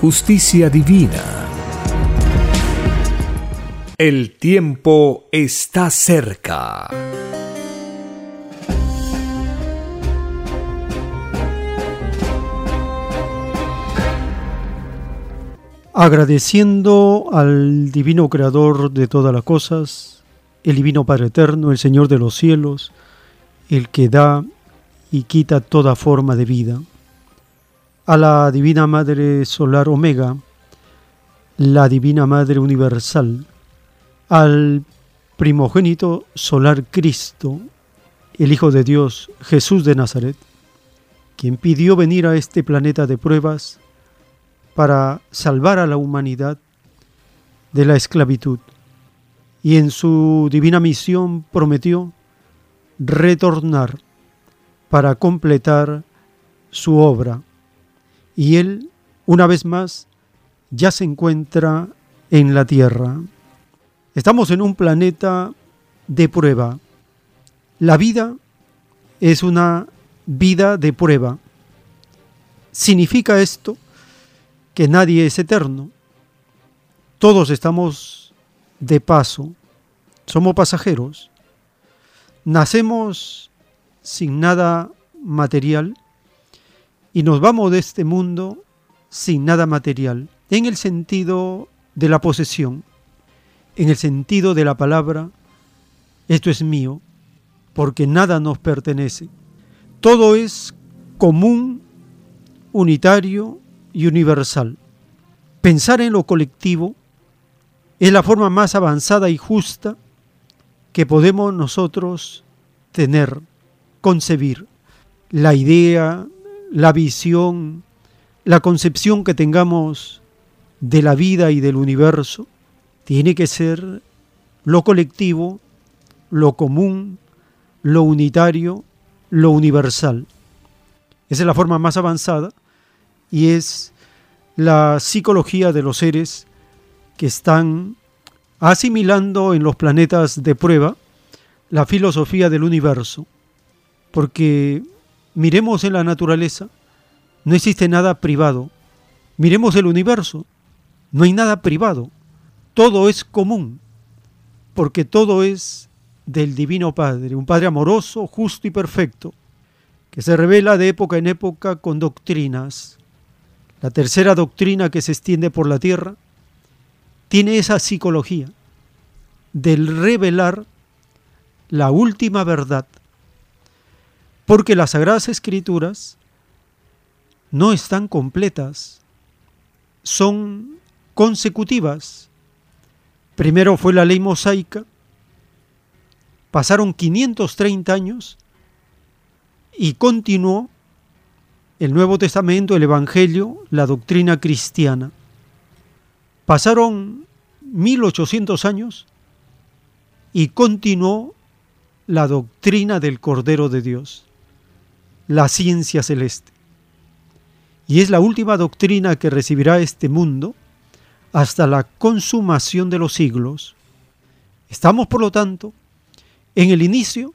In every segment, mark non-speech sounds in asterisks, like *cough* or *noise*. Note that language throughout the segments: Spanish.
justicia divina. El tiempo está cerca. Agradeciendo al Divino Creador de todas las cosas, el Divino Padre Eterno, el Señor de los cielos, el que da y quita toda forma de vida a la Divina Madre Solar Omega, la Divina Madre Universal, al primogénito solar Cristo, el Hijo de Dios, Jesús de Nazaret, quien pidió venir a este planeta de pruebas para salvar a la humanidad de la esclavitud, y en su divina misión prometió retornar para completar su obra y Él, una vez más, ya se encuentra en la Tierra. Estamos en un planeta de prueba. La vida es una vida de prueba. ¿Significa esto que nadie es eterno? Todos estamos de paso, somos pasajeros. Nacemos sin nada material y nos vamos de este mundo sin nada material, en el sentido de la posesión, en el sentido de la palabra, esto es mío, porque nada nos pertenece. Todo es común, unitario y universal. Pensar en lo colectivo es la forma más avanzada y justa que podemos nosotros tener, concebir. La idea la visión, la concepción que tengamos de la vida y del universo, tiene que ser lo colectivo, lo común, lo unitario, lo universal. Esa es la forma más avanzada y es la psicología de los seres que están asimilando en los planetas de prueba la filosofía del universo, porque Miremos en la naturaleza, no existe nada privado. Miremos el universo, no hay nada privado. Todo es común, porque todo es del Divino Padre, un Padre amoroso, justo y perfecto, que se revela de época en época con doctrinas. La tercera doctrina que se extiende por la tierra tiene esa psicología del revelar la última verdad porque las Sagradas Escrituras no están completas, son consecutivas. Primero fue la ley mosaica, pasaron 530 años y continuó el Nuevo Testamento, el Evangelio, la doctrina cristiana. Pasaron 1800 años y continuó la doctrina del Cordero de Dios la ciencia celeste. Y es la última doctrina que recibirá este mundo hasta la consumación de los siglos. Estamos, por lo tanto, en el inicio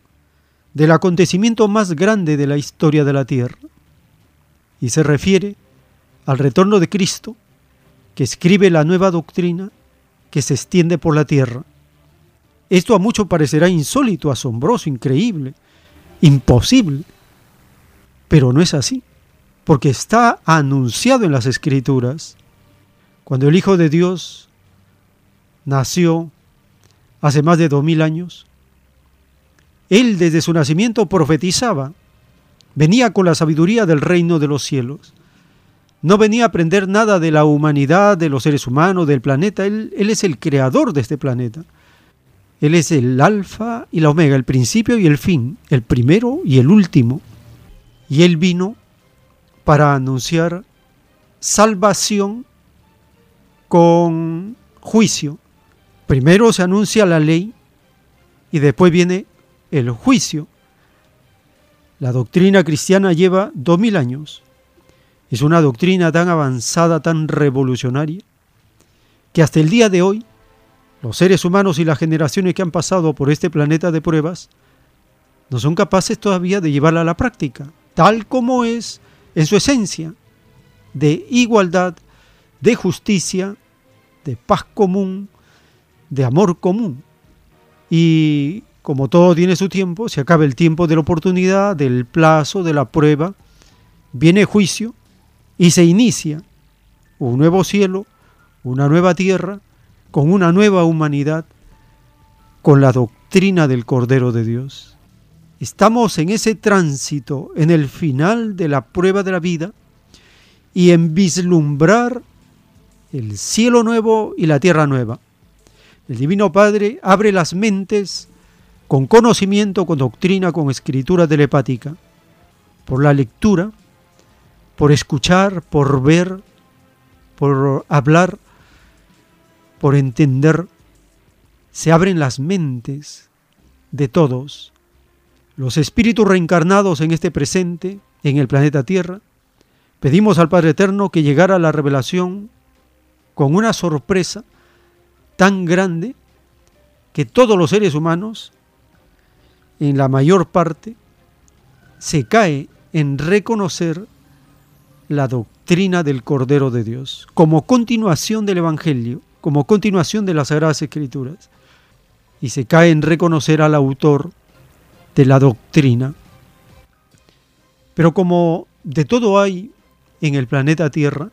del acontecimiento más grande de la historia de la tierra. Y se refiere al retorno de Cristo, que escribe la nueva doctrina que se extiende por la tierra. Esto a muchos parecerá insólito, asombroso, increíble, imposible. Pero no es así. porque está anunciado en las escrituras. Cuando el Hijo de Dios nació hace más de dos mil años, él desde su nacimiento profetizaba, venía con la sabiduría del reino de los cielos. No venía a aprender nada de la humanidad, de los seres humanos, del planeta. Él, él es el creador de este planeta. Él es el alfa y la omega, el principio y el fin, el primero y el último. Y Él vino para anunciar salvación con juicio. Primero se anuncia la ley y después viene el juicio. La doctrina cristiana lleva dos mil años. Es una doctrina tan avanzada, tan revolucionaria, que hasta el día de hoy los seres humanos y las generaciones que han pasado por este planeta de pruebas no son capaces todavía de llevarla a la práctica, tal como es en su esencia, de igualdad, de justicia, de paz común, de amor común. Y como todo tiene su tiempo, se acaba el tiempo de la oportunidad, del plazo, de la prueba, viene juicio y se inicia un nuevo cielo, una nueva tierra, con una nueva humanidad, con la doctrina del Cordero de Dios. Estamos en ese tránsito, en el final de la prueba de la vida y en vislumbrar el cielo nuevo y la tierra nueva. El Divino Padre abre las mentes con conocimiento, con doctrina, con escritura telepática, por la lectura, por escuchar, por ver, por hablar, por entender, se abren las mentes de todos, los espíritus reencarnados en este presente, en el planeta Tierra. Pedimos al Padre Eterno que llegara la revelación con una sorpresa tan grande que todos los seres humanos en la mayor parte, se cae en reconocer la doctrina del Cordero de Dios como continuación del Evangelio, como continuación de las Sagradas Escrituras, y se cae en reconocer al autor de la doctrina. Pero como de todo hay en el planeta Tierra,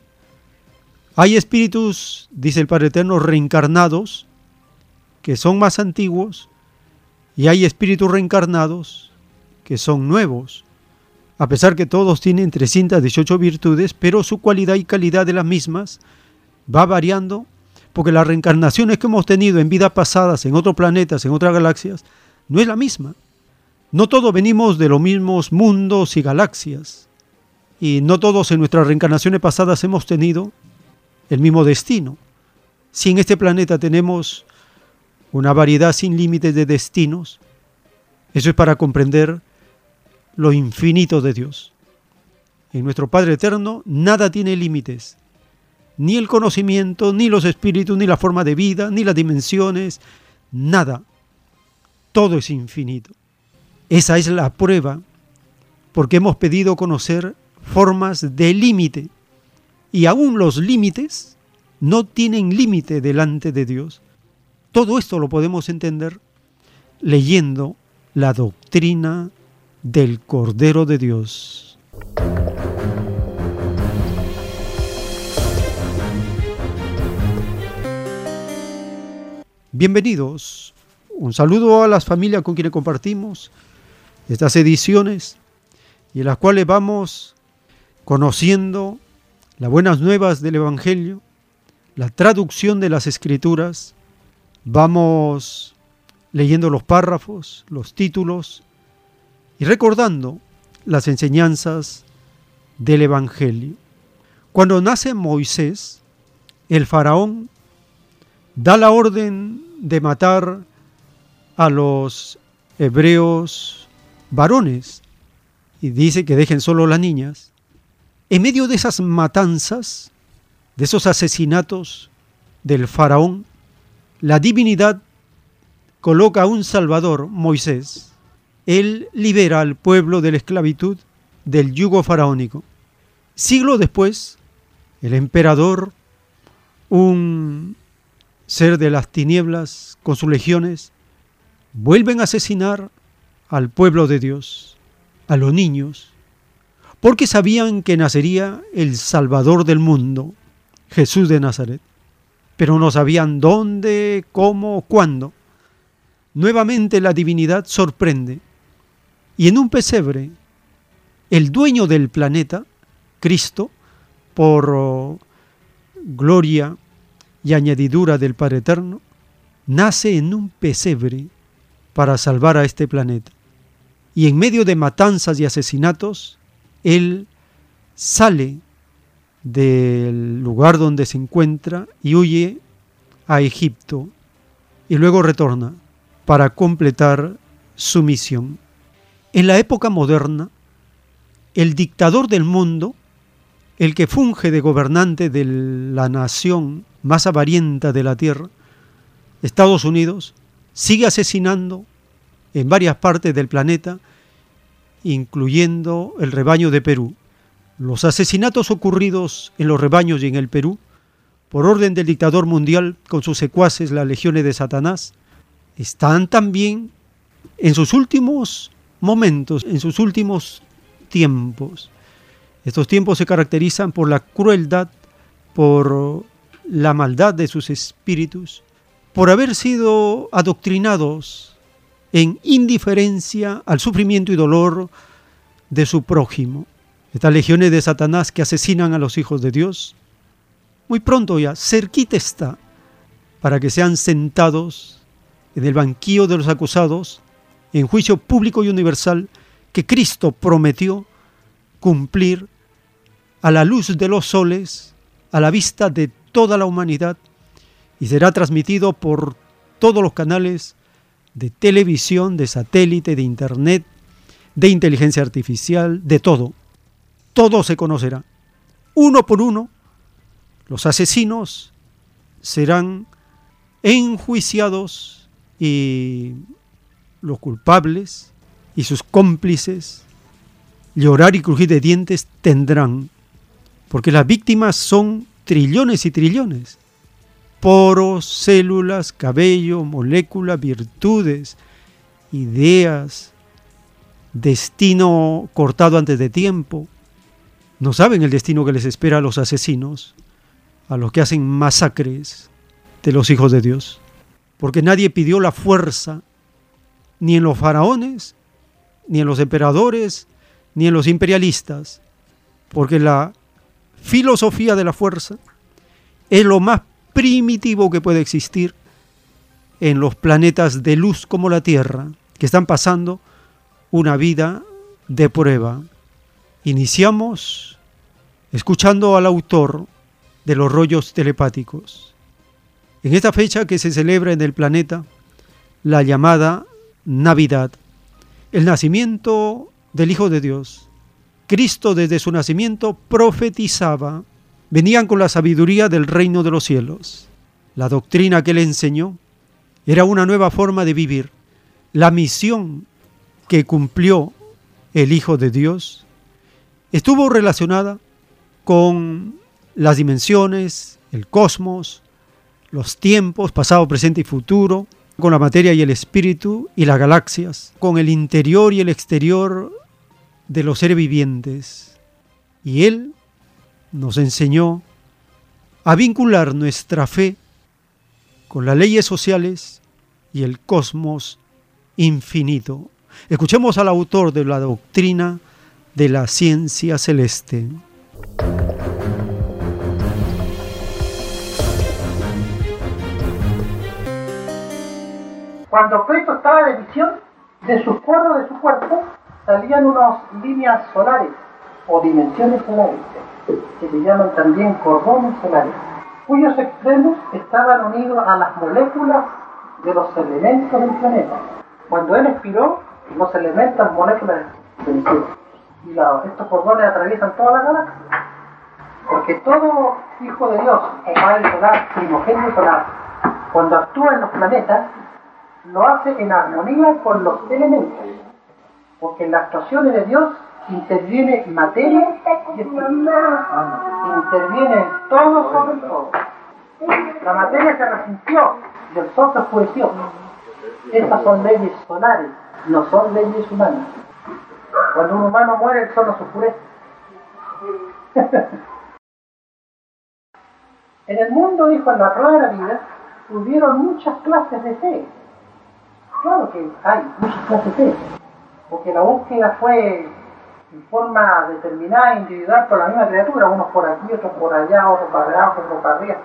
hay espíritus, dice el Padre Eterno, reencarnados, que son más antiguos, y hay espíritus reencarnados que son nuevos, a pesar que todos tienen 318 virtudes, pero su cualidad y calidad de las mismas va variando, porque las reencarnaciones que hemos tenido en vidas pasadas, en otros planetas, en otras galaxias, no es la misma. No todos venimos de los mismos mundos y galaxias, y no todos en nuestras reencarnaciones pasadas hemos tenido el mismo destino. Si en este planeta tenemos una variedad sin límites de destinos. Eso es para comprender lo infinito de Dios. En nuestro Padre Eterno nada tiene límites, ni el conocimiento, ni los espíritus, ni la forma de vida, ni las dimensiones, nada. Todo es infinito. Esa es la prueba, porque hemos pedido conocer formas de límite, y aún los límites no tienen límite delante de Dios. Todo esto lo podemos entender leyendo la doctrina del Cordero de Dios. Bienvenidos. Un saludo a las familias con quienes compartimos estas ediciones y en las cuales vamos conociendo las buenas nuevas del Evangelio, la traducción de las Escrituras, Vamos leyendo los párrafos, los títulos y recordando las enseñanzas del Evangelio. Cuando nace Moisés, el faraón da la orden de matar a los hebreos varones y dice que dejen solo las niñas. En medio de esas matanzas, de esos asesinatos del faraón, la divinidad coloca a un Salvador, Moisés. Él libera al pueblo de la esclavitud del yugo faraónico. Siglo después, el emperador, un ser de las tinieblas con sus legiones, vuelven a asesinar al pueblo de Dios, a los niños, porque sabían que nacería el Salvador del mundo, Jesús de Nazaret, pero no sabían dónde, cómo, cuándo. Nuevamente la divinidad sorprende, y en un pesebre, el dueño del planeta, Cristo, por oh, gloria y añadidura del Padre Eterno, nace en un pesebre para salvar a este planeta. Y en medio de matanzas y asesinatos, Él sale del lugar donde se encuentra y huye a Egipto y luego retorna para completar su misión. En la época moderna, el dictador del mundo, el que funge de gobernante de la nación más avarienta de la tierra, Estados Unidos, sigue asesinando en varias partes del planeta, incluyendo el rebaño de Perú. Los asesinatos ocurridos en los rebaños y en el Perú, por orden del dictador mundial con sus secuaces, las legiones de Satanás, están también en sus últimos momentos, en sus últimos tiempos. Estos tiempos se caracterizan por la crueldad, por la maldad de sus espíritus, por haber sido adoctrinados en indiferencia al sufrimiento y dolor de su prójimo. Estas legiones de Satanás que asesinan a los hijos de Dios, muy pronto ya, cerquita está, para que sean sentados en el banquillo de los acusados, en juicio público y universal, que Cristo prometió cumplir a la luz de los soles, a la vista de toda la humanidad, y será transmitido por todos los canales de televisión, de satélite, de internet, de inteligencia artificial, de todo todo se conocerá. Uno por uno, los asesinos serán enjuiciados y los culpables y sus cómplices llorar y crujir de dientes tendrán, porque las víctimas son trillones y trillones. Poros, células, cabello, moléculas, virtudes, ideas, destino cortado antes de tiempo, no saben el destino que les espera a los asesinos, a los que hacen masacres de los hijos de Dios. Porque nadie pidió la fuerza, ni en los faraones, ni en los emperadores, ni en los imperialistas. Porque la filosofía de la fuerza es lo más primitivo que puede existir en los planetas de luz como la Tierra, que están pasando una vida de prueba. Iniciamos escuchando al autor de los rollos telepáticos. En esta fecha que se celebra en el planeta, la llamada Navidad, el nacimiento del Hijo de Dios. Cristo desde su nacimiento profetizaba, venían con la sabiduría del reino de los cielos. La doctrina que él enseñó era una nueva forma de vivir. La misión que cumplió el Hijo de Dios estuvo relacionada con las dimensiones, el cosmos, los tiempos, pasado, presente y futuro, con la materia y el espíritu y las galaxias, con el interior y el exterior de los seres vivientes. Y Él nos enseñó a vincular nuestra fe con las leyes sociales y el cosmos infinito. Escuchemos al autor de la doctrina de la ciencia celeste. Cuando Cristo estaba de visión, de sus cuerpos, de su cuerpo, salían unas líneas solares o dimensiones solares, que se llaman también cordones solares, cuyos extremos estaban unidos a las moléculas de los elementos del planeta. Cuando él expiró, los elementos, moléculas se y estos cordones atraviesan toda la galaxia. Porque todo hijo de Dios, o padre solar, primogénito solar, cuando actúa en los planetas, lo hace en armonía con los elementos. Porque en las actuaciones de Dios interviene materia y Interviene todo sobre todo. La materia se resintió y el sol se oscureció. Estas son leyes solares, no son leyes humanas. Cuando un humano muere, el sol no oscurece. *laughs* en el mundo, dijo, en la la vida, hubieron muchas clases de fe. Claro que hay muchas clases de fe, porque la búsqueda fue en forma determinada, individual, por la misma criatura, unos por aquí, otros por allá, otros para allá, otros para arriba.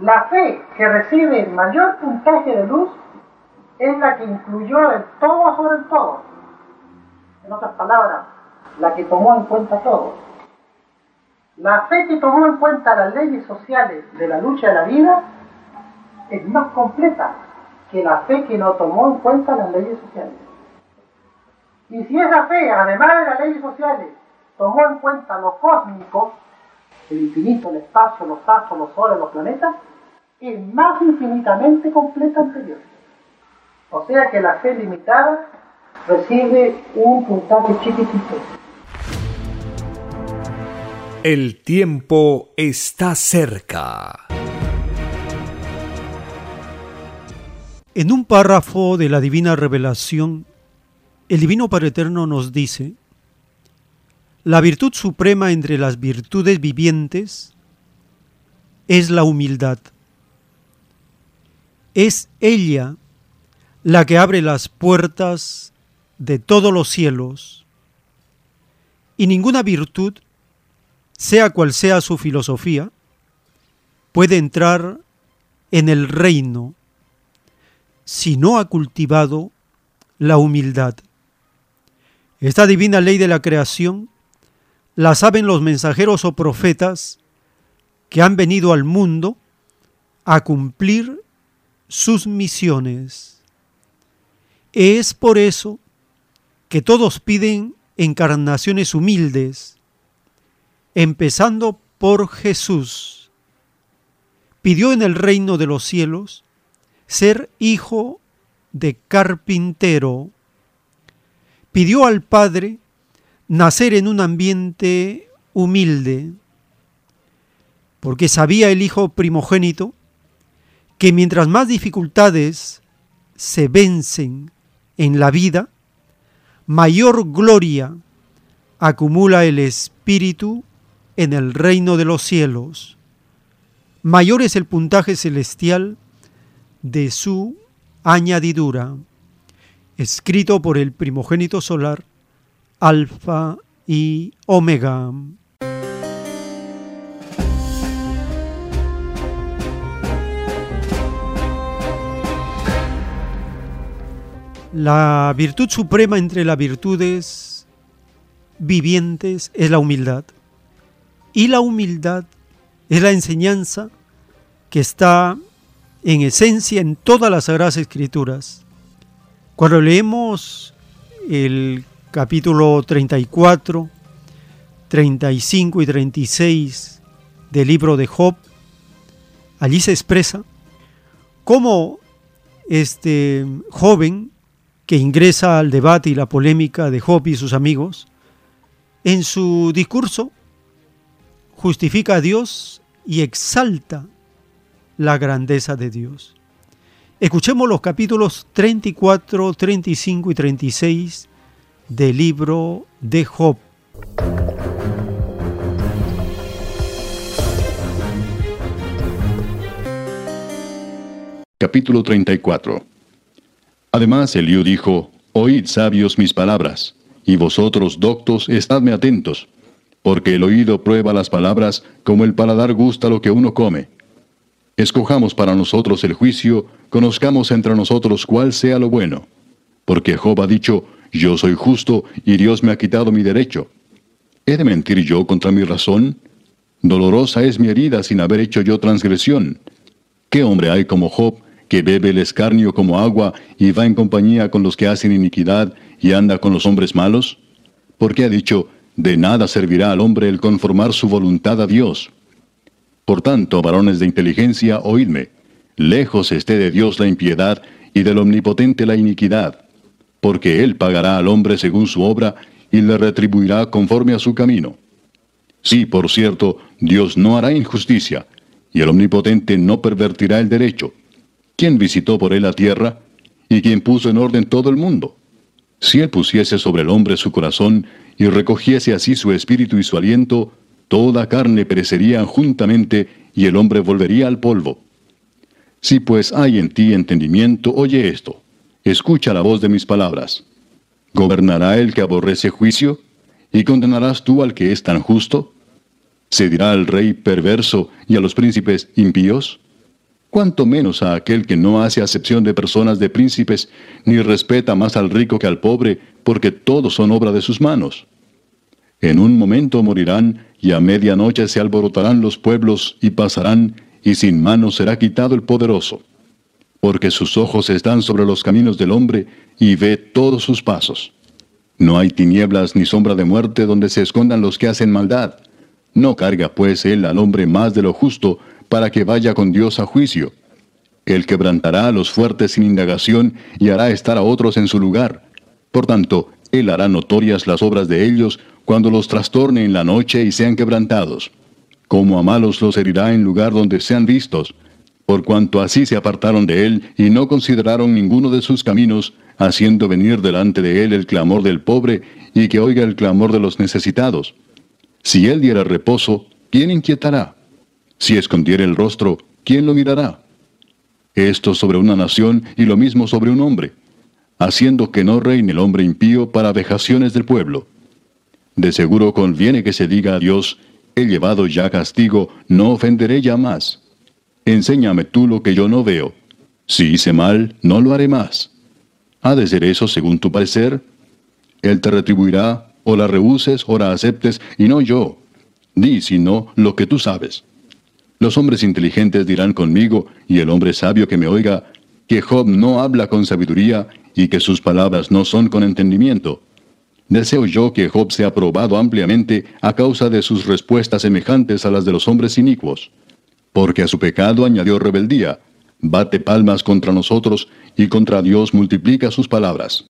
La fe que recibe el mayor puntaje de luz es la que incluyó el todo sobre el todo. En otras palabras, la que tomó en cuenta todo. La fe que tomó en cuenta las leyes sociales de la lucha de la vida es más completa que la fe que no tomó en cuenta las leyes sociales. Y si esa fe, además de las leyes sociales, tomó en cuenta lo cósmico, el infinito, el espacio, los astros, los soles, los planetas, es más infinitamente completa anterior. O sea que la fe limitada recibe un puntaje chiquitito. El tiempo está cerca. En un párrafo de la Divina Revelación, el Divino Padre Eterno nos dice, la virtud suprema entre las virtudes vivientes es la humildad. Es ella la que abre las puertas de todos los cielos. Y ninguna virtud, sea cual sea su filosofía, puede entrar en el reino si no ha cultivado la humildad. Esta divina ley de la creación la saben los mensajeros o profetas que han venido al mundo a cumplir sus misiones. Es por eso que todos piden encarnaciones humildes, empezando por Jesús. Pidió en el reino de los cielos ser hijo de carpintero. Pidió al Padre nacer en un ambiente humilde, porque sabía el hijo primogénito que mientras más dificultades se vencen en la vida, mayor gloria acumula el Espíritu en el reino de los cielos. Mayor es el puntaje celestial de su añadidura, escrito por el primogénito solar, Alfa y Omega. La virtud suprema entre las virtudes vivientes es la humildad. Y la humildad es la enseñanza que está en esencia en todas las Sagradas Escrituras. Cuando leemos el capítulo 34, 35 y 36 del libro de Job, allí se expresa cómo este joven que ingresa al debate y la polémica de Job y sus amigos, en su discurso justifica a Dios y exalta la grandeza de Dios. Escuchemos los capítulos 34, 35 y 36 del libro de Job. Capítulo 34 Además Eliú dijo, Oíd sabios mis palabras, y vosotros doctos estadme atentos, porque el oído prueba las palabras como el paladar gusta lo que uno come. Escojamos para nosotros el juicio, conozcamos entre nosotros cuál sea lo bueno. Porque Job ha dicho, yo soy justo y Dios me ha quitado mi derecho. ¿He de mentir yo contra mi razón? Dolorosa es mi herida sin haber hecho yo transgresión. ¿Qué hombre hay como Job que bebe el escarnio como agua y va en compañía con los que hacen iniquidad y anda con los hombres malos? Porque ha dicho, de nada servirá al hombre el conformar su voluntad a Dios. Por tanto, varones de inteligencia, oídme, lejos esté de Dios la impiedad y del omnipotente la iniquidad, porque Él pagará al hombre según su obra y le retribuirá conforme a su camino. Sí, por cierto, Dios no hará injusticia, y el omnipotente no pervertirá el derecho. ¿Quién visitó por él la tierra? ¿Y quién puso en orden todo el mundo? Si él pusiese sobre el hombre su corazón y recogiese así su espíritu y su aliento, toda carne perecería juntamente y el hombre volvería al polvo. Si pues hay en ti entendimiento, oye esto, escucha la voz de mis palabras. ¿Gobernará el que aborrece juicio? ¿Y condenarás tú al que es tan justo? ¿Se dirá al rey perverso y a los príncipes impíos? cuanto menos a aquel que no hace acepción de personas de príncipes, ni respeta más al rico que al pobre, porque todos son obra de sus manos. En un momento morirán, y a medianoche se alborotarán los pueblos y pasarán, y sin manos será quitado el poderoso. Porque sus ojos están sobre los caminos del hombre, y ve todos sus pasos. No hay tinieblas ni sombra de muerte donde se escondan los que hacen maldad. No carga pues él al hombre más de lo justo, para que vaya con Dios a juicio. Él quebrantará a los fuertes sin indagación y hará estar a otros en su lugar. Por tanto, Él hará notorias las obras de ellos cuando los trastorne en la noche y sean quebrantados. Como a malos los herirá en lugar donde sean vistos. Por cuanto así se apartaron de Él y no consideraron ninguno de sus caminos, haciendo venir delante de Él el clamor del pobre y que oiga el clamor de los necesitados. Si Él diera reposo, ¿quién inquietará? Si escondiere el rostro, ¿quién lo mirará? Esto sobre una nación y lo mismo sobre un hombre, haciendo que no reine el hombre impío para vejaciones del pueblo. De seguro conviene que se diga a Dios, he llevado ya castigo, no ofenderé ya más. Enséñame tú lo que yo no veo. Si hice mal, no lo haré más. ¿Ha de ser eso según tu parecer? Él te retribuirá, o la rehuses o la aceptes, y no yo. Di, si no, lo que tú sabes. Los hombres inteligentes dirán conmigo, y el hombre sabio que me oiga, que Job no habla con sabiduría y que sus palabras no son con entendimiento. Deseo yo que Job sea probado ampliamente a causa de sus respuestas semejantes a las de los hombres inicuos. Porque a su pecado añadió rebeldía, bate palmas contra nosotros y contra Dios multiplica sus palabras.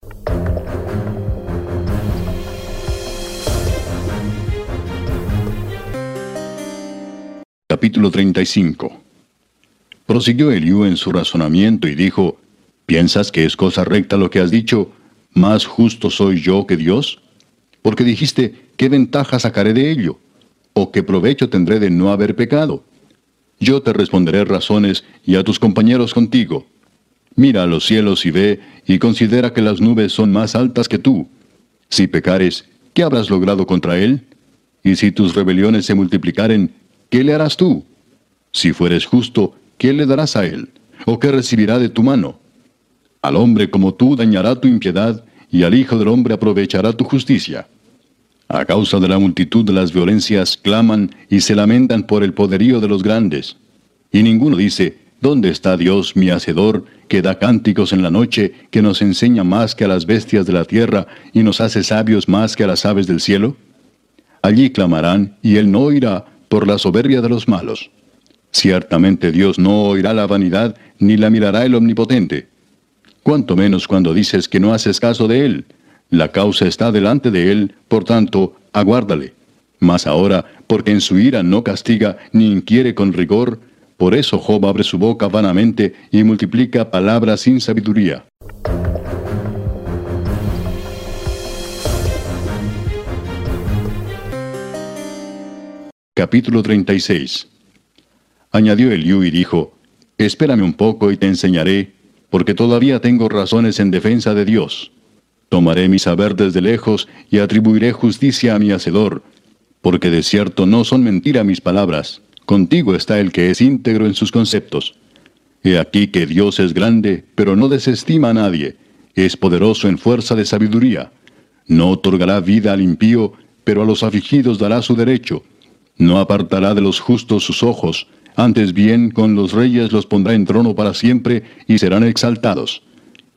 Capítulo 35 Prosiguió Eliú en su razonamiento y dijo, ¿Piensas que es cosa recta lo que has dicho? ¿Más justo soy yo que Dios? Porque dijiste, ¿qué ventaja sacaré de ello? ¿O qué provecho tendré de no haber pecado? Yo te responderé razones y a tus compañeros contigo. Mira a los cielos y ve, y considera que las nubes son más altas que tú. Si pecares, ¿qué habrás logrado contra él? Y si tus rebeliones se multiplicaren, ¿qué le harás tú? Si fueres justo, ¿qué le darás a él? ¿O qué recibirá de tu mano? Al hombre como tú dañará tu impiedad, y al Hijo del Hombre aprovechará tu justicia. A causa de la multitud de las violencias claman y se lamentan por el poderío de los grandes. Y ninguno dice, ¿dónde está Dios mi Hacedor, que da cánticos en la noche, que nos enseña más que a las bestias de la tierra y nos hace sabios más que a las aves del cielo? Allí clamarán, y él no oirá, por la soberbia de los malos. Ciertamente Dios no oirá la vanidad, ni la mirará el omnipotente. Cuanto menos cuando dices que no haces caso de Él. La causa está delante de Él, por tanto, aguárdale. Mas ahora, porque en su ira no castiga ni inquiere con rigor, por eso Job abre su boca vanamente y multiplica palabras sin sabiduría. Capítulo 36 Añadió Eliú y dijo, Espérame un poco y te enseñaré, porque todavía tengo razones en defensa de Dios. Tomaré mi saber desde lejos y atribuiré justicia a mi Hacedor, porque de cierto no son mentira mis palabras. Contigo está el que es íntegro en sus conceptos. He aquí que Dios es grande, pero no desestima a nadie. Es poderoso en fuerza de sabiduría. No otorgará vida al impío, pero a los afligidos dará su derecho. No apartará de los justos sus ojos, antes bien con los reyes los pondrá en trono para siempre y serán exaltados.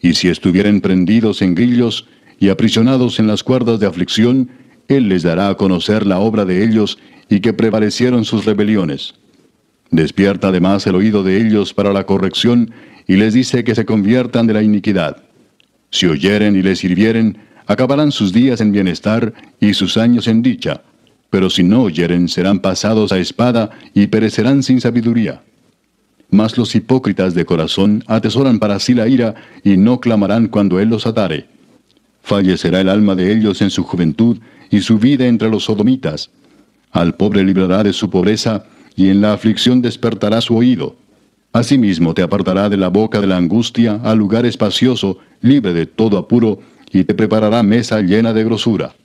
Y si estuvieren prendidos en grillos y aprisionados en las cuerdas de aflicción, Él les dará a conocer la obra de ellos y que prevalecieron sus rebeliones. Despierta además el oído de ellos para la corrección y les dice que se conviertan de la iniquidad. Si oyeren y les sirvieren, acabarán sus días en bienestar y sus años en dicha pero si no oyeren serán pasados a espada y perecerán sin sabiduría. Mas los hipócritas de corazón atesoran para sí la ira y no clamarán cuando él los atare. Fallecerá el alma de ellos en su juventud y su vida entre los sodomitas. Al pobre librará de su pobreza y en la aflicción despertará su oído. Asimismo te apartará de la boca de la angustia al lugar espacioso, libre de todo apuro, y te preparará mesa llena de grosura.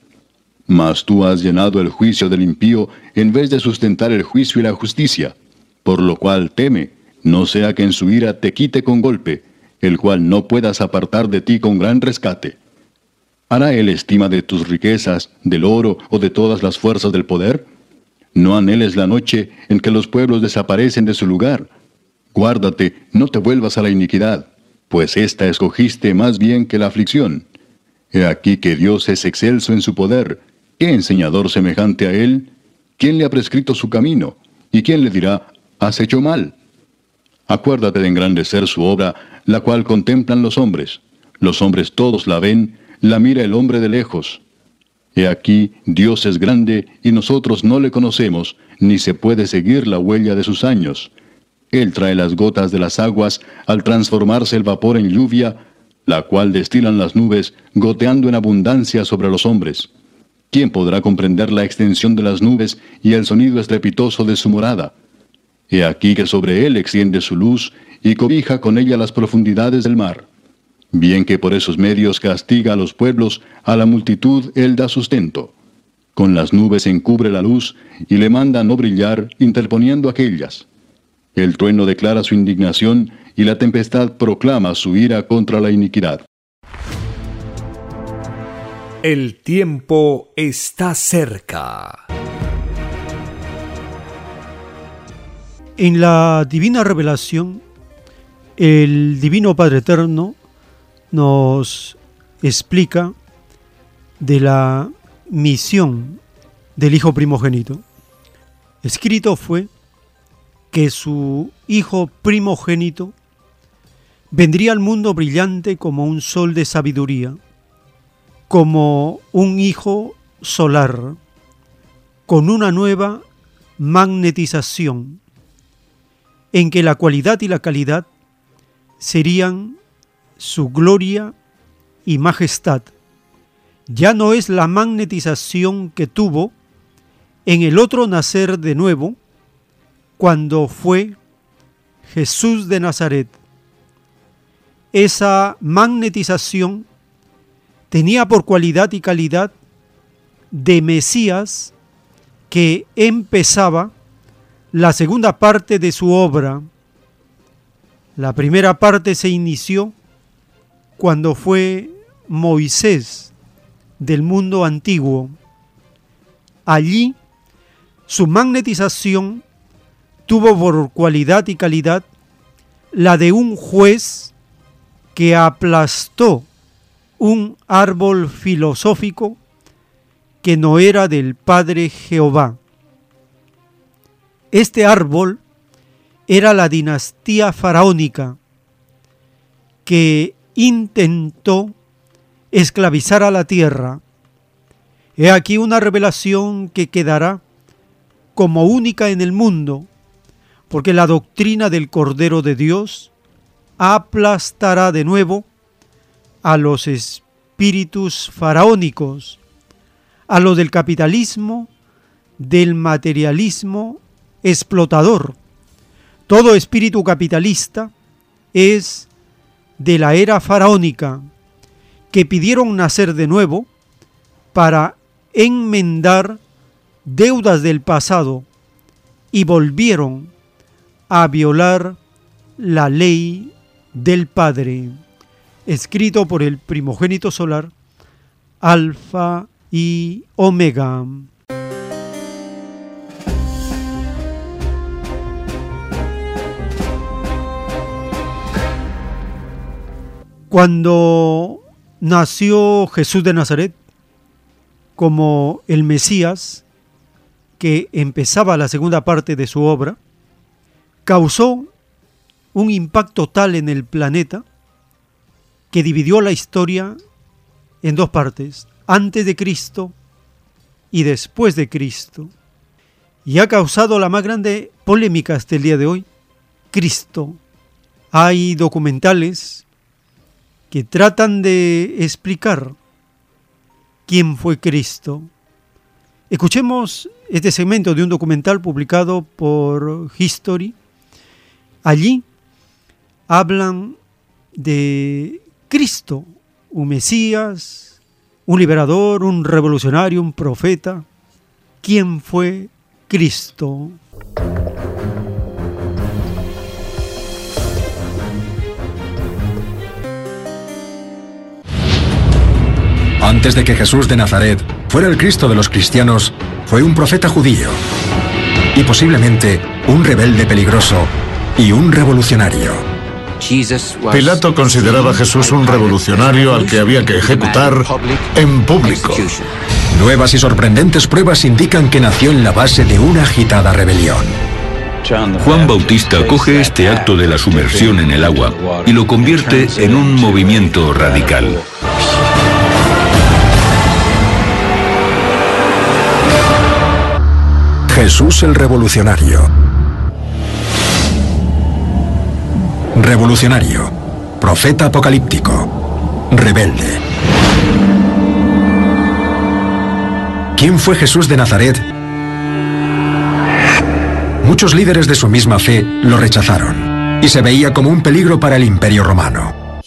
Mas tú has llenado el juicio del impío en vez de sustentar el juicio y la justicia, por lo cual teme, no sea que en su ira te quite con golpe, el cual no puedas apartar de ti con gran rescate. ¿Hará él estima de tus riquezas, del oro o de todas las fuerzas del poder? No anheles la noche en que los pueblos desaparecen de su lugar. Guárdate, no te vuelvas a la iniquidad, pues ésta escogiste más bien que la aflicción. He aquí que Dios es excelso en su poder. ¿Qué enseñador semejante a él? ¿Quién le ha prescrito su camino? ¿Y quién le dirá, has hecho mal? Acuérdate de engrandecer su obra, la cual contemplan los hombres. Los hombres todos la ven, la mira el hombre de lejos. He aquí, Dios es grande y nosotros no le conocemos, ni se puede seguir la huella de sus años. Él trae las gotas de las aguas al transformarse el vapor en lluvia, la cual destilan las nubes, goteando en abundancia sobre los hombres. ¿Quién podrá comprender la extensión de las nubes y el sonido estrepitoso de su morada? He aquí que sobre él extiende su luz y cobija con ella las profundidades del mar. Bien que por esos medios castiga a los pueblos, a la multitud él da sustento. Con las nubes encubre la luz y le manda no brillar, interponiendo aquellas. El trueno declara su indignación y la tempestad proclama su ira contra la iniquidad. El tiempo está cerca. En la divina revelación, el Divino Padre Eterno nos explica de la misión del Hijo primogénito. Escrito fue que su Hijo primogénito vendría al mundo brillante como un sol de sabiduría, como un Hijo solar, con una nueva magnetización, en que la cualidad y la calidad serían su gloria y majestad. Ya no es la magnetización que tuvo en el otro nacer de nuevo, cuando fue Jesús de Nazaret. Esa magnetización tenía por cualidad y calidad de Mesías que empezaba la segunda parte de su obra. La primera parte se inició cuando fue Moisés del mundo antiguo. Allí su magnetización tuvo por cualidad y calidad la de un juez que aplastó un árbol filosófico que no era del Padre Jehová. Este árbol era la dinastía faraónica que intentó esclavizar a la tierra. He aquí una revelación que quedará como única en el mundo, porque la doctrina del Cordero de Dios aplastará de nuevo a los espíritus faraónicos, a los del capitalismo, del materialismo explotador. Todo espíritu capitalista es de la era faraónica que pidieron nacer de nuevo para enmendar deudas del pasado y volvieron a violar la ley del Padre, escrito por el primogénito solar, Alfa y Omega. Cuando nació Jesús de Nazaret como el Mesías, que empezaba la segunda parte de su obra, causó un impacto tal en el planeta que dividió la historia en dos partes, antes de Cristo y después de Cristo, y ha causado la más grande polémica hasta el día de hoy, Cristo. Hay documentales que tratan de explicar quién fue Cristo. Escuchemos este segmento de un documental publicado por History. Allí hablan de Cristo, un Mesías, un liberador, un revolucionario, un profeta. ¿Quién fue Cristo? Antes de que Jesús de Nazaret fuera el Cristo de los cristianos, fue un profeta judío y posiblemente un rebelde peligroso y un revolucionario. Pilato consideraba a Jesús un revolucionario al que había que ejecutar en público. Nuevas y sorprendentes pruebas indican que nació en la base de una agitada rebelión. Juan Bautista coge este acto de la sumersión en el agua y lo convierte en un movimiento radical. Jesús el Revolucionario. Revolucionario. Profeta apocalíptico. Rebelde. ¿Quién fue Jesús de Nazaret? Muchos líderes de su misma fe lo rechazaron y se veía como un peligro para el imperio romano.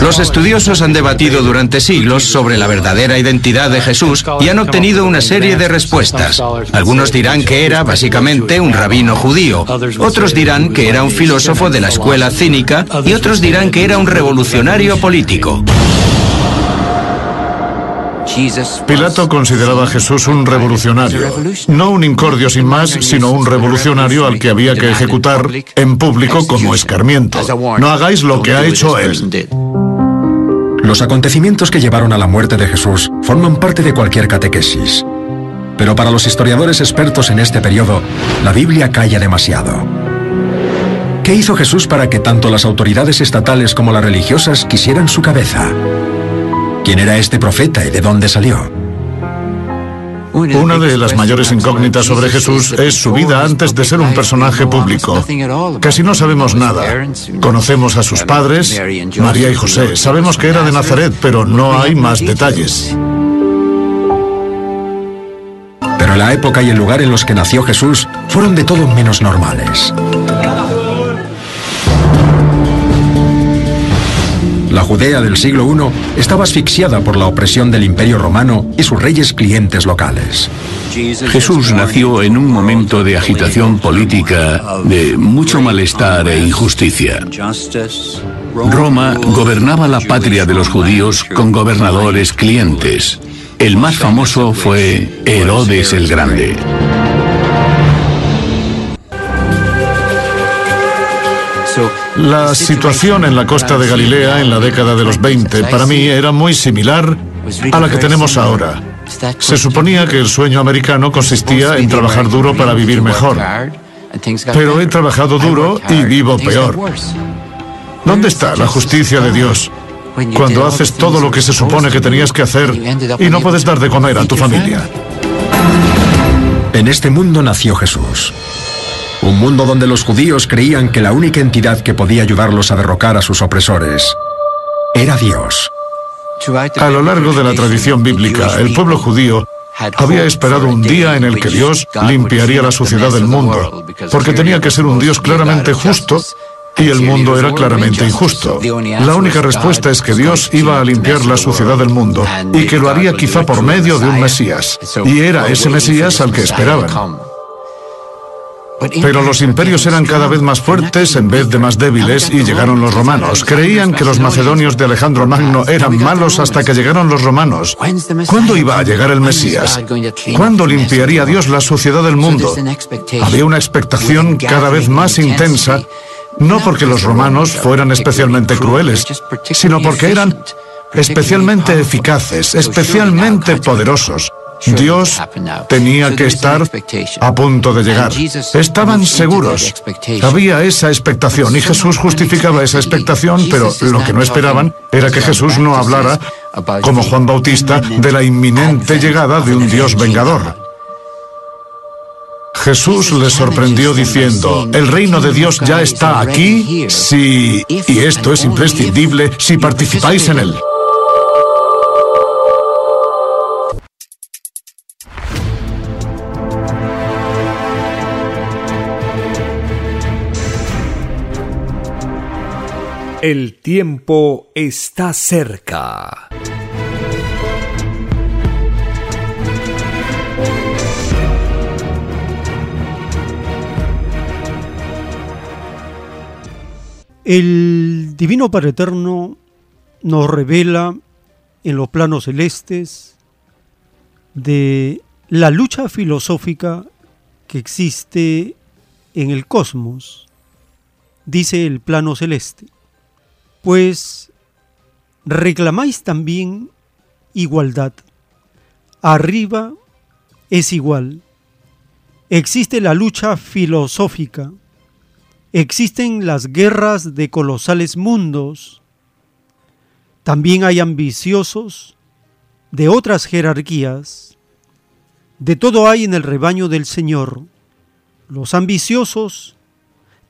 Los estudiosos han debatido durante siglos sobre la verdadera identidad de Jesús y han obtenido una serie de respuestas. Algunos dirán que era básicamente un rabino judío, otros dirán que era un filósofo de la escuela cínica y otros dirán que era un revolucionario político. Pilato consideraba a Jesús un revolucionario, no un incordio sin más, sino un revolucionario al que había que ejecutar en público como escarmiento. No hagáis lo que ha hecho él. Los acontecimientos que llevaron a la muerte de Jesús forman parte de cualquier catequesis. Pero para los historiadores expertos en este periodo, la Biblia calla demasiado. ¿Qué hizo Jesús para que tanto las autoridades estatales como las religiosas quisieran su cabeza? ¿Quién era este profeta y de dónde salió? Una de las mayores incógnitas sobre Jesús es su vida antes de ser un personaje público. Casi no sabemos nada. Conocemos a sus padres, María y José. Sabemos que era de Nazaret, pero no hay más detalles. Pero la época y el lugar en los que nació Jesús fueron de todo menos normales. La Judea del siglo I estaba asfixiada por la opresión del Imperio Romano y sus reyes clientes locales. Jesús nació en un momento de agitación política, de mucho malestar e injusticia. Roma gobernaba la patria de los judíos con gobernadores clientes. El más famoso fue Herodes el Grande. La situación en la costa de Galilea en la década de los 20 para mí era muy similar a la que tenemos ahora. Se suponía que el sueño americano consistía en trabajar duro para vivir mejor. Pero he trabajado duro y vivo peor. ¿Dónde está la justicia de Dios? Cuando haces todo lo que se supone que tenías que hacer y no puedes dar de comer a tu familia. En este mundo nació Jesús. Un mundo donde los judíos creían que la única entidad que podía ayudarlos a derrocar a sus opresores era Dios. A lo largo de la tradición bíblica, el pueblo judío había esperado un día en el que Dios limpiaría la suciedad del mundo, porque tenía que ser un Dios claramente justo y el mundo era claramente injusto. La única respuesta es que Dios iba a limpiar la suciedad del mundo y que lo haría quizá por medio de un Mesías. Y era ese Mesías al que esperaban. Pero los imperios eran cada vez más fuertes en vez de más débiles y llegaron los romanos. Creían que los macedonios de Alejandro Magno eran malos hasta que llegaron los romanos. ¿Cuándo iba a llegar el Mesías? ¿Cuándo limpiaría Dios la suciedad del mundo? Había una expectación cada vez más intensa, no porque los romanos fueran especialmente crueles, sino porque eran especialmente eficaces, especialmente poderosos. Dios tenía que estar a punto de llegar. Estaban seguros. Había esa expectación y Jesús justificaba esa expectación, pero lo que no esperaban era que Jesús no hablara, como Juan Bautista, de la inminente llegada de un Dios vengador. Jesús les sorprendió diciendo, el reino de Dios ya está aquí y esto es imprescindible, si participáis en él. El tiempo está cerca. El Divino Padre Eterno nos revela en los planos celestes de la lucha filosófica que existe en el cosmos, dice el plano celeste, pues reclamáis también igualdad. Arriba es igual. Existe la lucha filosófica Existen las guerras de colosales mundos. También hay ambiciosos de otras jerarquías. De todo hay en el rebaño del Señor. Los ambiciosos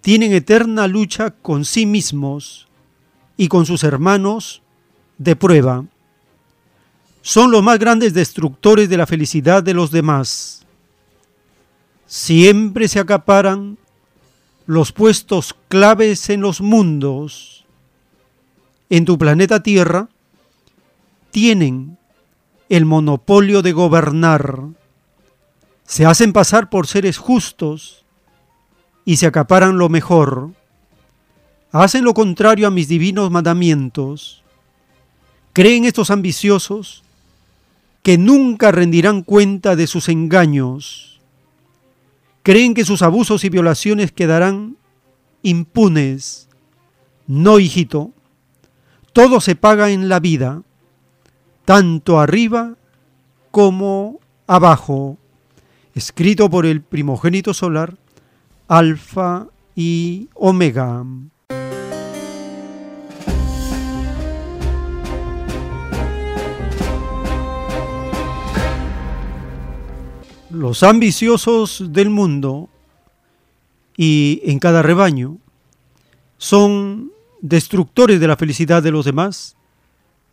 tienen eterna lucha con sí mismos y con sus hermanos de prueba. Son los más grandes destructores de la felicidad de los demás. Siempre se acaparan los puestos claves en los mundos en tu planeta Tierra tienen el monopolio de gobernar. Se hacen pasar por seres justos y se acaparan lo mejor. Hacen lo contrario a mis divinos mandamientos. Creen estos ambiciosos que nunca rendirán cuenta de sus engaños creen que sus abusos y violaciones quedarán impunes. No, hijito, todo se paga en la vida, tanto arriba como abajo. Escrito por el primogénito solar, Alfa y Omega. Los ambiciosos del mundo y en cada rebaño son destructores de la felicidad de los demás,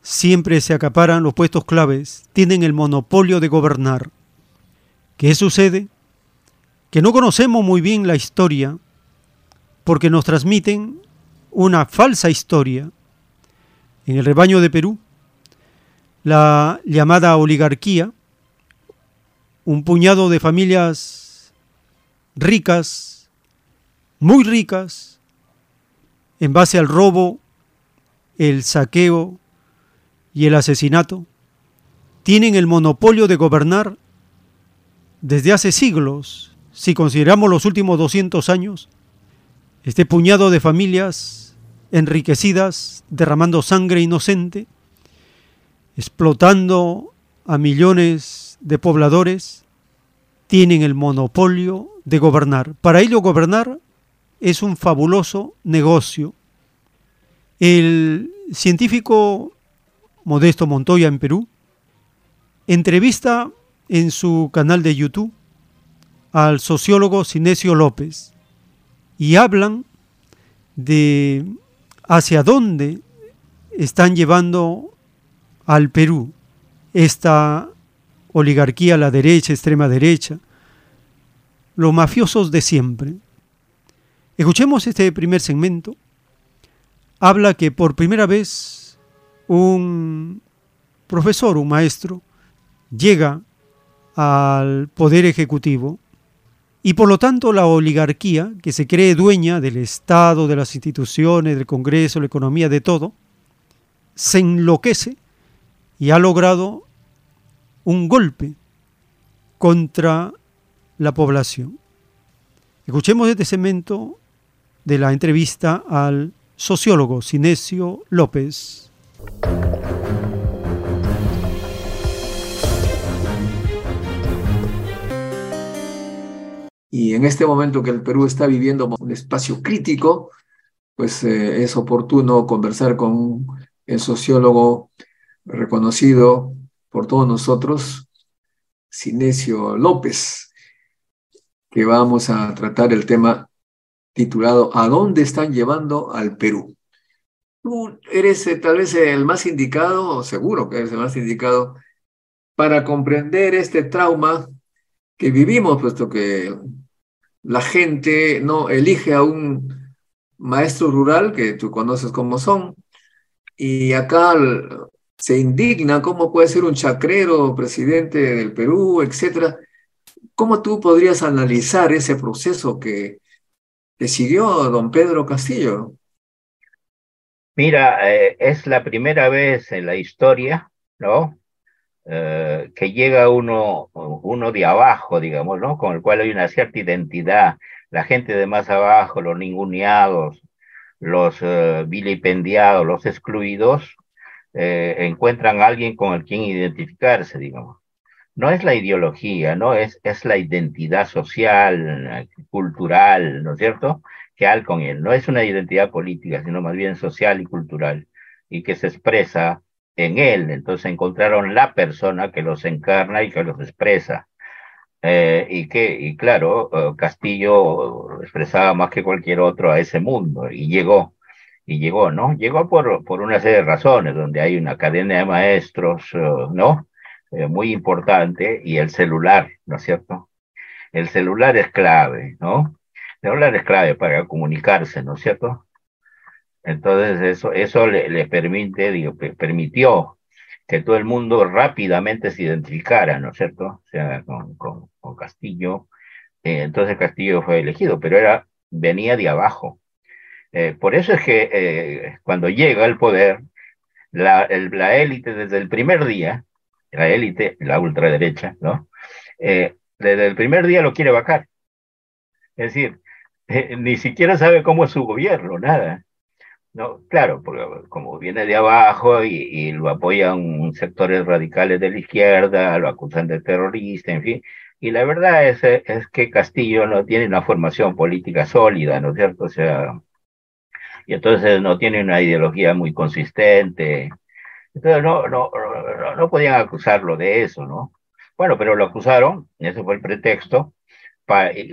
siempre se acaparan los puestos claves, tienen el monopolio de gobernar. ¿Qué sucede? Que no conocemos muy bien la historia porque nos transmiten una falsa historia. En el rebaño de Perú, la llamada oligarquía, un puñado de familias ricas, muy ricas, en base al robo, el saqueo y el asesinato, tienen el monopolio de gobernar desde hace siglos, si consideramos los últimos 200 años, este puñado de familias enriquecidas, derramando sangre inocente, explotando a millones de pobladores tienen el monopolio de gobernar. Para ello gobernar es un fabuloso negocio. El científico Modesto Montoya en Perú entrevista en su canal de YouTube al sociólogo Sinesio López y hablan de hacia dónde están llevando al Perú esta oligarquía a la derecha, extrema derecha, los mafiosos de siempre. Escuchemos este primer segmento. Habla que por primera vez un profesor, un maestro, llega al poder ejecutivo y por lo tanto la oligarquía, que se cree dueña del Estado, de las instituciones, del Congreso, la economía, de todo, se enloquece y ha logrado un golpe contra la población. Escuchemos este segmento de la entrevista al sociólogo Sinesio López. Y en este momento que el Perú está viviendo un espacio crítico, pues eh, es oportuno conversar con el sociólogo reconocido por todos nosotros, Sinesio López, que vamos a tratar el tema titulado ¿A dónde están llevando al Perú? Tú eres eh, tal vez el más indicado, seguro que eres el más indicado, para comprender este trauma que vivimos, puesto que la gente no elige a un maestro rural, que tú conoces cómo son, y acá se indigna cómo puede ser un chacrero presidente del Perú, etcétera. ¿Cómo tú podrías analizar ese proceso que, que siguió don Pedro Castillo? Mira, eh, es la primera vez en la historia, ¿no? Eh, que llega uno, uno de abajo, digamos, ¿no? Con el cual hay una cierta identidad. La gente de más abajo, los ninguneados, los uh, vilipendiados, los excluidos, encuentran a alguien con el quien identificarse, digamos. No es la ideología, ¿no? Es, es la identidad social, cultural, ¿no es cierto? Que hay con él. No es una identidad política, sino más bien social y cultural, y que se expresa en él. Entonces encontraron la persona que los encarna y que los expresa. Eh, y que, y claro, eh, Castillo expresaba más que cualquier otro a ese mundo y llegó, y llegó, ¿no? Llegó por, por una serie de razones, donde hay una cadena de maestros, eh, ¿no? muy importante y el celular, ¿no es cierto? El celular es clave, ¿no? El celular es clave para comunicarse, ¿no es cierto? Entonces eso, eso le, permite, digo, permitió que todo el mundo rápidamente se identificara, ¿no es cierto? O sea, con, con, con Castillo. Eh, entonces Castillo fue elegido, pero era, venía de abajo. Eh, por eso es que eh, cuando llega al poder, la, la élite desde el primer día, la élite, la ultraderecha, ¿no? desde el primer día lo quiere vacar. Es decir, *laughs* ni siquiera sabe cómo es su gobierno, nada. No, claro, porque como viene de abajo y, lo apoyan sectores radicales de la izquierda, lo acusan de terrorista, en fin. Y la verdad es, es que Castillo no tiene una formación política sólida, ¿no es cierto? O sea, y entonces no tiene una ideología muy consistente. Entonces no, no, no, no podían acusarlo de eso, ¿no? Bueno, pero lo acusaron, ese fue el pretexto,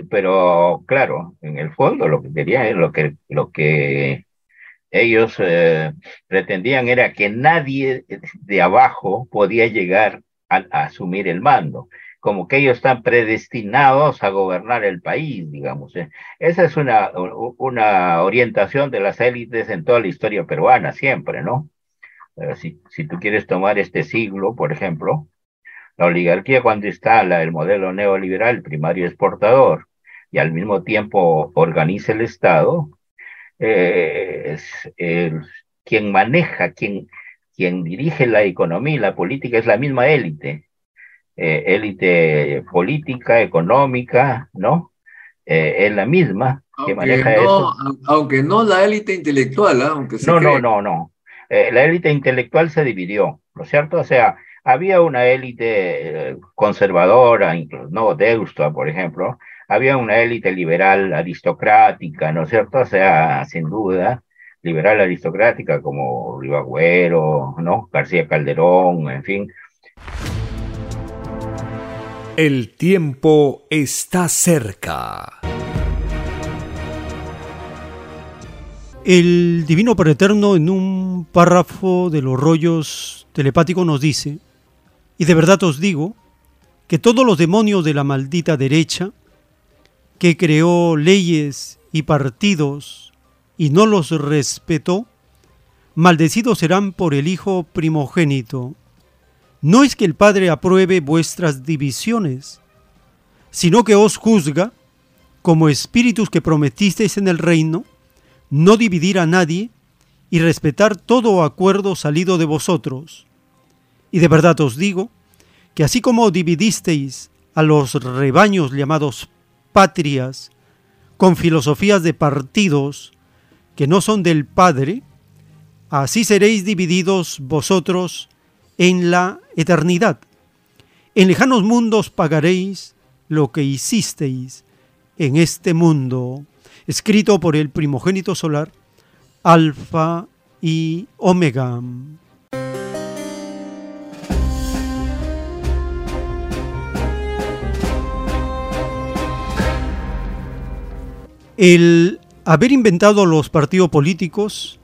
pero claro, en el fondo lo que lo que, lo que ellos eh, pretendían era que nadie de abajo podía llegar a, asumir el mando, como que ellos están predestinados a gobernar el país, digamos. ¿eh? Esa es una, una orientación de las élites en toda la historia peruana, siempre, ¿no? si, si tú quieres tomar este siglo, por ejemplo, la oligarquía cuando instala el modelo neoliberal primario exportador y al mismo tiempo organiza el Estado, eh, es, quien maneja, quien, quien dirige la economía y la política es la misma élite, eh, élite política, económica, ¿no? Eh, es la misma que maneja eso. Aunque no la élite intelectual, ¿ah? aunque No, no, no, no. la élite intelectual se dividió, ¿no es cierto? O sea, había una élite conservadora, incluso, no, Deusto, por ejemplo, había una élite liberal aristocrática, ¿no es cierto? O sea, sin duda, liberal aristocrática como Ribagüero, ¿no? García Calderón, en fin. El tiempo está cerca. El Divino Eterno en un párrafo de los rollos telepáticos nos dice, y de verdad os digo, que todos los demonios de la maldita derecha que creó leyes y partidos y no los respetó, maldecidos serán por el Hijo primogénito. No es que el Padre apruebe vuestras divisiones, sino que os juzga como espíritus que prometisteis en el reino, no dividir a nadie y respetar todo acuerdo salido de vosotros. Y de verdad os digo que así como dividisteis a los rebaños llamados patrias, con filosofías de partidos que no son del Padre, así seréis divididos vosotros en la eternidad. En lejanos mundos pagaréis lo que hicisteis en este mundo, escrito por el primogénito solar, Alfa y Omega. El haber inventado los partidos políticos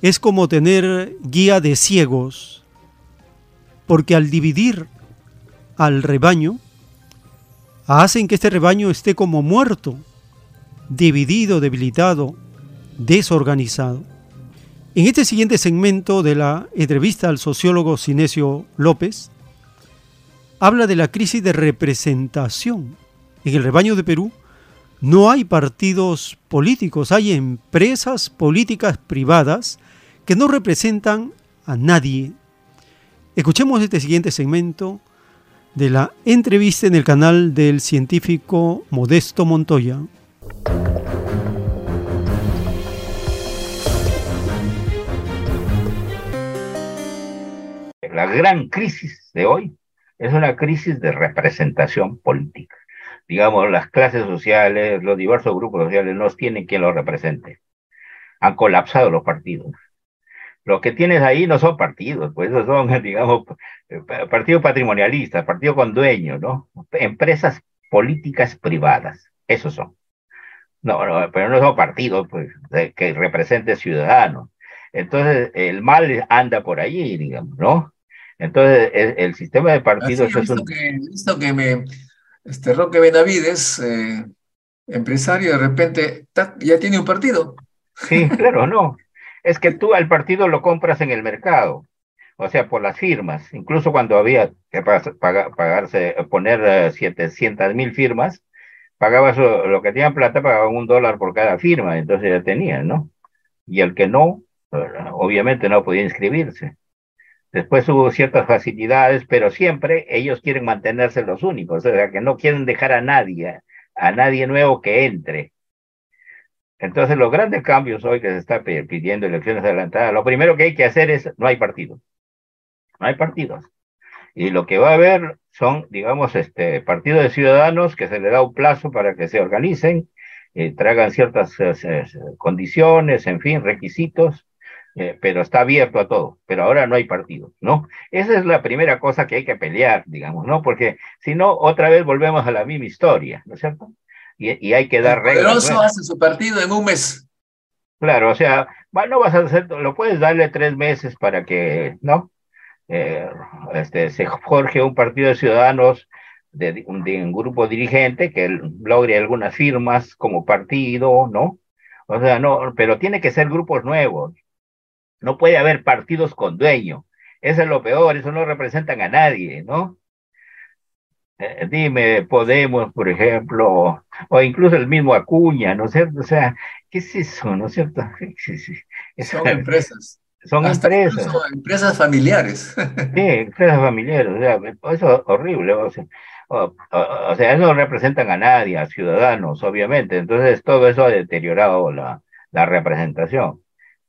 es como tener guía de ciegos, porque al dividir al rebaño, hacen que este rebaño esté como muerto, dividido, debilitado, desorganizado. En este siguiente segmento de la entrevista al sociólogo Sinesio López, habla de la crisis de representación. En el rebaño de Perú no hay partidos políticos, hay empresas políticas privadas que no representan a nadie. Escuchemos este siguiente segmento de la entrevista en el canal del científico Modesto Montoya. La gran crisis de hoy es una crisis de representación política. Digamos, las clases sociales, los diversos grupos sociales no tienen quien los represente. Han colapsado los partidos. Lo que tienes ahí no son partidos, pues son, *laughs* digamos, partidos patrimonialistas, partidos con dueños, ¿no? Empresas políticas privadas, esos son. No, no, pero no son partidos pues, que representen ciudadanos. Entonces, el mal anda por allí, digamos, ¿no? Entonces, el, sistema de partidos es un... Que, visto que me, este Roque Benavides, eh, empresario, de repente ya tiene un partido. Sí, claro, no. Es que tú al partido lo compras en el mercado, o sea, por las firmas. Incluso cuando había que pagarse, poner 700 eh, mil firmas, pagabas lo, que tenían plata, pagaban un dólar por cada firma, entonces ya tenían, ¿no? Y el que no, obviamente no podía inscribirse. Después hubo ciertas facilidades, pero siempre ellos quieren mantenerse los únicos, o sea, que no quieren dejar a nadie, a nadie nuevo que entre. Entonces, los grandes cambios hoy que se está pidiendo elecciones adelantadas, lo primero que hay que hacer es, no hay partidos. No hay partidos. Y lo que va a haber son, digamos, este, partidos de ciudadanos que se le da un plazo para que se organicen, eh, ciertas eh, condiciones, en fin, requisitos, eh, pero está abierto a todo, pero ahora no hay partido, ¿no? Esa es la primera cosa que hay que pelear, digamos, ¿no? Porque si no, otra vez volvemos a la misma historia, ¿no es cierto? Y, hay que dar reglas. Poderoso hace su partido en un mes. Claro, o sea, no vas a hacer, lo puedes darle tres meses para que, ¿no? Eh, este, se forje un partido de ciudadanos de, un, de un grupo dirigente que logre algunas firmas como partido, ¿no? O sea, no, pero tiene que ser grupos nuevos, no puede haber partidos con dueño. Eso es lo peor, eso no representan a nadie, ¿no? Eh, dime, Podemos, por ejemplo, o incluso el mismo Acuña, ¿no es cierto? O sea, ¿qué es eso, no es cierto? *laughs* Son empresas. Son empresas. Empresas familiares. *laughs* Sí, empresas familiares, o sea, eso es horrible. O sea, o, sea, eso no representan a nadie, a ciudadanos, obviamente. Entonces, todo eso ha deteriorado la, la representación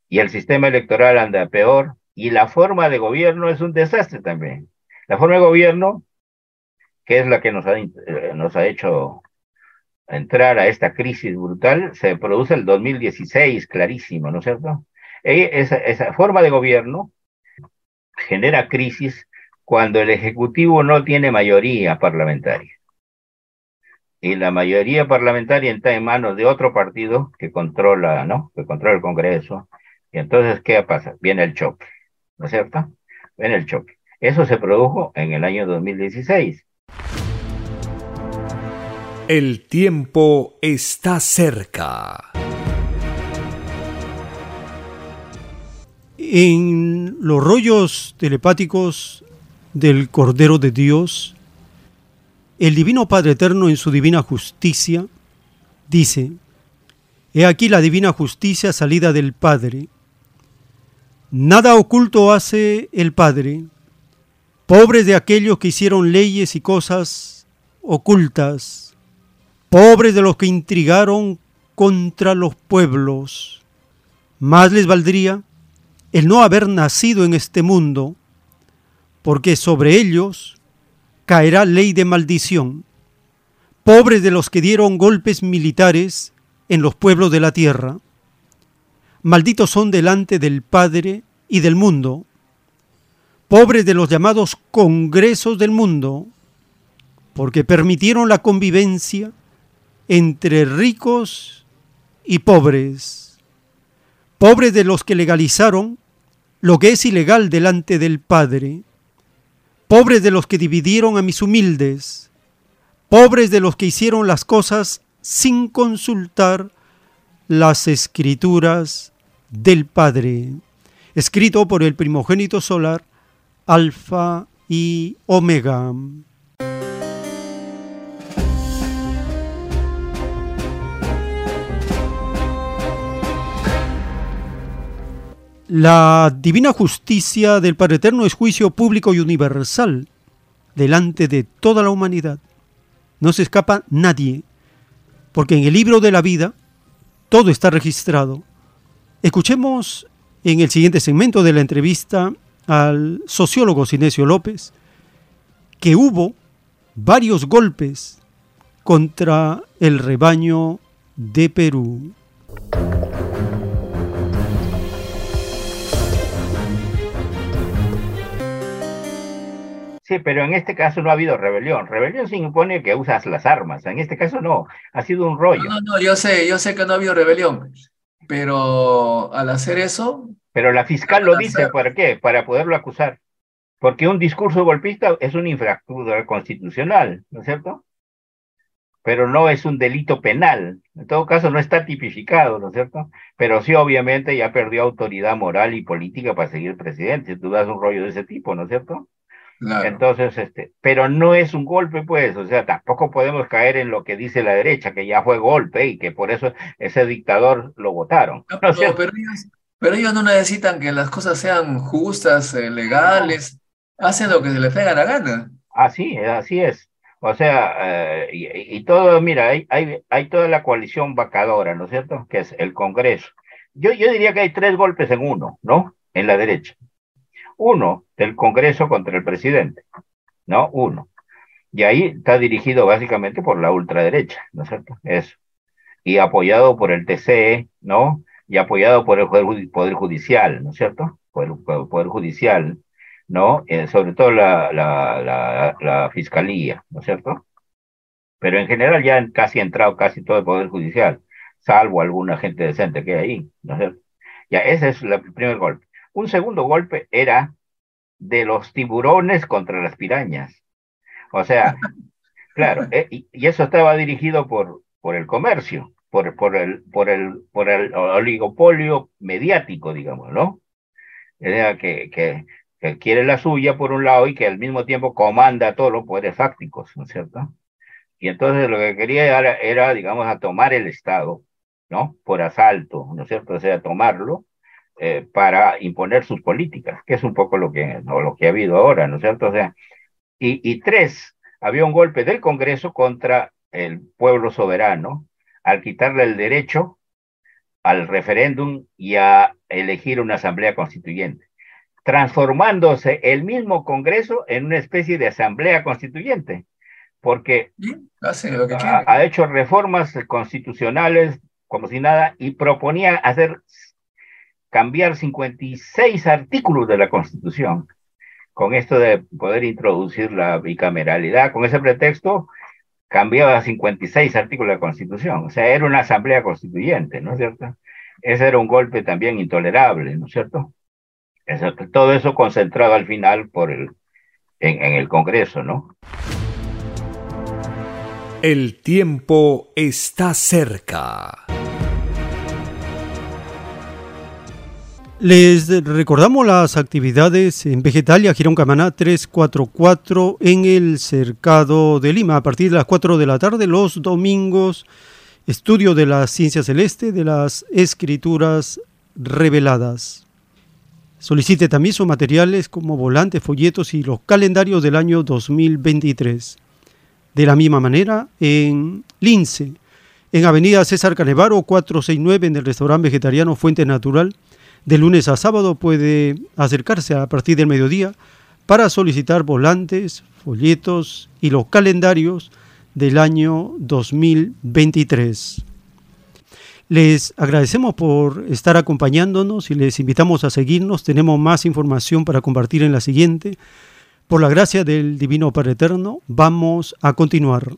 y el sistema electoral anda peor y la forma de gobierno es un desastre también. La forma de gobierno, que es la que nos ha, eh, nos ha hecho entrar a esta crisis brutal, se produce el 2016, clarísimo, ¿no es cierto? E, esa, esa forma de gobierno genera crisis cuando el Ejecutivo no tiene mayoría parlamentaria. Y la mayoría parlamentaria está en manos de otro partido que controla, ¿no? Que controla el Congreso, y entonces, ¿qué pasa? Viene el choque, ¿no es cierto? Viene el choque. Eso se produjo en el año 2016. El tiempo está cerca. En los rollos telepáticos del Cordero de Dios, el Divino Padre Eterno en su divina justicia dice, He aquí la divina justicia salida del Padre, Nada oculto hace el Padre. Pobres de aquellos que hicieron leyes y cosas ocultas. Pobres de los que intrigaron contra los pueblos. Más les valdría el no haber nacido en este mundo, porque sobre ellos caerá ley de maldición. Pobres de los que dieron golpes militares en los pueblos de la tierra malditos son delante del Padre y del mundo, pobres de los llamados congresos del mundo, porque permitieron la convivencia entre ricos y pobres, pobres de los que legalizaron lo que es ilegal delante del Padre, pobres de los que dividieron a mis humildes, pobres de los que hicieron las cosas sin consultar las escrituras del Padre, escrito por el primogénito solar, Alfa y Omega. La divina justicia del Padre Eterno es juicio público y universal delante de toda la humanidad. No se escapa nadie, porque en el libro de la vida todo está registrado. Escuchemos en el siguiente segmento de la entrevista al sociólogo Sinesio López que hubo varios golpes contra el rebaño de Perú. Sí, pero en este caso no ha habido rebelión. Rebelión se impone que usas las armas. En este caso no. Ha sido un rollo. No, no, yo sé, yo sé que no ha habido rebelión. Pero al hacer eso. Pero la fiscal lo dice, ¿para qué? Para poderlo acusar. Porque un discurso golpista es una infractura constitucional, ¿no es cierto? Pero no es un delito penal. En todo caso, no está tipificado, ¿no es cierto? Pero sí, obviamente, ya perdió autoridad moral y política para seguir presidente. Si tú das un rollo de ese tipo, ¿no es cierto? Entonces, este, pero no es un golpe, pues, o sea, tampoco podemos caer en lo que dice la derecha, que ya fue golpe y que por eso ese dictador lo votaron. *laughs* pero, ellos, no necesitan que las cosas sean justas, eh, legales, hacen lo que se les pega la gana. Así, así es. O sea, eh, y, todo, mira, hay, hay, hay toda la coalición vacadora, ¿no es cierto? Que es el Congreso. Yo, yo diría que hay tres golpes en uno, ¿no? En la derecha. Uno, del Congreso contra el presidente, ¿no? Uno. Y ahí está dirigido básicamente por la ultraderecha, ¿no es cierto? Eso. Y apoyado por el TCE, ¿no? Y apoyado por el Poder Judicial, ¿no es cierto? Por el Poder Judicial, ¿no? Eh, sobre todo la, Fiscalía, ¿no es cierto? Pero en general ya casi ha entrado casi todo el Poder Judicial, salvo alguna gente decente que hay ahí, ¿no es cierto? Ya, ese es el primer golpe. Un segundo golpe era de los tiburones contra las pirañas. O sea, *laughs* claro, eh, y, eso estaba dirigido por, por el comercio, por, por, el, por, el, por el oligopolio mediático, digamos, ¿no? Era que, que, que quiere la suya por un lado y que al mismo tiempo comanda todos los poderes fácticos, ¿no es cierto? Y entonces lo que quería era, era, digamos, a tomar el Estado, ¿no? Por asalto, ¿no es cierto? O sea, tomarlo eh, para imponer sus políticas, que es un poco lo que, lo que ha habido ahora, ¿no es cierto? O sea, y, y tres, había un golpe del Congreso contra el pueblo soberano al quitarle el derecho al referéndum y a elegir una asamblea constituyente, transformándose el mismo Congreso en una especie de asamblea constituyente, porque ha, ha, hecho reformas constitucionales como si nada y proponía hacer cambiar 56 artículos de la Constitución. Con esto de poder introducir la bicameralidad, con ese pretexto, cambiaba 56 artículos de la Constitución. O sea, era una asamblea constituyente, ¿no es cierto? Ese era un golpe también intolerable, ¿no es cierto? todo eso concentrado al final por el, en, en el Congreso, ¿no? El tiempo está cerca. Les recordamos las actividades en Vegetalia Girón Camaná 344 en el Cercado de Lima a partir de las 4 de la tarde los domingos. Estudio de la ciencia celeste de las escrituras reveladas. Solicite también sus materiales como volantes, folletos y los calendarios del año 2023. De la misma manera, en Lince, en Avenida César Canevaro 469 en el restaurante vegetariano Fuente Natural, de lunes a sábado puede acercarse a partir del mediodía para solicitar volantes, folletos y los calendarios del año 2023. Les agradecemos por estar acompañándonos y les invitamos a seguirnos. Tenemos más información para compartir en la siguiente. Por la gracia del Divino Padre Eterno, vamos a continuar.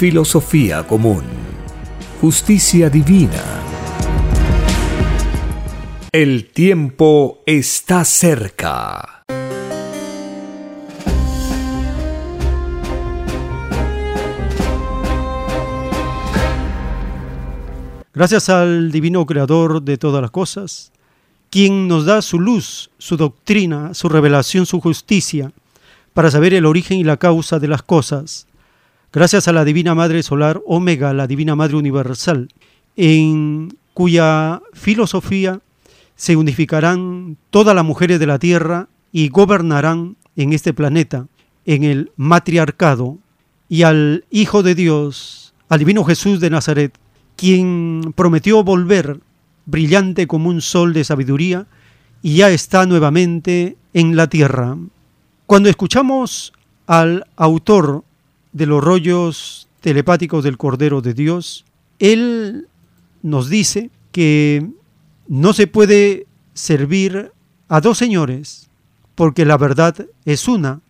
Filosofía común. Justicia divina. El tiempo está cerca. Gracias al divino creador de todas las cosas, quien nos da su luz, su doctrina, su revelación, su justicia, para saber el origen y la causa de las cosas gracias a la Divina Madre Solar Omega, la Divina Madre Universal, en cuya filosofía se unificarán todas las mujeres de la tierra y gobernarán en este planeta, en el matriarcado, y al Hijo de Dios, al Divino Jesús de Nazaret, quien prometió volver brillante como un sol de sabiduría, y ya está nuevamente en la tierra. Cuando escuchamos al autor de los rollos telepáticos del Cordero de Dios, Él nos dice que no se puede servir a dos señores, porque la verdad es una,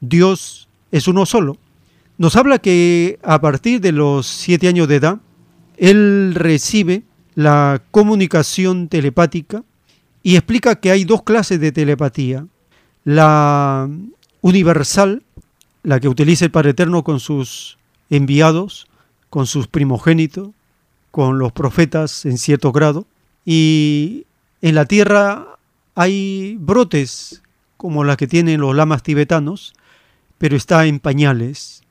Dios es uno solo. Nos habla que a partir de los siete años de edad, Él recibe la comunicación telepática y explica que hay dos clases de telepatía. La universal, la que utiliza el Padre Eterno con sus enviados, con sus primogénitos, con los profetas en cierto grado. Y en la tierra hay brotes como la que tienen los lamas tibetanos, pero está en pañales.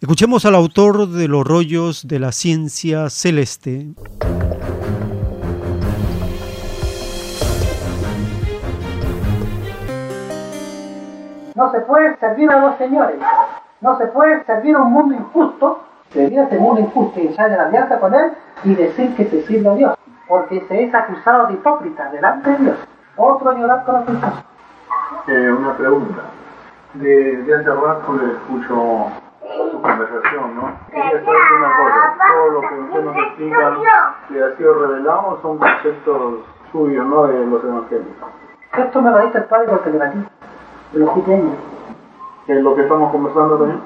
Escuchemos al autor de los rollos de la ciencia celeste. No se puede servir a dos señores. No se puede servir a un mundo injusto, servir a ese mundo injusto y echar en alianza con él y decir que se sirve a Dios. Porque se es acusado de hipócrita delante de Dios. Otro llorar con la eh, Una pregunta. De, de hace rato le escucho su conversación, ¿no? Quería saber una cosa. Todo lo que usted nos explica que ha sido revelado son conceptos suyos, ¿no? De los evangelios. Esto me lo dice el padre porque le de los. ¿Qué es lo que estamos conversando también?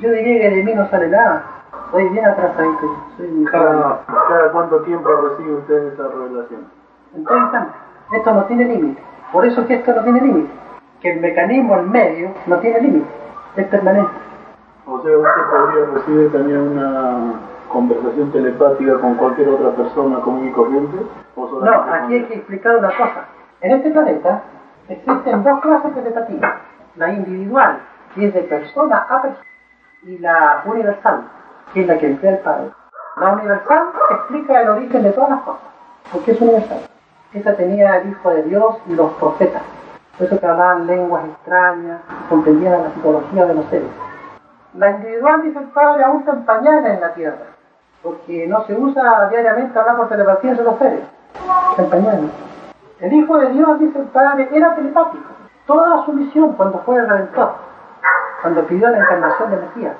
Yo diría que de mí no sale nada. Soy bien atrasadito. Soy ¿Cada, ¿Cada cuánto tiempo recibe usted esa revelación? En todo instante. Esto no tiene límite. Por eso es que esto no tiene límite. Que el mecanismo, el medio, no tiene límite. Es permanente. O sea, usted podría recibir también una conversación telepática con cualquier otra persona común y corriente. no, aquí hay que explicar una cosa. En este planeta existen dos clases telepatía. La individual, que es de persona a persona, y la universal, que es la que emplea el Padre. La universal explica el origen de todas las cosas, porque es universal. Esa tenía el Hijo de Dios y los profetas. Por eso que hablaban lenguas extrañas, comprendían la psicología de los seres. La individual, dice el Padre, aún en en la tierra, porque no se usa diariamente hablar por telepatía entre los seres. En el Hijo de Dios, dice el Padre, era telepático. Toda su misión cuando fue el Redentor, cuando pidió la encarnación de Mesías.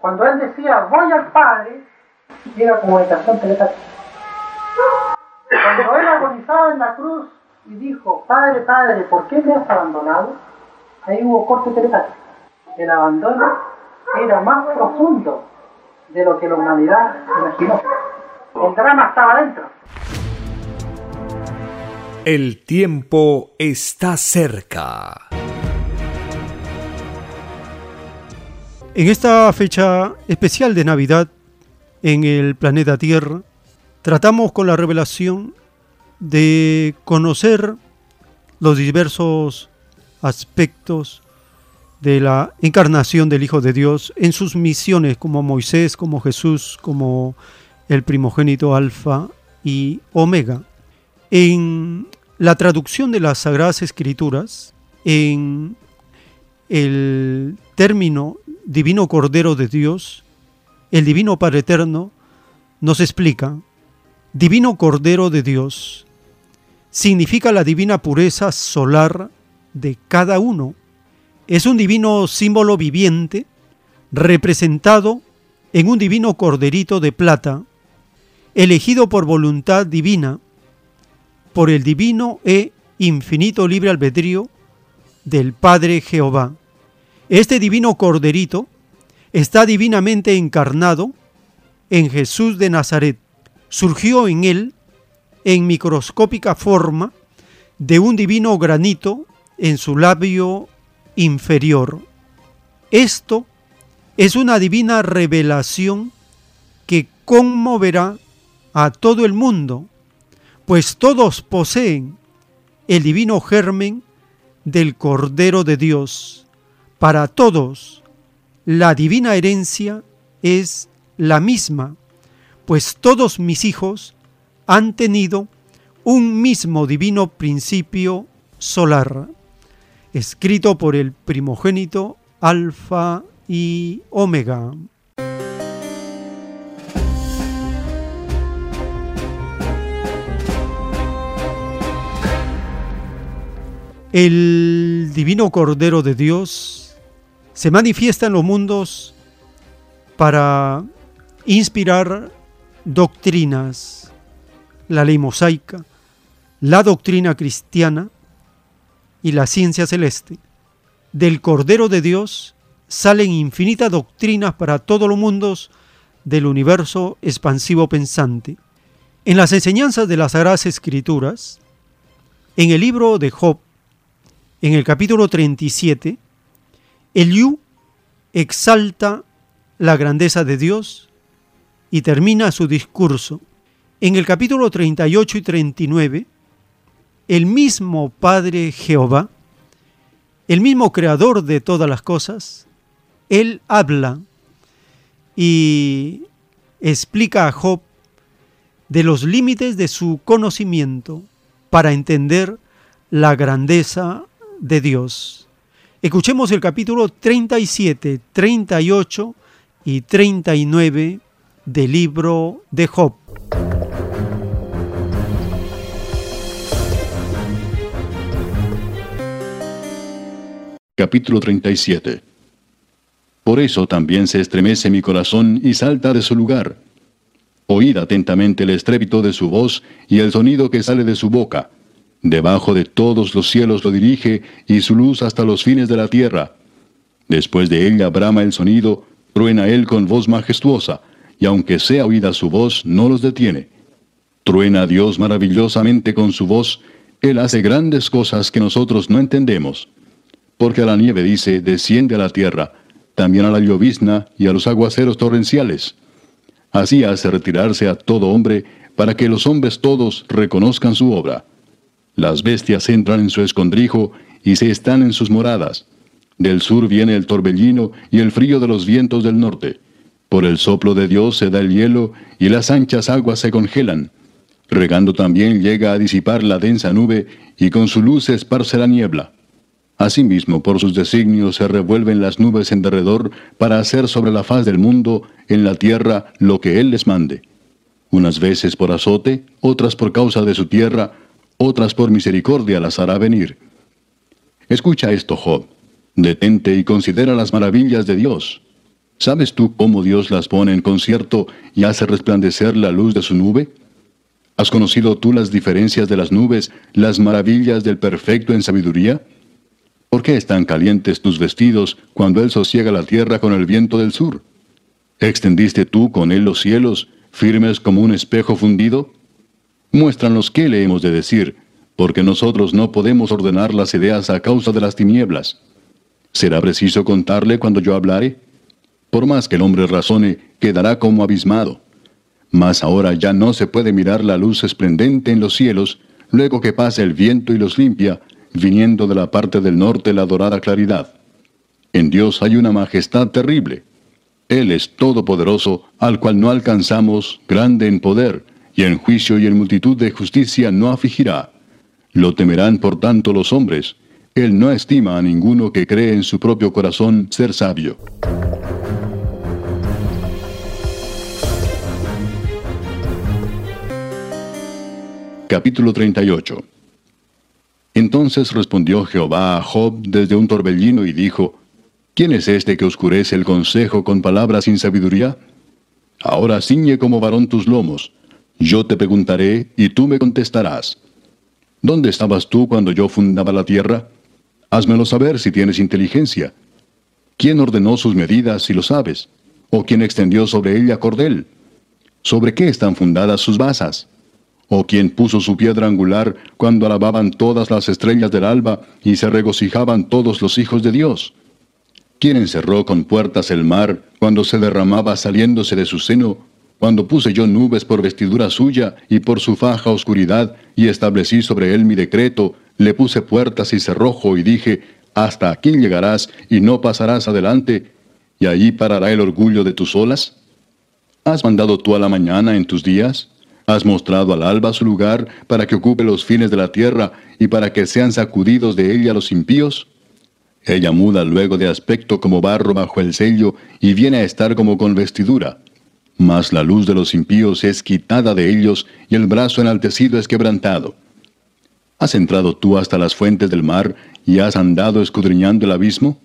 Cuando él decía, voy al Padre, era comunicación telepática. Cuando él agonizaba en la cruz y dijo, Padre, Padre, ¿por qué me has abandonado? Ahí hubo corte telepático. El abandono era más profundo de lo que la humanidad imaginó. El drama estaba dentro. El tiempo está cerca. En esta fecha especial de Navidad en el planeta Tierra, tratamos con la revelación de conocer los diversos aspectos de la encarnación del Hijo de Dios en sus misiones como Moisés, como Jesús, como el primogénito Alfa y Omega. En la traducción de las Sagradas Escrituras en el término Divino Cordero de Dios, el Divino Padre Eterno, nos explica, Divino Cordero de Dios significa la divina pureza solar de cada uno. Es un divino símbolo viviente representado en un divino corderito de plata, elegido por voluntad divina por el divino e infinito libre albedrío del Padre Jehová. Este divino corderito está divinamente encarnado en Jesús de Nazaret. Surgió en él en microscópica forma de un divino granito en su labio inferior. Esto es una divina revelación que conmoverá a todo el mundo pues todos poseen el divino germen del Cordero de Dios. Para todos la divina herencia es la misma, pues todos mis hijos han tenido un mismo divino principio solar, escrito por el primogénito Alfa y Omega. El divino Cordero de Dios se manifiesta en los mundos para inspirar doctrinas, la ley mosaica, la doctrina cristiana y la ciencia celeste. Del Cordero de Dios salen infinitas doctrinas para todos los mundos del universo expansivo pensante. En las enseñanzas de las Sagradas Escrituras, en el libro de Job, En el capítulo 37, Eliú exalta la grandeza de Dios y termina su discurso. En el capítulo 38 y 39, el mismo Padre Jehová, el mismo creador de todas las cosas, él habla y explica a Job de los límites de su conocimiento para entender la grandeza de Dios. Escuchemos el capítulo 37, 38 y 39 del libro de Job. Capítulo 37 Por eso también se estremece mi corazón y salta de su lugar. Oíd atentamente el estrépito de su voz y el sonido que sale de su boca. Debajo de todos los cielos lo dirige y su luz hasta los fines de la tierra. Después de ella brama el sonido, truena él con voz majestuosa, y aunque sea oída su voz, no los detiene. Truena Dios maravillosamente con su voz, Él hace grandes cosas que nosotros no entendemos. Porque a la nieve dice, desciende a la tierra, también a la llovizna y a los aguaceros torrenciales. Así hace retirarse a todo hombre, para que los hombres todos reconozcan su obra. Las bestias entran en su escondrijo y se están en sus moradas. Del sur viene el torbellino y el frío de los vientos del norte. Por el soplo de Dios se da el hielo y las anchas aguas se congelan. Regando también llega a disipar la densa nube y con su luz esparce la niebla. Asimismo, por sus designios se revuelven las nubes en derredor para hacer sobre la faz del mundo, en la tierra, lo que Él les mande. Unas veces por azote, otras por causa de su tierra, otras por misericordia las hará venir. Escucha esto, Job. Detente y considera las maravillas de Dios. ¿Sabes tú cómo Dios las pone en concierto y hace resplandecer la luz de su nube? ¿Has conocido tú las diferencias de las nubes, las maravillas del perfecto en sabiduría? ¿Por qué están calientes tus vestidos cuando Él sosiega la tierra con el viento del sur? ¿Extendiste tú con Él los cielos, firmes como un espejo fundido? Muéstranos qué le hemos de decir, porque nosotros no podemos ordenar las ideas a causa de las tinieblas. ¿Será preciso contarle cuando yo hablare? Por más que el hombre razone, quedará como abismado. Mas ahora ya no se puede mirar la luz esplendente en los cielos, luego que pasa el viento y los limpia, viniendo de la parte del norte la dorada claridad. En Dios hay una majestad terrible. Él es todopoderoso, al cual no alcanzamos, grande en poder, y en juicio y en multitud de justicia no afligirá. Lo temerán por tanto los hombres. Él no estima a ninguno que cree en su propio corazón ser sabio. Capítulo 38 Entonces respondió Jehová a Job desde un torbellino y dijo, ¿Quién es este que oscurece el consejo con palabras sin sabiduría? Ahora ciñe como varón tus lomos yo te preguntaré y tú me contestarás. ¿Dónde estabas tú cuando yo fundaba la tierra? Házmelo saber si tienes inteligencia. ¿Quién ordenó sus medidas si lo sabes? ¿O quién extendió sobre ella cordel? ¿Sobre qué están fundadas sus basas? ¿O quién puso su piedra angular cuando alababan todas las estrellas del alba y se regocijaban todos los hijos de Dios? ¿Quién encerró con puertas el mar cuando se derramaba saliéndose de su seno cuando puse yo nubes por vestidura suya y por su faja oscuridad, y establecí sobre él mi decreto, le puse puertas y cerrojo, y dije, hasta aquí llegarás y no pasarás adelante, y allí parará el orgullo de tus olas? ¿Has mandado tú a la mañana en tus días? ¿Has mostrado al alba su lugar para que ocupe los fines de la tierra y para que sean sacudidos de ella los impíos? Ella muda luego de aspecto como barro bajo el sello y viene a estar como con vestidura mas la luz de los impíos es quitada de ellos y el brazo enaltecido es quebrantado. ¿Has entrado tú hasta las fuentes del mar y has andado escudriñando el abismo?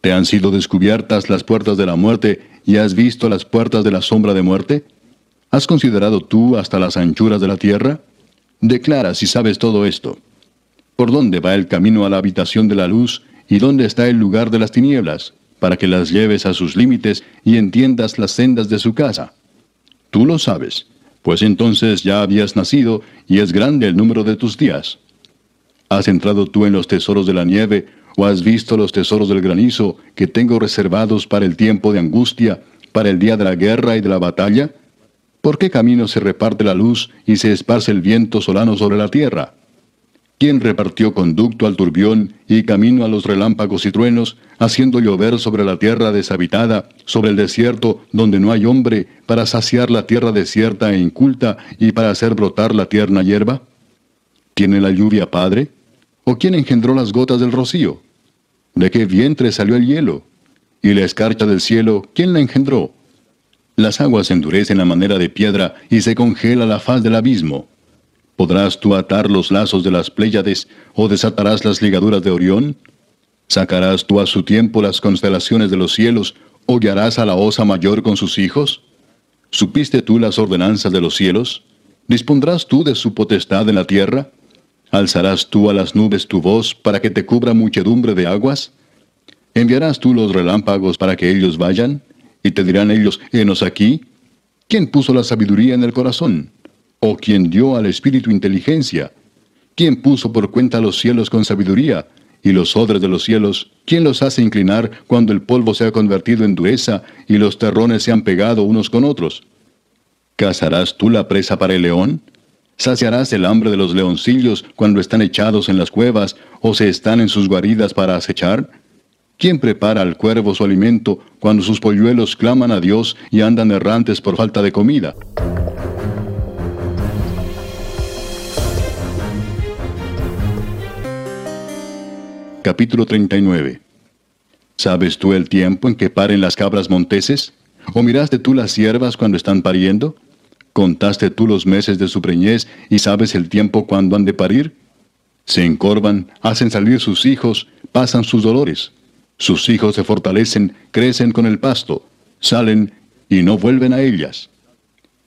¿Te han sido descubiertas las puertas de la muerte y has visto las puertas de la sombra de muerte? ¿Has considerado tú hasta las anchuras de la tierra? Declara si sabes todo esto. ¿Por dónde va el camino a la habitación de la luz y dónde está el lugar de las tinieblas? Para que las lleves a sus límites y entiendas las sendas de su casa. Tú lo sabes, pues entonces ya habías nacido y es grande el número de tus días. ¿Has entrado tú en los tesoros de la nieve o has visto los tesoros del granizo que tengo reservados para el tiempo de angustia, para el día de la guerra y de la batalla? ¿Por qué camino se reparte la luz y se esparce el viento solano sobre la tierra? ¿Quién repartió conducto al turbión y camino a los relámpagos y truenos, haciendo llover sobre la tierra deshabitada, sobre el desierto donde no hay hombre, para saciar la tierra desierta e inculta y para hacer brotar la tierna hierba? ¿Tiene la lluvia padre? ¿O quién engendró las gotas del rocío? ¿De qué vientre salió el hielo? ¿Y la escarcha del cielo, quién la engendró? Las aguas endurecen la manera de piedra y se congela la faz del abismo. ¿Podrás tú atar los lazos de las Pléyades o desatarás las ligaduras de Orión? ¿Sacarás tú a su tiempo las constelaciones de los cielos o guiarás a la osa mayor con sus hijos? ¿Supiste tú las ordenanzas de los cielos? ¿Dispondrás tú de su potestad en la tierra? ¿Alzarás tú a las nubes tu voz para que te cubra muchedumbre de aguas? ¿Enviarás tú los relámpagos para que ellos vayan? Y te dirán ellos, henos aquí. ¿Quién puso la sabiduría en el corazón? ¿O quién dio al espíritu inteligencia? ¿Quién puso por cuenta los cielos con sabiduría? Y los odres de los cielos, ¿quién los hace inclinar cuando el polvo se ha convertido en dureza y los terrones se han pegado unos con otros? ¿Cazarás tú la presa para el león? ¿Saciarás el hambre de los leoncillos cuando están echados en las cuevas o se están en sus guaridas para acechar? ¿Quién prepara al cuervo su alimento cuando sus polluelos claman a Dios y andan errantes por falta de comida? Capítulo 39 ¿Sabes tú el tiempo en que paren las cabras monteses? ¿O miraste tú las siervas cuando están pariendo? ¿Contaste tú los meses de su preñez y sabes el tiempo cuando han de parir? Se encorvan, hacen salir sus hijos, pasan sus dolores. Sus hijos se fortalecen, crecen con el pasto, salen y no vuelven a ellas.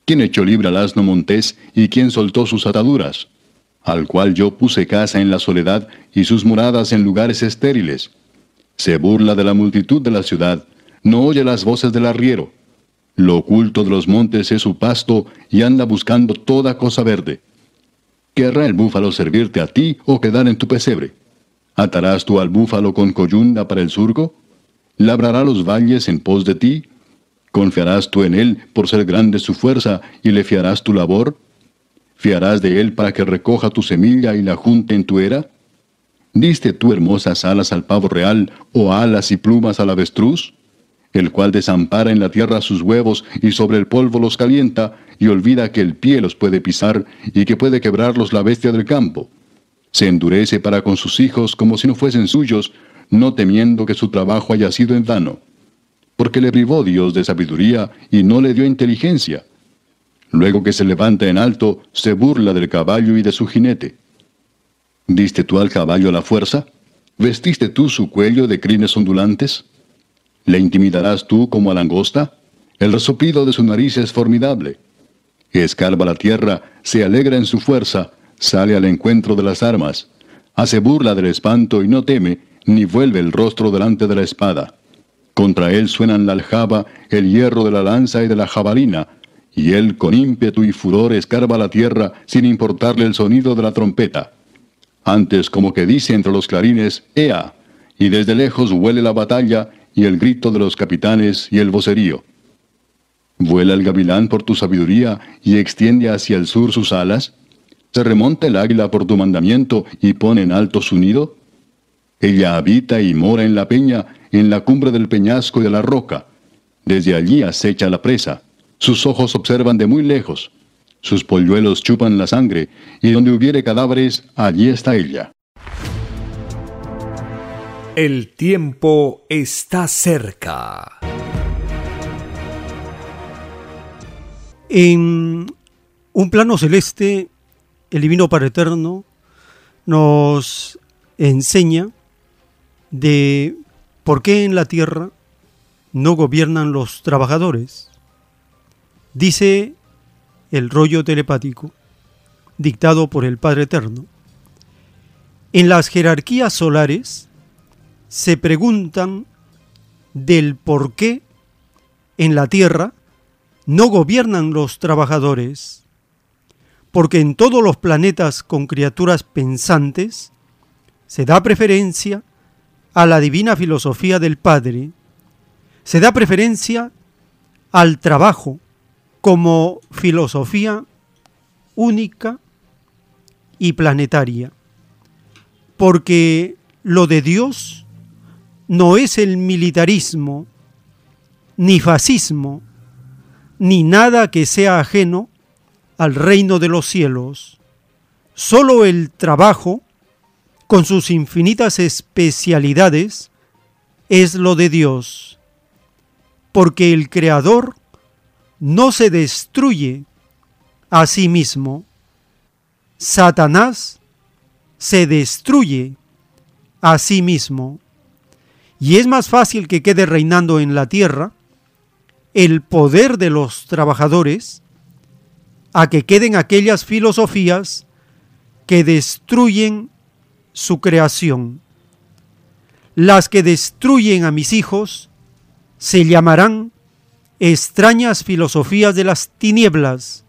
¿Quién echó libre al asno montés y quién soltó sus ataduras? Al cual yo puse casa en la soledad y sus moradas en lugares estériles. Se burla de la multitud de la ciudad, no oye las voces del arriero. Lo oculto de los montes es su pasto y anda buscando toda cosa verde. ¿Querrá el búfalo servirte a ti o quedar en tu pesebre? ¿Atarás tú al búfalo con coyunda para el surco? ¿Labrará los valles en pos de ti? ¿Confiarás tú en él por ser grande su fuerza y le fiarás tu labor? ¿Fiarás de él para que recoja tu semilla y la junte en tu era? ¿Diste tú hermosas alas al pavo real o alas y plumas al avestruz? El cual desampara en la tierra sus huevos y sobre el polvo los calienta y olvida que el pie los puede pisar y que puede quebrarlos la bestia del campo. Se endurece para con sus hijos como si no fuesen suyos, no temiendo que su trabajo haya sido en vano. Porque le privó Dios de sabiduría y no le dio inteligencia Luego que se levanta en alto, se burla del caballo y de su jinete. ¿Diste tú al caballo la fuerza? ¿Vestiste tú su cuello de crines ondulantes? ¿Le intimidarás tú como a langosta? El resoplido de su nariz es formidable. Escarba la tierra, se alegra en su fuerza, sale al encuentro de las armas. Hace burla del espanto y no teme, ni vuelve el rostro delante de la espada. Contra él suenan la aljaba, el hierro de la lanza y de la jabalina, y él con ímpetu y furor escarba la tierra sin importarle el sonido de la trompeta. Antes como que dice entre los clarines, Ea, y desde lejos huele la batalla y el grito de los capitanes y el vocerío. ¿Vuela el gavilán por tu sabiduría y extiende hacia el sur sus alas? ¿Se remonta el águila por tu mandamiento y pone en alto su nido? Ella habita y mora en la peña, en la cumbre del peñasco y de la roca. Desde allí acecha la presa. Sus ojos observan de muy lejos. Sus polluelos chupan la sangre, y donde hubiere cadáveres, allí está ella. El tiempo está cerca. En un plano celeste, el Divino Padre Eterno nos enseña de por qué en la tierra no gobiernan los trabajadores, Dice el rollo telepático, dictado por el Padre Eterno. En las jerarquías solares se preguntan del por qué en la Tierra no gobiernan los trabajadores, porque en todos los planetas con criaturas pensantes se da preferencia a la divina filosofía del Padre, se da preferencia al trabajo como filosofía única y planetaria, porque lo de Dios no es el militarismo, ni fascismo, ni nada que sea ajeno al reino de los cielos. Solo el trabajo, con sus infinitas especialidades, es lo de Dios, porque el Creador no se destruye a sí mismo. Satanás se destruye a sí mismo. Y es más fácil que quede reinando en la tierra el poder de los trabajadores a que queden aquellas filosofías que destruyen su creación. Las que destruyen a mis hijos se llamarán extrañas filosofías de las tinieblas.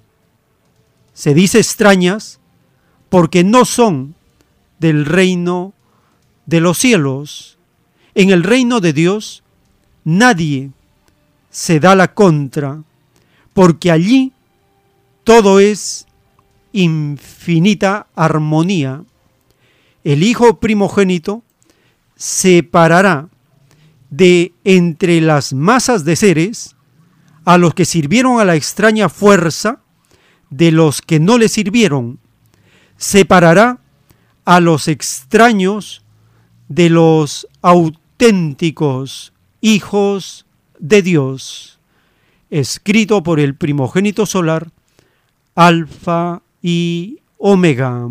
Se dice extrañas porque no son del reino de los cielos. En el reino de Dios nadie se da la contra, porque allí todo es infinita armonía. El Hijo primogénito separará de entre las masas de seres a los que sirvieron a la extraña fuerza de los que no le sirvieron. Separará a los extraños de los auténticos hijos de Dios, escrito por el primogénito solar, Alfa y Omega.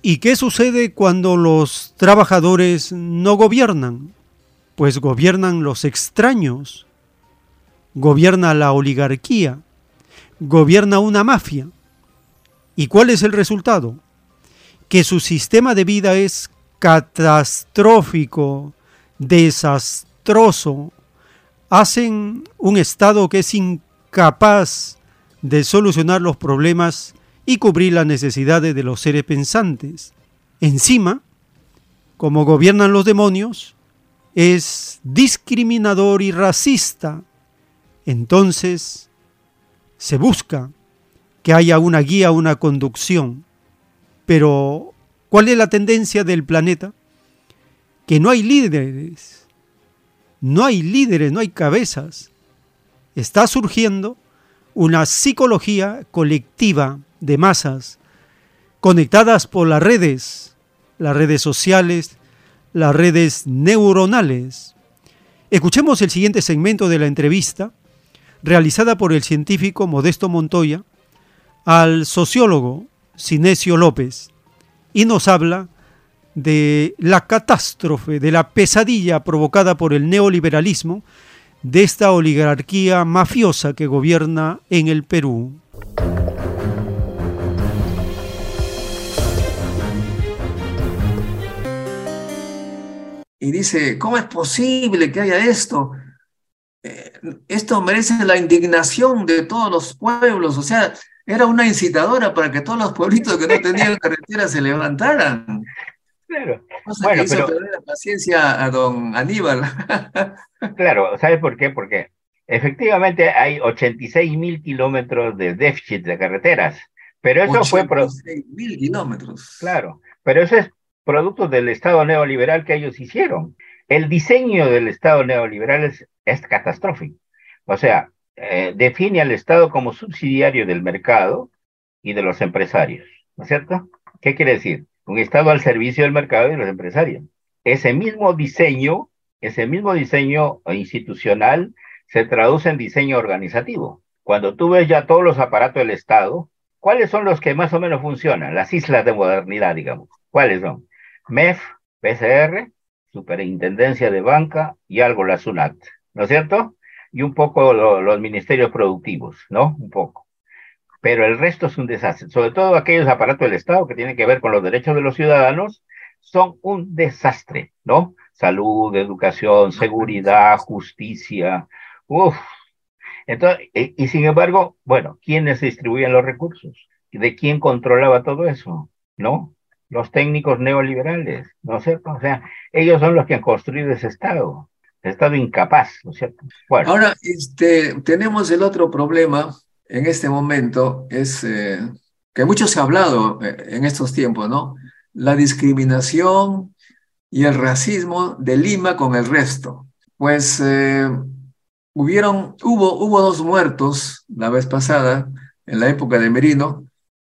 ¿Y qué sucede cuando los trabajadores no gobiernan? Pues gobiernan los extraños, gobierna la oligarquía, gobierna una mafia. ¿Y cuál es el resultado? Que su sistema de vida es catastrófico, desastroso, hacen un Estado que es incapaz de solucionar los problemas y cubrir las necesidades de los seres pensantes. Encima, como gobiernan los demonios, es discriminador y racista. Entonces, se busca que haya una guía, una conducción. Pero, ¿cuál es la tendencia del planeta? Que no hay líderes no hay líderes, no hay cabezas. Está surgiendo una psicología colectiva de masas conectadas por las redes, las redes sociales, las redes neuronales. Escuchemos el siguiente segmento de la entrevista realizada por el científico Modesto Montoya al sociólogo Sinesio López y nos habla de la catástrofe, de la pesadilla provocada por el neoliberalismo de esta oligarquía mafiosa que gobierna en el Perú. Y dice, ¿cómo es posible que haya esto? Eh, esto merece la indignación de todos los pueblos, o sea, era una incitadora para que todos los pueblitos que no tenían *laughs* carretera se levantaran. Claro. bueno, pero la paciencia a don Aníbal. *laughs* claro, ¿sabes por qué? Porque efectivamente hay 86 mil kilómetros de déficit de carreteras, pero eso fue... 86 mil kilómetros. Claro, pero eso es producto del Estado neoliberal que ellos hicieron. El diseño del Estado neoliberal es, catastrófico. O sea, eh, define al Estado como subsidiario del mercado y de los empresarios, ¿no es cierto? ¿Qué quiere decir? un Estado al servicio del mercado y de los empresarios. Ese mismo diseño, ese mismo diseño institucional se traduce en diseño organizativo. Cuando tú ves ya todos los aparatos del Estado, ¿cuáles son los que más o menos funcionan? Las islas de modernidad, digamos. ¿Cuáles son? MEF, PCR, Superintendencia de Banca y algo la SUNAT, ¿no es cierto? Y un poco los ministerios productivos, ¿no? Un poco pero el resto es un desastre. Sobre todo aquellos aparatos del Estado que tienen que ver con los derechos de los ciudadanos son un desastre, ¿no? Salud, educación, seguridad, justicia, uff. Entonces, y, sin embargo, bueno, ¿quiénes distribuían los recursos? ¿De quién controlaba todo eso? ¿No? Los técnicos neoliberales, ¿no es cierto? O sea, ellos son los que han construido ese Estado, Estado incapaz, ¿no es cierto? Bueno. Ahora, este, tenemos el otro problema en este momento, es eh, que mucho se ha hablado eh, en estos tiempos, ¿no? La discriminación y el racismo de Lima con el resto. Pues eh, hubieron, hubo, hubo dos muertos la vez pasada, en la época de Merino,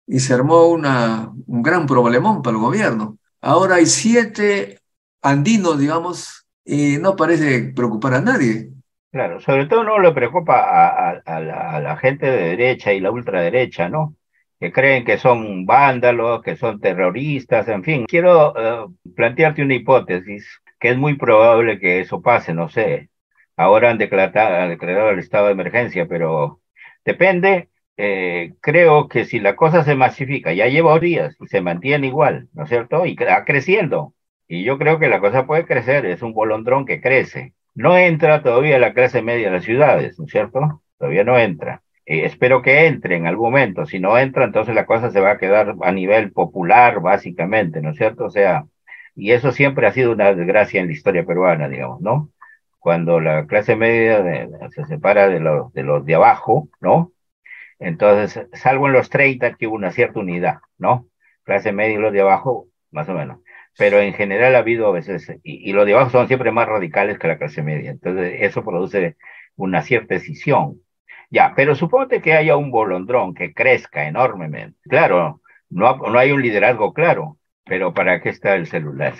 y se armó una, un gran problemón para el gobierno. Ahora hay siete andinos, digamos, y no parece preocupar a nadie. Claro, sobre todo no le preocupa a, la, gente de derecha y la ultraderecha, ¿no? Que creen que son vándalos, que son terroristas, en fin. Quiero eh, plantearte una hipótesis que es muy probable que eso pase, no sé. Ahora han declarado, han declarado el estado de emergencia, pero depende eh, creo que si la cosa se masifica, ya lleva días y se mantiene igual, ¿no es cierto? Y va creciendo. Y yo creo que la cosa puede crecer, es un bolondrón que crece. No entra todavía la clase media de las ciudades, ¿no es cierto? Todavía no entra. Eh, espero que entre en algún momento. Si no entra, entonces la cosa se va a quedar a nivel popular, básicamente, ¿no es cierto? O sea, y eso siempre ha sido una desgracia en la historia peruana, digamos, ¿no? Cuando la clase media se separa de los de abajo, ¿no? Entonces, salvo en los 30 que hubo una cierta unidad, ¿no? Clase media y los de abajo, más o menos. Pero en general ha habido a veces, y, los de abajo son siempre más radicales que la clase media. Entonces, eso produce una cierta decisión. Ya, pero suponte que haya un bolondrón que crezca enormemente. Claro, no, no hay un liderazgo claro, pero ¿para qué está el celular?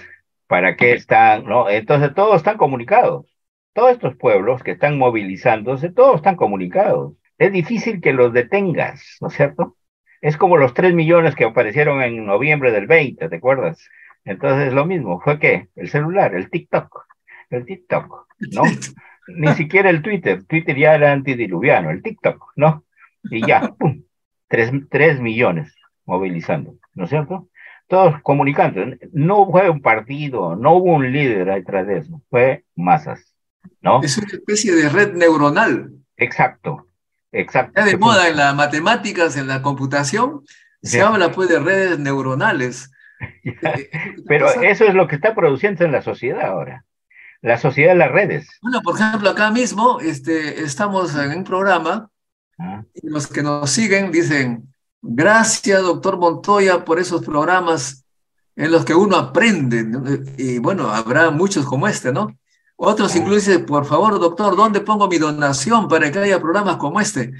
¿Para qué están? No? Entonces, todos están comunicados. Todos estos pueblos que están movilizándose, todos están comunicados es difícil que los detengas, ¿no es cierto? Es como los 3 millones que aparecieron en noviembre del 20, ¿te acuerdas? Entonces lo mismo, fue que el celular, el TikTok, el TikTok, ¿no? *laughs* Ni siquiera el Twitter, Twitter ya era antidiluviano, el TikTok, ¿no? Y ya, *laughs* ¡pum! 3, millones movilizando, ¿no es cierto? Todos comunicando. No fue un partido, no hubo un líder detrás de eso, fue masas, ¿no? Es una especie de red neuronal. Exacto, Exacto. Está de moda en las matemáticas, en la computación, se habla pues de redes neuronales. *laughs* Pero eso es lo que está produciendo en la sociedad ahora. La sociedad de las redes. Bueno, por ejemplo, acá mismo este, estamos en un programa ah. y los que nos siguen dicen, gracias, doctor Montoya, por esos programas en los que uno aprende. Y bueno, habrá muchos como este, ¿no? Otros incluso dicen, por favor, doctor, ¿dónde pongo mi donación para que haya programas como este?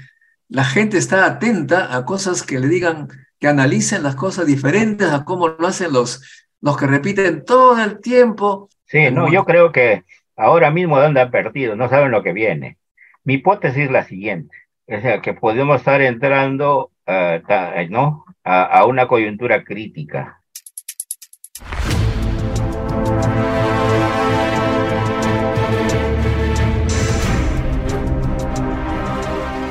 La gente está atenta a cosas que le digan, que analicen las cosas diferentes a cómo lo hacen los, los que repiten todo el tiempo. Sí, no, yo creo que ahora mismo de han perdido, no saben lo que viene. Mi hipótesis es la siguiente, es sea, que podemos estar entrando uh, ¿no? a, a una coyuntura crítica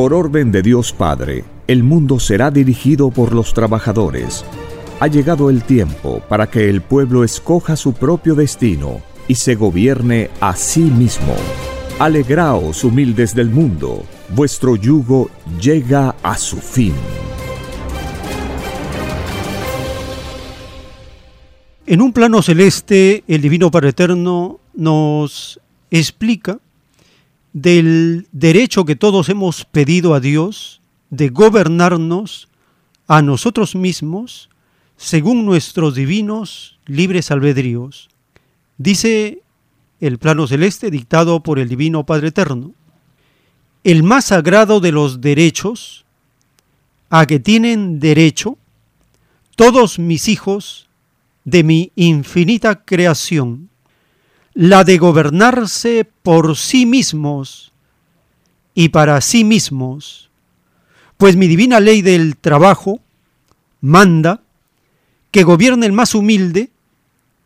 Por orden de Dios Padre, el mundo será dirigido por los trabajadores. Ha llegado el tiempo para que el pueblo escoja su propio destino y se gobierne a sí mismo. Alegraos, humildes del mundo, vuestro yugo llega a su fin. En un plano celeste, el Divino Padre Eterno nos explica del derecho que todos hemos pedido a Dios de gobernarnos a nosotros mismos según nuestros divinos libres albedríos. Dice el plano celeste dictado por el Divino Padre Eterno. El más sagrado de los derechos a que tienen derecho todos mis hijos de mi infinita creación, la de gobernarse por sí mismos y para sí mismos, pues mi divina ley del trabajo manda que gobierne el más humilde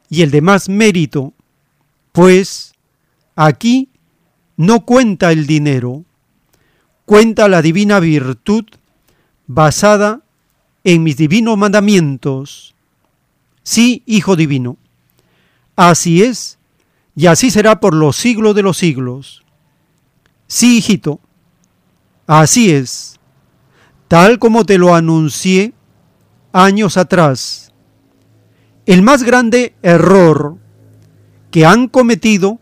y el de más mérito, pues aquí no cuenta el dinero, cuenta la divina virtud basada en mis divinos mandamientos. Sí, Hijo Divino, así es, y así será por los siglos de los siglos. Sí, hijito, así es, tal como te lo anuncié años atrás. El más grande error que han cometido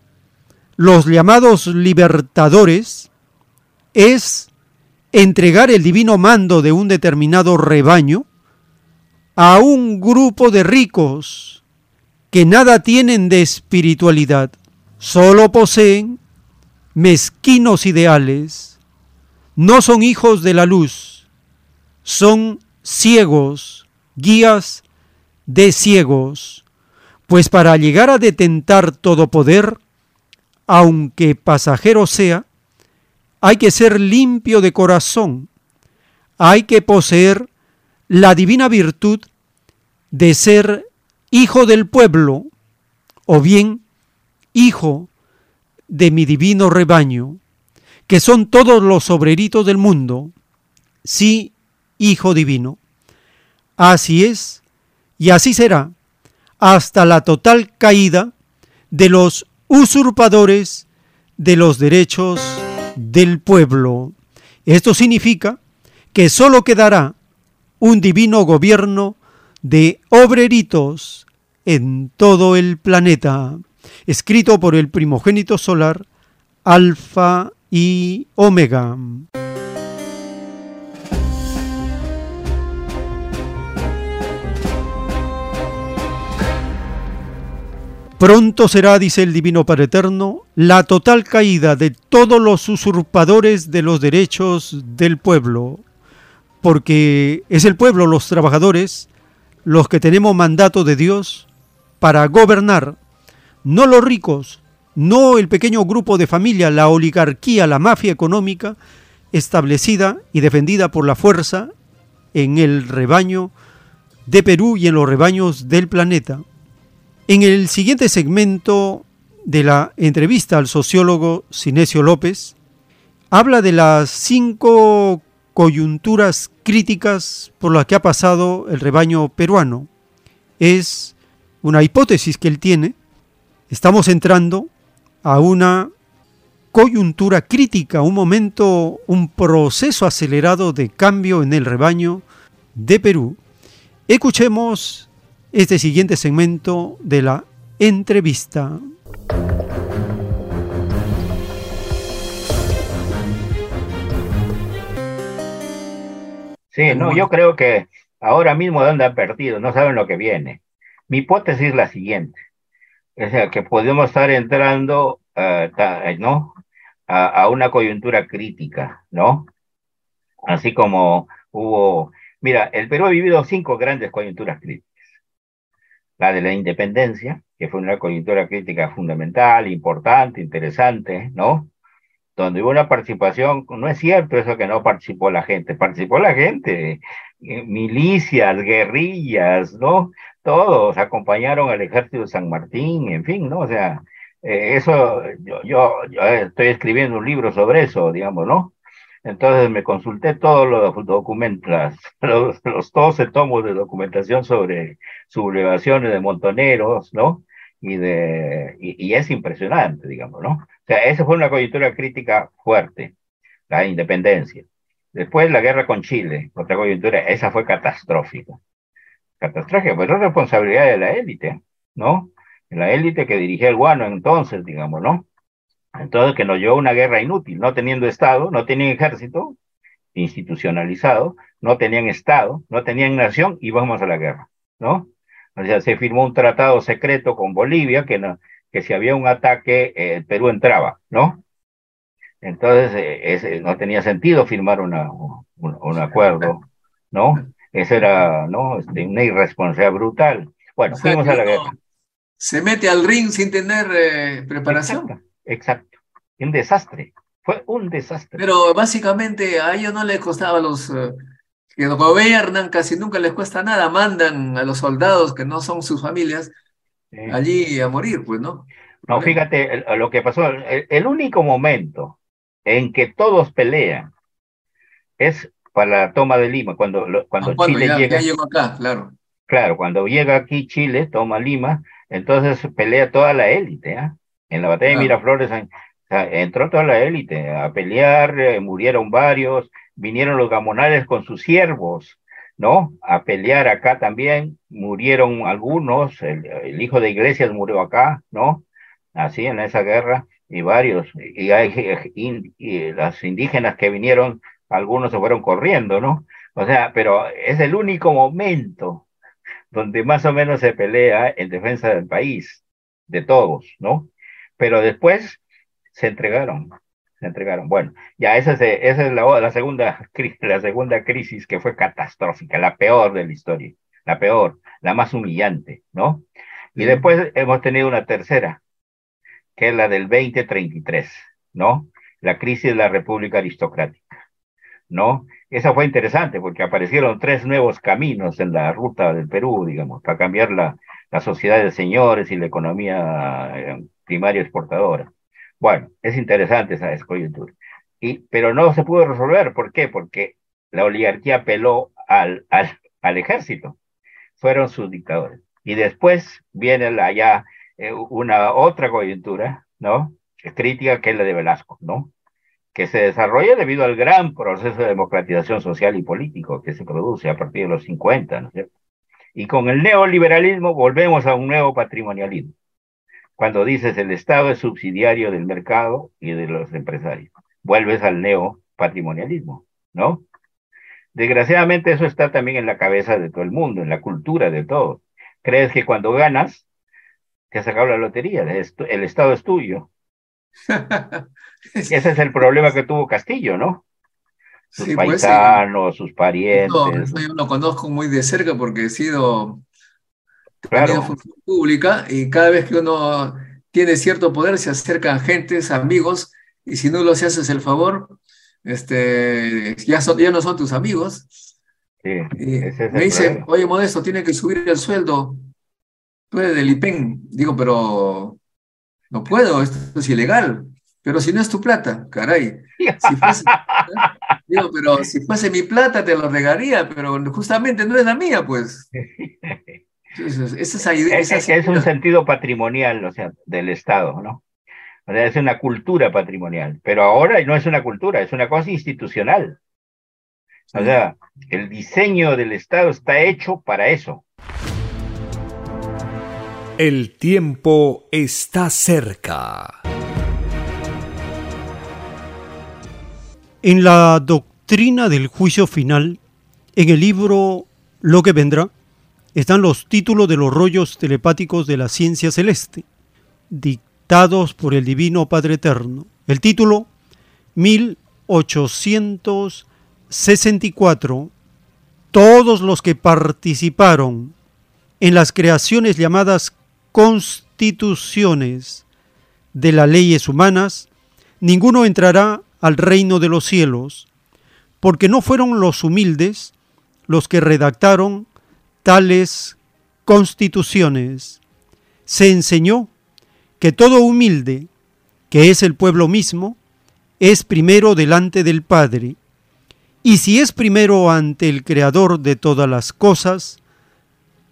los llamados libertadores es entregar el divino mando de un determinado rebaño a un grupo de ricos que nada tienen de espiritualidad, solo poseen mezquinos ideales, no son hijos de la luz, son ciegos, guías de ciegos, pues para llegar a detentar todo poder, aunque pasajero sea, hay que ser limpio de corazón, hay que poseer la divina virtud de ser hijo del pueblo o bien hijo de mi divino rebaño, que son todos los obreritos del mundo, sí, hijo divino. Así es, y así será, hasta la total caída de los usurpadores de los derechos del pueblo. Esto significa que sólo quedará un divino gobierno de obreritos en todo el planeta, escrito por el primogénito solar Alfa y Omega. Pronto será, dice el Divino Padre Eterno, la total caída de todos los usurpadores de los derechos del pueblo, porque es el pueblo, los trabajadores, los que tenemos mandato de Dios para gobernar, no los ricos, no el pequeño grupo de familia, la oligarquía, la mafia económica establecida y defendida por la fuerza en el rebaño de Perú y en los rebaños del planeta. En el siguiente segmento de la entrevista al sociólogo Sinesio López, habla de las cinco coyunturas críticas por las que ha pasado el rebaño peruano. Es una hipótesis que él tiene. Estamos entrando a una coyuntura crítica, un momento, un proceso acelerado de cambio en el rebaño de Perú. Escuchemos este siguiente segmento de la entrevista. Sí, no, yo creo que ahora mismo andan perdidos, no saben lo que viene. Mi hipótesis es la siguiente, o sea, que podemos estar entrando, eh, ¿no? A, a, una coyuntura crítica, ¿no? Así como hubo, mira, el Perú ha vivido cinco grandes coyunturas críticas la de la independencia, que fue una coyuntura crítica fundamental, importante, interesante, ¿no? Donde hubo una participación, no es cierto eso que no participó la gente, participó la gente, eh, milicias, guerrillas, ¿no? Todos acompañaron al ejército de San Martín, en fin, ¿no? O sea, eh, eso, yo, yo estoy escribiendo un libro sobre eso, digamos, ¿no? Entonces me consulté todos los documentos, *laughs* los, los 12 tomos de documentación sobre sublevaciones de montoneros, ¿no? Y, de, y, es impresionante, digamos, ¿no? O sea, esa fue una coyuntura crítica fuerte, la independencia. Después la guerra con Chile, otra coyuntura, esa fue catastrófica. Catastrófica, pues es responsabilidad de la élite, ¿no? La élite que dirigía el guano entonces, digamos, ¿no? Entonces, que nos llevó una guerra inútil, no teniendo Estado, no tenían ejército institucionalizado, no tenían Estado, no tenían nación y vamos a la guerra, ¿no? O sea, se firmó un tratado secreto con Bolivia que, no, que si había un ataque, eh, Perú entraba, ¿no? Entonces, eh, no tenía sentido firmar una, un, acuerdo, ¿no? Esa era, ¿no? Este, una irresponsabilidad brutal. Bueno, fuimos a la guerra. Se mete al ring sin tener eh, preparación. Exacto, exacto. Un desastre. Fue un desastre. Pero básicamente a ellos no les costaba los uh, que gobiernan, casi nunca les cuesta nada, mandan a los soldados que no son sus familias allí a morir, pues, ¿no? No, fíjate lo que pasó. El, único momento en que todos pelean es para la toma de Lima, cuando, cuando, ah, Chile llega. Ya llegó acá, claro. Claro, cuando llega aquí Chile, toma Lima, entonces pelea toda la élite. ¿eh? En la batalla de Miraflores entró toda la élite a pelear, eh, murieron varios, vinieron los gamonales con sus siervos, ¿no? A pelear acá también, murieron algunos, el, hijo de Iglesias murió acá, ¿no? Así en esa guerra, y varios, y, hay, y las indígenas que vinieron, algunos se fueron corriendo, ¿no? O sea, pero es el único momento donde más o menos se pelea en defensa del país, de todos, ¿no? Pero después se entregaron, se entregaron. Bueno, ya esa es, esa es la, la, segunda, la segunda crisis que fue catastrófica, la peor de la historia, la peor, la más humillante, ¿no? Y después hemos tenido una tercera, que es la del 2033, ¿no? La crisis de la República Aristocrática, ¿no? Esa fue interesante porque aparecieron tres nuevos caminos en la ruta del Perú, digamos, para cambiar la, la sociedad de señores y la economía eh, primaria exportadora. Bueno, es interesante esa coyuntura. Y, pero no se pudo resolver. ¿Por qué? Porque la oligarquía apeló al, al, al ejército. Fueron sus dictadores. Y después viene la, ya eh, una otra coyuntura, ¿no? Crítica que es la de Velasco, ¿no? Que se desarrolla debido al gran proceso de democratización social y político que se produce a partir de los 50, ¿no es cierto? Y con el neoliberalismo volvemos a un nuevo patrimonialismo cuando dices el Estado es subsidiario del mercado y de los empresarios. Vuelves al neopatrimonialismo, ¿no? Desgraciadamente eso está también en la cabeza de todo el mundo, en la cultura de todos. Crees que cuando ganas, te has sacado la lotería, el Estado es tuyo. *laughs* Ese es el problema que tuvo Castillo, ¿no? Sus pues paisanos, sus parientes. yo lo conozco muy de cerca porque he sido claro. función pública y cada vez que uno tiene cierto poder se acercan gentes, amigos, y si no los haces el favor, este, ya, son, ya no son tus amigos. me dice, oye Modesto, tiene que subir el sueldo. Tú eres del IPEN. Digo, pero no puedo, esto es ilegal. Pero si no es tu plata, caray. Si fuese, *laughs* digo, pero si fuese mi plata te lo regaría, pero justamente no es la mía, pues. *laughs* es, un sentido patrimonial, o sea, del Estado, ¿no? O sea, es una cultura patrimonial, pero ahora no es una cultura, es una cosa institucional. O sea, el diseño del Estado está hecho para eso. El tiempo está cerca. En la doctrina del juicio final, en el libro Lo que vendrá, están los títulos de los rollos telepáticos de la ciencia celeste, dictados por el Divino Padre Eterno. El título 1864. Todos los que participaron en las creaciones llamadas constituciones de las leyes humanas, ninguno entrará al reino de los cielos, porque no fueron los humildes los que redactaron tales constituciones, se enseñó que todo humilde, que es el pueblo mismo, es primero delante del Padre, y si es primero ante el Creador de todas las cosas,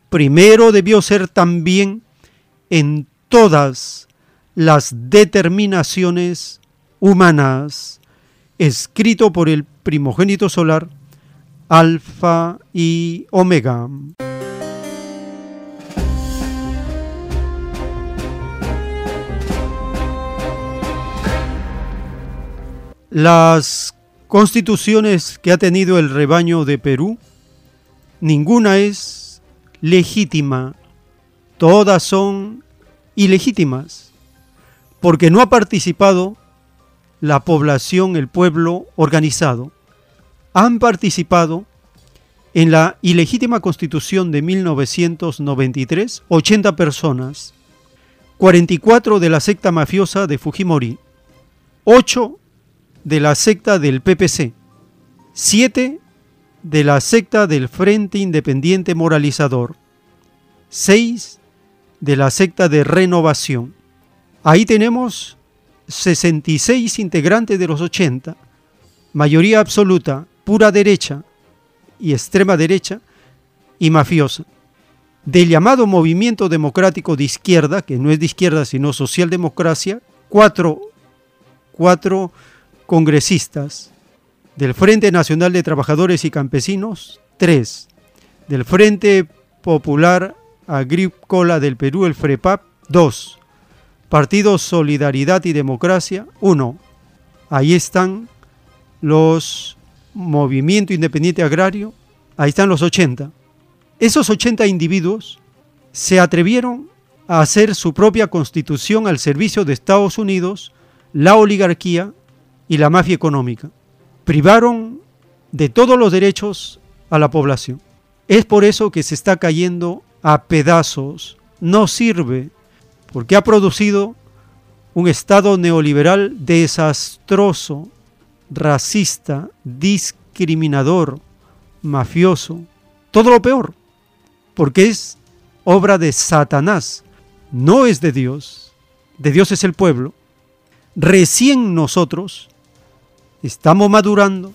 primero debió ser también en todas las determinaciones humanas, escrito por el primogénito solar, Alfa y Omega. Las constituciones que ha tenido el rebaño de Perú, ninguna es legítima, todas son ilegítimas, porque no ha participado la población, el pueblo organizado. Han participado en la ilegítima constitución de 1993 80 personas, 44 de la secta mafiosa de Fujimori, 8 de la secta del PPC, 7 de la secta del Frente Independiente Moralizador, 6 de la secta de Renovación. Ahí tenemos 66 integrantes de los 80, mayoría absoluta, pura derecha y extrema derecha y mafiosa. Del llamado movimiento democrático de izquierda, que no es de izquierda sino socialdemocracia, cuatro, cuatro congresistas. Del Frente Nacional de Trabajadores y Campesinos, tres. Del Frente Popular Agrícola del Perú, el FREPAP, dos. Partido Solidaridad y Democracia, uno. Ahí están los Movimiento Independiente Agrario, ahí están los 80. Esos 80 individuos se atrevieron a hacer su propia constitución al servicio de Estados Unidos, la oligarquía y la mafia económica. Privaron de todos los derechos a la población. Es por eso que se está cayendo a pedazos. No sirve porque ha producido un Estado neoliberal desastroso, racista, discriminador, mafioso, todo lo peor, porque es obra de Satanás, no es de Dios, de Dios es el pueblo. Recién nosotros estamos madurando,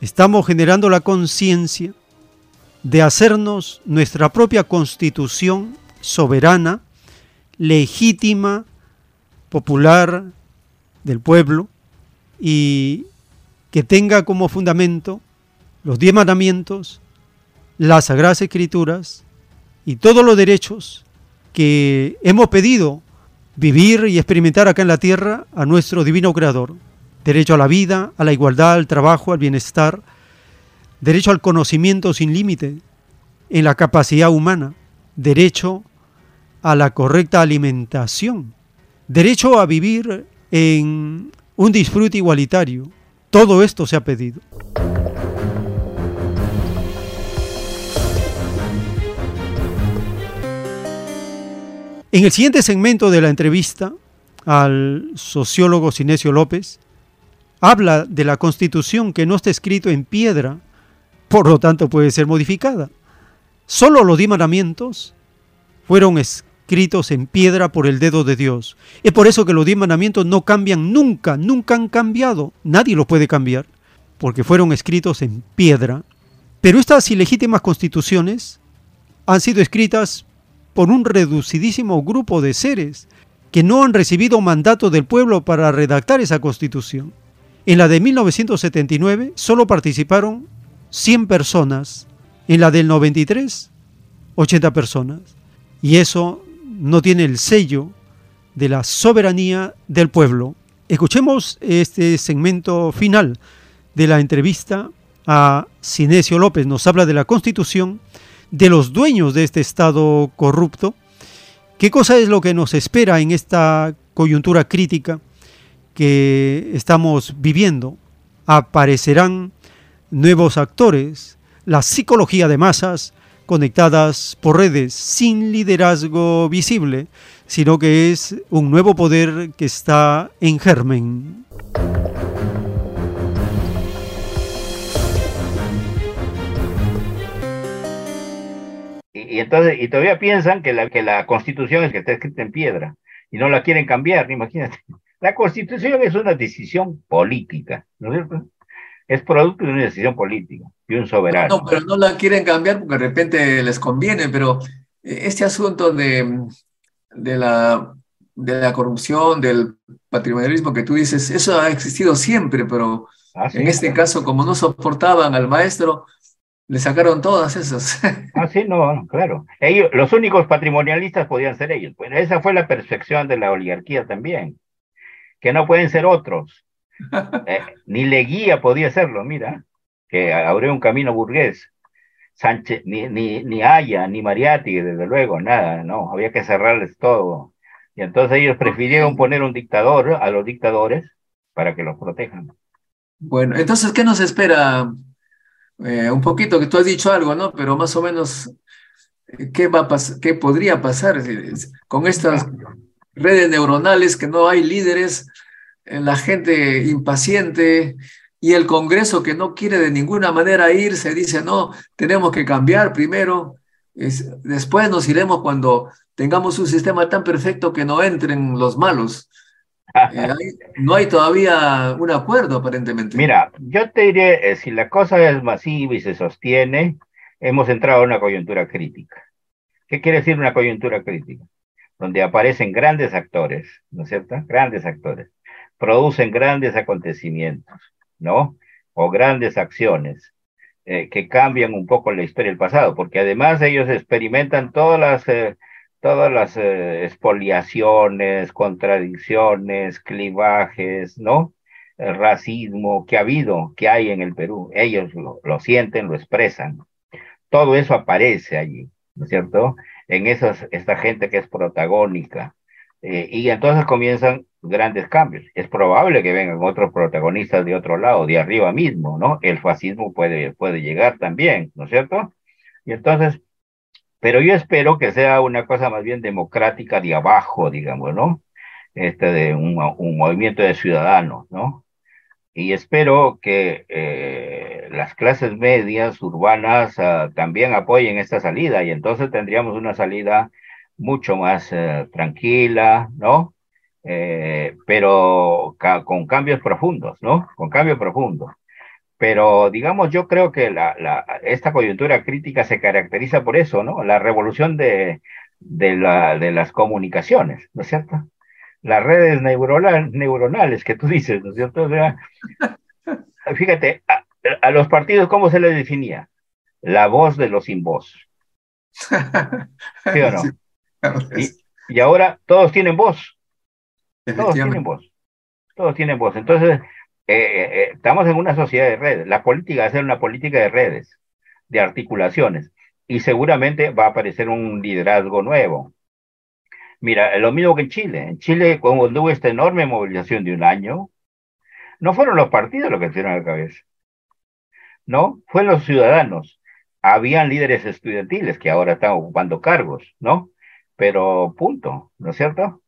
estamos generando la conciencia de hacernos nuestra propia constitución soberana, legítima, popular del pueblo y que tenga como fundamento los diez mandamientos, las sagradas escrituras y todos los derechos que hemos pedido vivir y experimentar acá en la tierra a nuestro divino creador. Derecho a la vida, a la igualdad, al trabajo, al bienestar, derecho al conocimiento sin límite en la capacidad humana, derecho a la correcta alimentación, derecho a vivir en un disfrute igualitario. Todo esto se ha pedido. En el siguiente segmento de la entrevista al sociólogo Sinesio López, habla de la constitución que no está escrito en piedra, por lo tanto puede ser modificada. Solo los diez mandamientos fueron escritos en piedra por el dedo de Dios. Es por eso que los diez mandamientos no cambian nunca, nunca han cambiado. Nadie los puede cambiar, porque fueron escritos en piedra. Pero estas ilegítimas constituciones han sido escritas por un reducidísimo grupo de seres que no han recibido mandato del pueblo para redactar esa constitución. En la de 1979 solo participaron 100 personas, en la del 93 80 personas. Y eso no tiene el sello de la soberanía del pueblo. Escuchemos este segmento final de la entrevista a Sinesio López. Nos habla de la constitución de los dueños de este Estado corrupto. ¿Qué cosa es lo que nos espera en esta coyuntura crítica que estamos viviendo? Aparecerán nuevos actores, la psicología de masas conectadas por redes sin liderazgo visible, sino que es un nuevo poder que está en germen. y entonces, y todavía piensan que la, que la constitución es que está escrita en piedra y no la quieren cambiar, *laughs* imagínate. La constitución es una decisión política, ¿no es cierto? Es producto de una decisión política, de un soberano. No, pero no la quieren cambiar porque de repente les conviene, pero eh, este asunto de, de, la, de la corrupción, del patrimonialismo que tú dices, eso ha existido siempre, pero ah, en este caso, como no soportaban al maestro, le sacaron todas esas. *laughs* ah, sí, no, claro. Ellos, los únicos patrimonialistas podían ser ellos. Bueno, esa fue la percepción de la oligarquía también, que no pueden ser otros. *laughs* Eh, ni Leguía podía serlo, mira, que abrió un camino burgués. Sánchez, ni, ni, ni Haya, ni Mariati, desde luego, nada, no, había que cerrarles todo. Y entonces ellos prefirieron poner un dictador a los dictadores para que los protejan. Bueno, entonces, ¿qué nos espera? Eh, un poquito que tú has dicho algo, ¿no? Pero más o menos, ¿qué, va a ¿qué podría pasar con estas redes neuronales que no hay líderes, eh, la gente impaciente y el Congreso que no quiere de ninguna manera irse, dice, no, tenemos que cambiar primero, después nos iremos cuando tengamos un sistema tan perfecto que no entren los malos. Eh, *laughs* no hay todavía un acuerdo, aparentemente. Mira, yo te diré, eh, si la cosa es masiva y se sostiene, hemos entrado en una coyuntura crítica. ¿Qué quiere decir una coyuntura crítica? Donde aparecen grandes actores, ¿no es cierto? Grandes actores. Producen grandes acontecimientos, ¿no? O grandes acciones eh, que cambian un poco la historia del pasado, porque además ellos experimentan todas las todas las eh, expoliaciones, contradicciones, clivajes, ¿no? El racismo que ha habido, que hay en el Perú. Ellos lo, sienten, lo expresan. Todo eso aparece allí, ¿no es cierto? En esas, esta gente que es protagónica. Eh, y entonces comienzan grandes cambios. Es probable que vengan otros protagonistas de otro lado, de arriba mismo, ¿no? El fascismo puede, puede llegar también, ¿no es cierto? Y entonces pero yo espero que sea una cosa más bien democrática de abajo, digamos, ¿no? Este de un, movimiento de ciudadanos, ¿no? Y espero que eh, las clases medias urbanas ah, también apoyen esta salida y entonces tendríamos una salida mucho más eh, tranquila, ¿no? Eh, pero con cambios profundos, ¿no? Con cambios profundos. Pero, digamos, yo creo que la, la, esta coyuntura crítica se caracteriza por eso, ¿no? La revolución de, de, la, de las comunicaciones, ¿no es cierto? Las redes neuronales que tú dices, ¿no es cierto? *laughs* fíjate, a, los partidos, ¿cómo se les definía? La voz de los sin voz. *laughs* ¿Sí o no? y, y ahora todos tienen voz. Todos tienen voz. Todos tienen voz. Entonces, eh, eh, eh, estamos en una sociedad de redes. La política va a ser una política de redes, de articulaciones, y seguramente va a aparecer un liderazgo nuevo. Mira, lo mismo que en Chile. En Chile, cuando hubo esta enorme movilización de un año, no fueron los partidos los que hicieron la cabeza. No, fueron los ciudadanos. Habían líderes estudiantiles que ahora están ocupando cargos, ¿no? Pero punto, ¿no es cierto?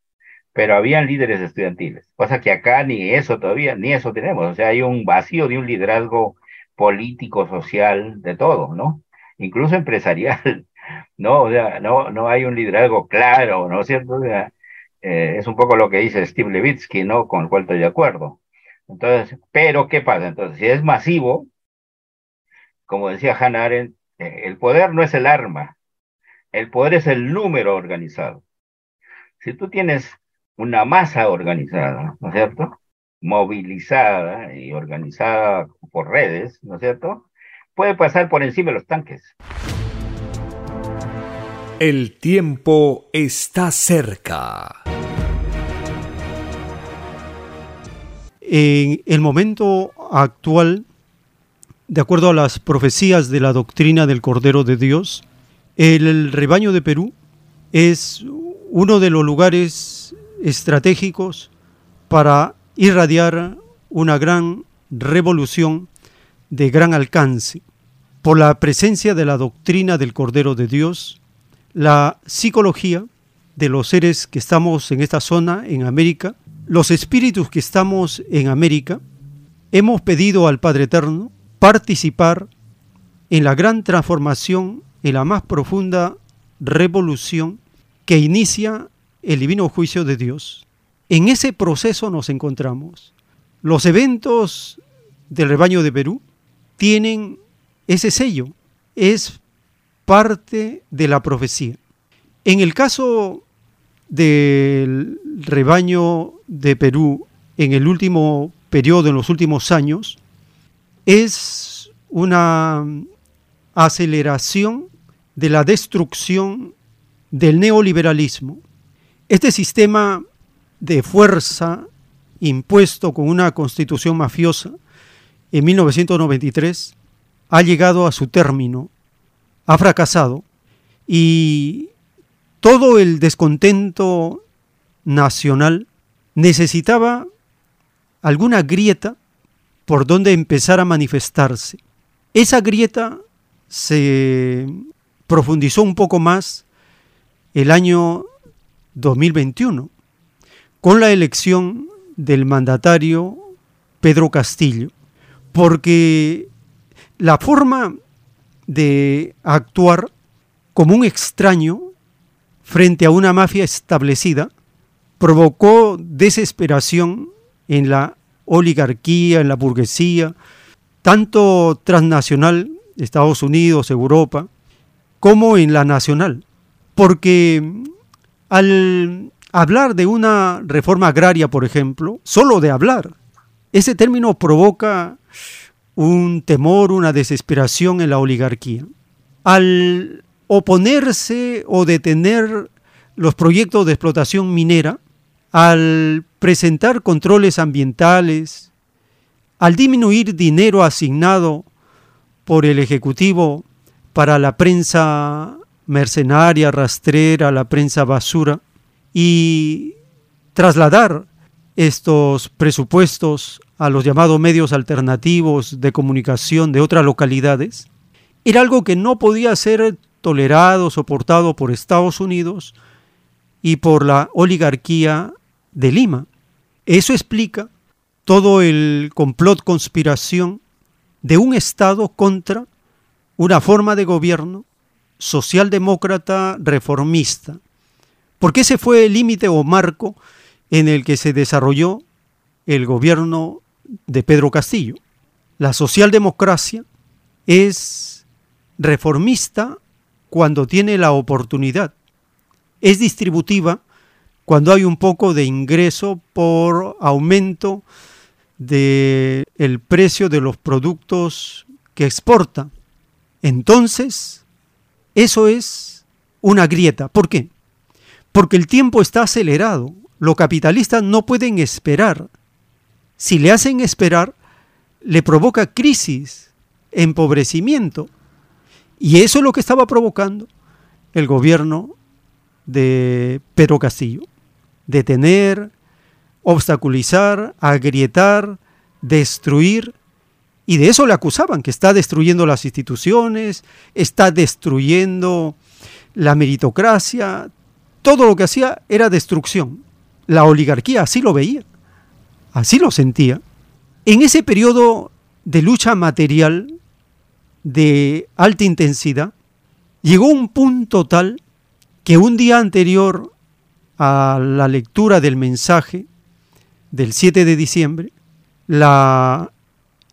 Pero habían líderes estudiantiles, cosa que acá ni eso todavía, ni eso tenemos, o sea, hay un vacío de un liderazgo político, social, de todo, ¿no? Incluso empresarial, *laughs* ¿no? O sea, no, no hay un liderazgo claro, ¿no es cierto? Eh, es un poco lo que dice Steve Levitsky, ¿no? Con el cual estoy de acuerdo. Entonces, pero ¿qué pasa? Entonces, si es masivo, como decía Hannah Arendt, eh, el poder no es el arma, el poder es el número organizado. Si tú tienes una masa organizada, ¿no es cierto? Movilizada y organizada por redes, ¿no es cierto? Puede pasar por encima de los tanques. El tiempo está cerca. En el momento actual, de acuerdo a las profecías de la doctrina del Cordero de Dios, el rebaño de Perú es uno de los lugares estratégicos para irradiar una gran revolución de gran alcance. Por la presencia de la doctrina del Cordero de Dios, la psicología de los seres que estamos en esta zona, en América, los espíritus que estamos en América, hemos pedido al Padre Eterno participar en la gran transformación, en la más profunda revolución que inicia el divino juicio de Dios. En ese proceso nos encontramos. Los eventos del rebaño de Perú tienen ese sello, es parte de la profecía. En el caso del rebaño de Perú en el último periodo, en los últimos años, es una aceleración de la destrucción del neoliberalismo este sistema de fuerza impuesto con una constitución mafiosa en 1993 ha llegado a su término ha fracasado y todo el descontento nacional necesitaba alguna grieta por donde empezar a manifestarse. Esa grieta se profundizó un poco más el año 2021 con la elección del mandatario Pedro Castillo, porque la forma de actuar como un extraño frente a una mafia establecida provocó desesperación en la oligarquía, en la burguesía, tanto transnacional, Estados Unidos, Europa, como en la nacional. Porque al hablar de una reforma agraria, por ejemplo, solo de hablar, ese término provoca un temor, una desesperación en la oligarquía. Al oponerse o detener los proyectos de explotación minera, al presentar controles ambientales, al disminuir dinero asignado por el Ejecutivo para la prensa mercenaria, rastrera, la prensa basura, y trasladar estos presupuestos a los llamados medios alternativos de comunicación de otras localidades, era algo que no podía ser tolerado, soportado por Estados Unidos y por la oligarquía de Lima. Eso explica todo el complot conspiración de un Estado contra una forma de gobierno socialdemócrata reformista, porque ese fue el límite o marco en el que se desarrolló el gobierno de Pedro Castillo. La socialdemocracia es reformista cuando tiene la oportunidad. Es distributiva cuando hay un poco de ingreso por aumento del el precio de los productos que exporta. Entonces, eso es una grieta. ¿Por qué? porque el tiempo está acelerado. Los capitalistas no pueden esperar. Si le hacen esperar, le provoca crisis, empobrecimiento. Y eso es lo que estaba provocando el gobierno de Pedro Castillo. Detener, obstaculizar, agrietar, destruir. Y de eso le acusaban, que está destruyendo las instituciones, está destruyendo la meritocracia, todo lo que hacía era destrucción. La oligarquía así lo veía, así lo sentía. En ese periodo de lucha material de alta intensidad, llegó un punto tal que un día anterior a la lectura del mensaje del 7 de diciembre, la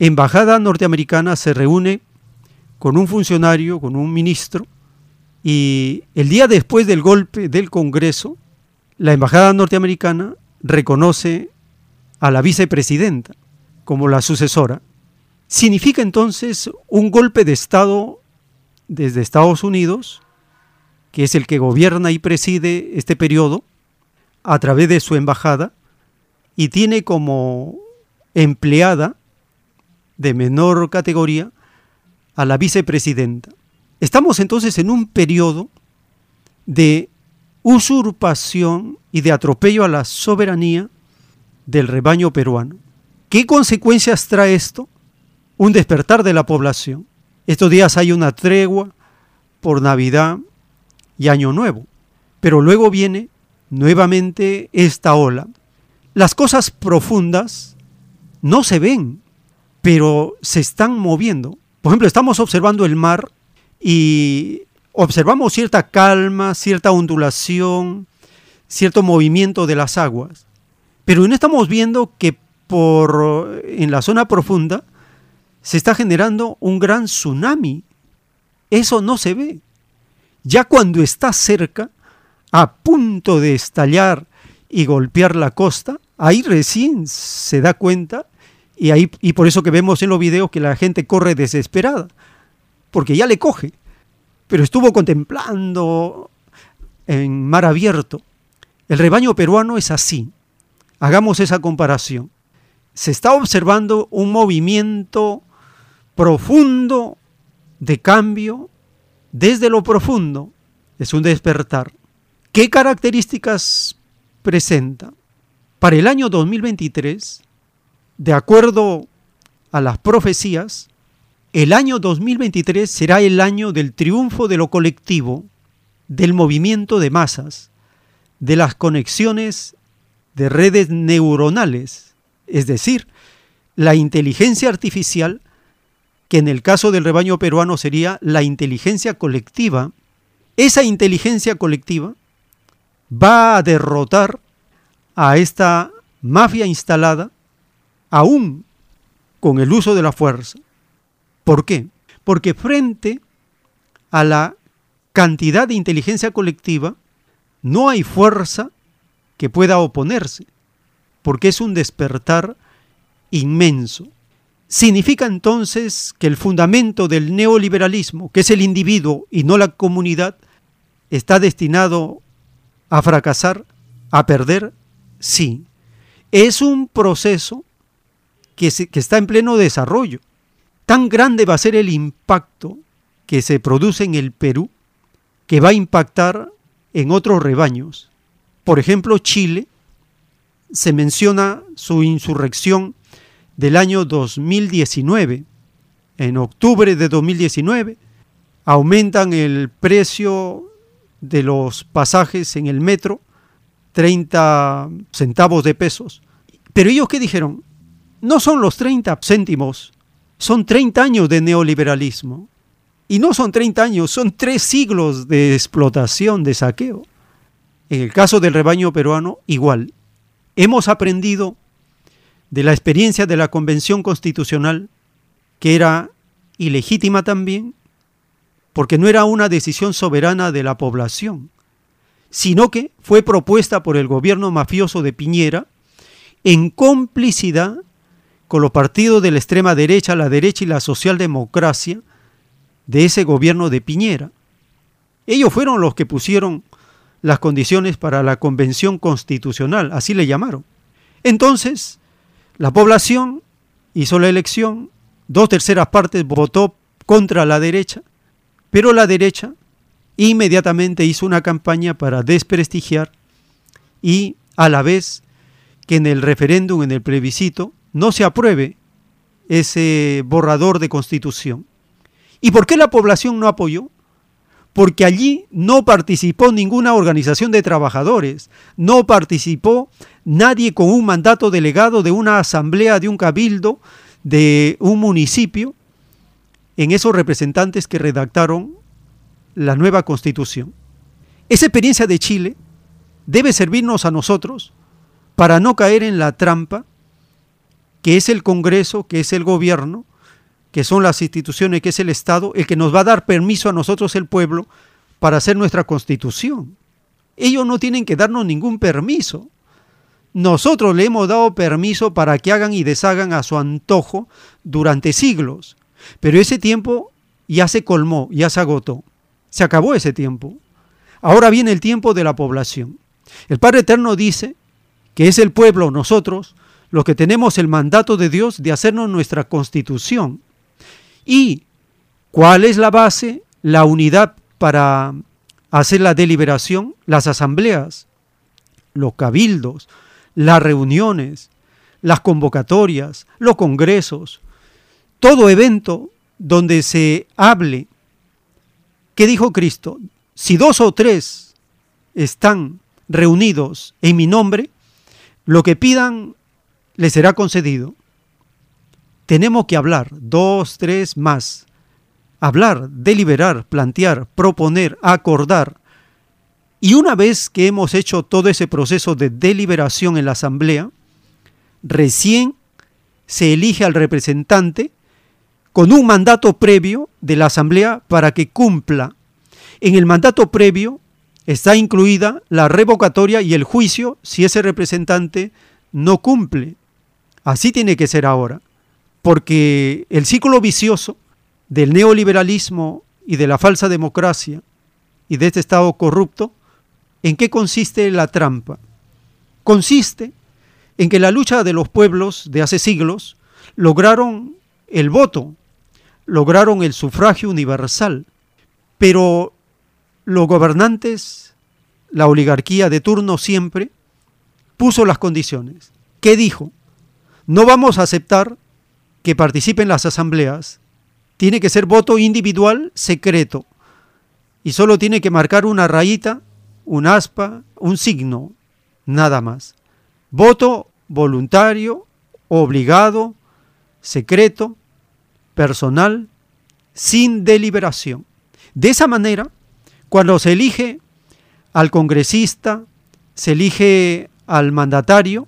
embajada norteamericana se reúne con un funcionario, con un ministro, y el día después del golpe del Congreso, la Embajada norteamericana reconoce a la vicepresidenta como la sucesora. Significa entonces un golpe de Estado desde Estados Unidos, que es el que gobierna y preside este periodo, a través de su embajada, y tiene como empleada de menor categoría a la vicepresidenta. Estamos entonces en un periodo de usurpación y de atropello a la soberanía del rebaño peruano. ¿Qué consecuencias trae esto? Un despertar de la población. Estos días hay una tregua por Navidad y Año Nuevo, pero luego viene nuevamente esta ola. Las cosas profundas no se ven, pero se están moviendo. Por ejemplo, estamos observando el mar y observamos cierta calma, cierta ondulación, cierto movimiento de las aguas. Pero no estamos viendo que por en la zona profunda se está generando un gran tsunami. Eso no se ve. Ya cuando está cerca, a punto de estallar y golpear la costa, ahí recién se da cuenta y, ahí, y por eso que vemos en los videos que la gente corre desesperada porque ya le coge, pero estuvo contemplando en mar abierto. El rebaño peruano es así. Hagamos esa comparación. Se está observando un movimiento profundo de cambio desde lo profundo, es un despertar. ¿Qué características presenta? Para el año 2023, de acuerdo a las profecías, el año 2023 será el año del triunfo de lo colectivo, del movimiento de masas, de las conexiones de redes neuronales, es decir, la inteligencia artificial, que en el caso del rebaño peruano sería la inteligencia colectiva, esa inteligencia colectiva va a derrotar a esta mafia instalada aún con el uso de la fuerza. ¿Por qué? Porque frente a la cantidad de inteligencia colectiva no hay fuerza que pueda oponerse, porque es un despertar inmenso. Significa entonces que el fundamento del neoliberalismo, que es el individuo y no la comunidad, está destinado a fracasar, a perder, sí. Es un proceso que, está en pleno desarrollo. Tan grande va a ser el impacto que se produce en el Perú que va a impactar en otros rebaños. Por ejemplo, Chile, se menciona su insurrección del año 2019. En octubre de 2019 aumentan el precio de los pasajes en el metro 30 centavos de pesos. Pero ellos qué dijeron? No son los 30 céntimos, son 30 años de neoliberalismo. Y no son 30 años, son tres siglos de explotación, de saqueo. En el caso del rebaño peruano, igual. Hemos aprendido de la experiencia de la Convención Constitucional, que era ilegítima también, porque no era una decisión soberana de la población, sino que fue propuesta por el gobierno mafioso de Piñera en complicidad con los partidos de la extrema derecha, la derecha y la socialdemocracia de ese gobierno de Piñera. Ellos fueron los que pusieron las condiciones para la convención constitucional, así le llamaron. Entonces, la población hizo la elección, dos terceras partes votó contra la derecha, pero la derecha inmediatamente hizo una campaña para desprestigiar y a la vez que en el referéndum, en el plebiscito, no se apruebe ese borrador de constitución. ¿Y por qué la población no apoyó? porque allí no participó ninguna organización de trabajadores, no participó nadie con un mandato delegado de una asamblea, de un cabildo, de un municipio, en esos representantes que redactaron la nueva constitución. Esa experiencia de Chile debe servirnos a nosotros para no caer en la trampa que es el Congreso, que es el gobierno, que son las instituciones, que es el Estado, el que nos va a dar permiso a nosotros, el pueblo, para hacer nuestra constitución. Ellos no tienen que darnos ningún permiso. Nosotros le hemos dado permiso para que hagan y deshagan a su antojo durante siglos. Pero ese tiempo ya se colmó, ya se agotó. Se acabó ese tiempo. Ahora viene el tiempo de la población. El Padre Eterno dice que es el pueblo, nosotros, los que tenemos el mandato de Dios de hacernos nuestra constitución. ¿Y cuál es la base? La unidad para hacer la deliberación, las asambleas, los cabildos, las reuniones, las convocatorias, los congresos, todo evento donde se hable. ¿Qué dijo Cristo? Si dos o tres están reunidos en mi nombre, lo que pidan les será concedido tenemos que hablar, dos, tres más. Hablar, deliberar, plantear, proponer, acordar. Y una vez que hemos hecho todo ese proceso de deliberación en la asamblea, recién se elige al representante con un mandato previo de la asamblea para que cumpla. En el mandato previo está incluida la revocatoria y el juicio si ese representante no cumple. Así tiene que ser ahora porque el ciclo vicioso del neoliberalismo y de la falsa democracia y de este Estado corrupto, ¿en qué consiste la trampa? Consiste en que la lucha de los pueblos de hace siglos lograron el voto, lograron el sufragio universal, Pero los gobernantes, la oligarquía de turno siempre, puso las condiciones. ¿Qué dijo? No vamos a aceptar que participen las asambleas. Tiene que ser voto individual secreto. Y solo tiene que marcar una rayita, un aspa, un signo, nada más. Voto voluntario, obligado, secreto, personal, sin deliberación. De esa manera, cuando se elige al congresista, se elige al mandatario,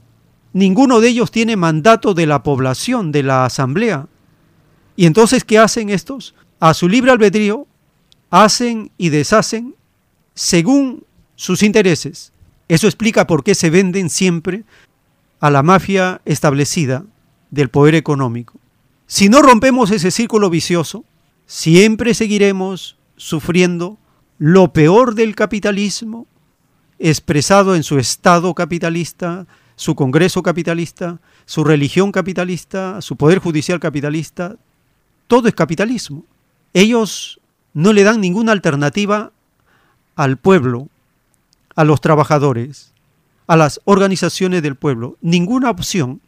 ninguno de ellos tiene mandato de la población, de la asamblea. Y entonces, ¿qué hacen estos? A su libre albedrío, hacen y deshacen según sus intereses. Eso explica por qué se venden siempre a la mafia establecida del poder económico. Si no rompemos ese círculo vicioso, siempre seguiremos sufriendo lo peor del capitalismo expresado en su Estado capitalista, su Congreso capitalista, su religión capitalista, su Poder Judicial capitalista, todo es capitalismo. Ellos no le dan ninguna alternativa al pueblo, a los trabajadores, a las organizaciones del pueblo, ninguna opción.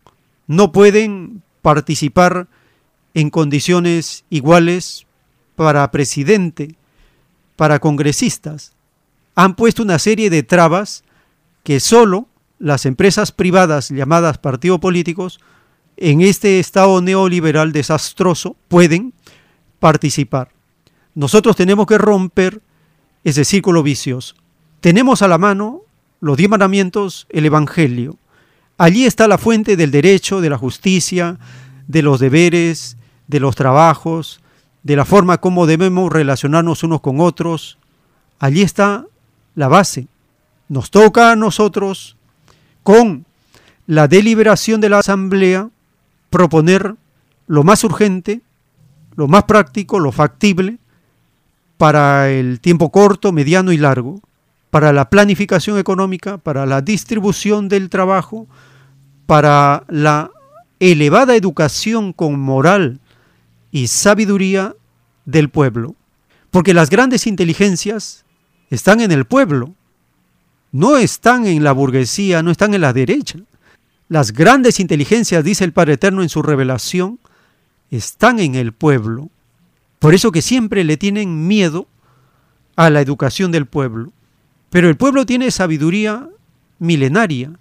No pueden participar en condiciones iguales para presidente, para congresistas. Han puesto una serie de trabas que solo las empresas privadas llamadas partidos políticos en este estado neoliberal desastroso pueden participar. Nosotros tenemos que romper ese círculo vicioso. Tenemos a la mano los diez mandamientos, el Evangelio. Allí está la fuente del derecho, de la justicia, de los deberes, de los trabajos, de la forma como debemos relacionarnos unos con otros. Allí está la base. Nos toca a nosotros, con la deliberación de la Asamblea, proponer lo más urgente, lo más práctico, lo factible, para el tiempo corto, mediano y largo, para la planificación económica, para la distribución del trabajo, para la elevada educación con moral y sabiduría del pueblo. Porque las grandes inteligencias están en el pueblo, no están en la burguesía, no están en la derecha. Las grandes inteligencias, dice el Padre Eterno en su revelación, están en el pueblo. Por eso que siempre le tienen miedo a la educación del pueblo. Pero el pueblo tiene sabiduría milenaria,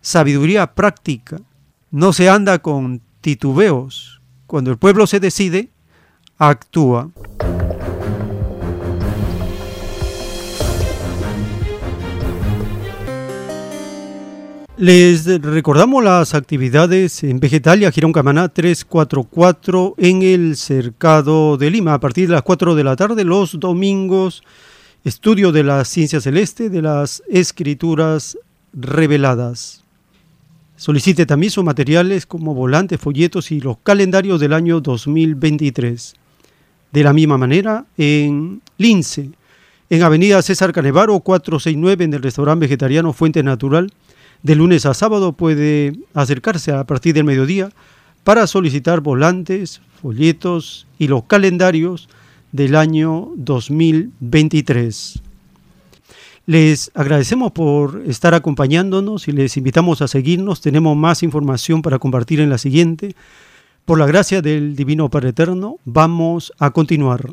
sabiduría práctica. No se anda con titubeos, cuando el pueblo se decide, actúa. Les recordamos las actividades en Vegetalia Girón Camaná 344 en el Cercado de Lima a partir de las 4 de la tarde los domingos. Estudio de la ciencia celeste, de las escrituras reveladas. Solicite también sus materiales como volantes, folletos y los calendarios del año 2023. De la misma manera, en Lince, en Avenida César Canevaro 469, en el restaurante vegetariano Fuente Natural, de lunes a sábado puede acercarse a partir del mediodía para solicitar volantes, folletos y los calendarios del año 2023. Les agradecemos por estar acompañándonos y les invitamos a seguirnos. Tenemos más información para compartir en la siguiente. Por la gracia del Divino Padre Eterno, vamos a continuar.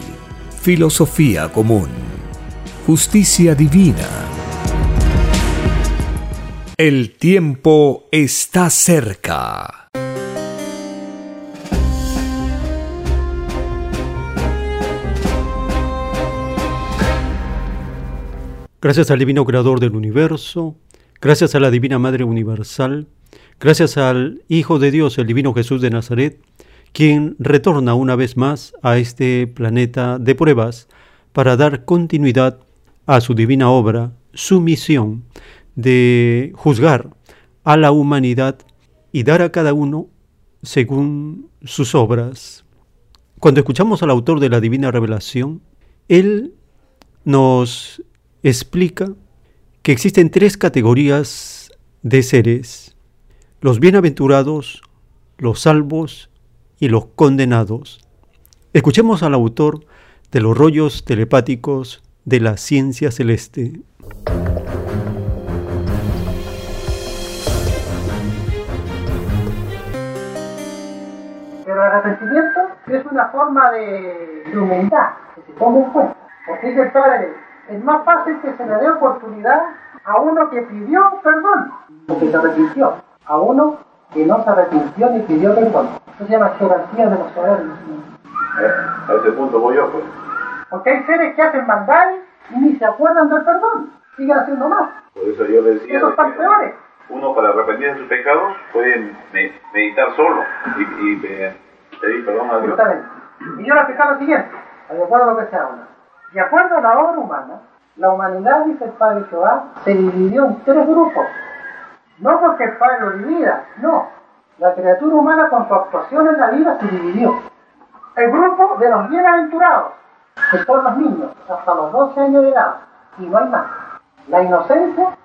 filosofía común, justicia divina. El tiempo está cerca. Gracias al Divino Creador del Universo, gracias a la Divina Madre Universal, gracias al Hijo de Dios, el Divino Jesús de Nazaret, quien retorna una vez más a este planeta de pruebas para dar continuidad a su divina obra, su misión de juzgar a la humanidad y dar a cada uno según sus obras. Cuando escuchamos al autor de la divina revelación, él nos explica que existen tres categorías de seres, los bienaventurados, los salvos y los condenados. Escuchemos al autor de los rollos telepáticos de la ciencia celeste. El arrepentimiento es una forma de, humildad que se toma en cuenta. Porque dice el Padre, es más fácil que se le dé oportunidad a uno que pidió perdón, o que se arrepintió, a uno que no se arrepintió ni pidió perdón. Eso se llama jerarquía de los soberbios. A ese punto voy yo, pues. Porque hay seres que hacen maldades y ni se acuerdan del perdón, siguen haciendo más. Por eso yo decía. Esos están peores. Uno para arrepentirse de sus pecados puede meditar solo y, y eh, pedir perdón a Dios. Justamente. Y yo le explicaba lo siguiente, de acuerdo a lo que sea uno. De acuerdo a la obra humana, la humanidad, dice el padre Jehová, se dividió en tres grupos. No porque el padre lo divida, no. La criatura humana con su actuación en la vida se dividió. El grupo de los bienaventurados, que son los niños, hasta los 12 años de edad, y no hay más. La inocencia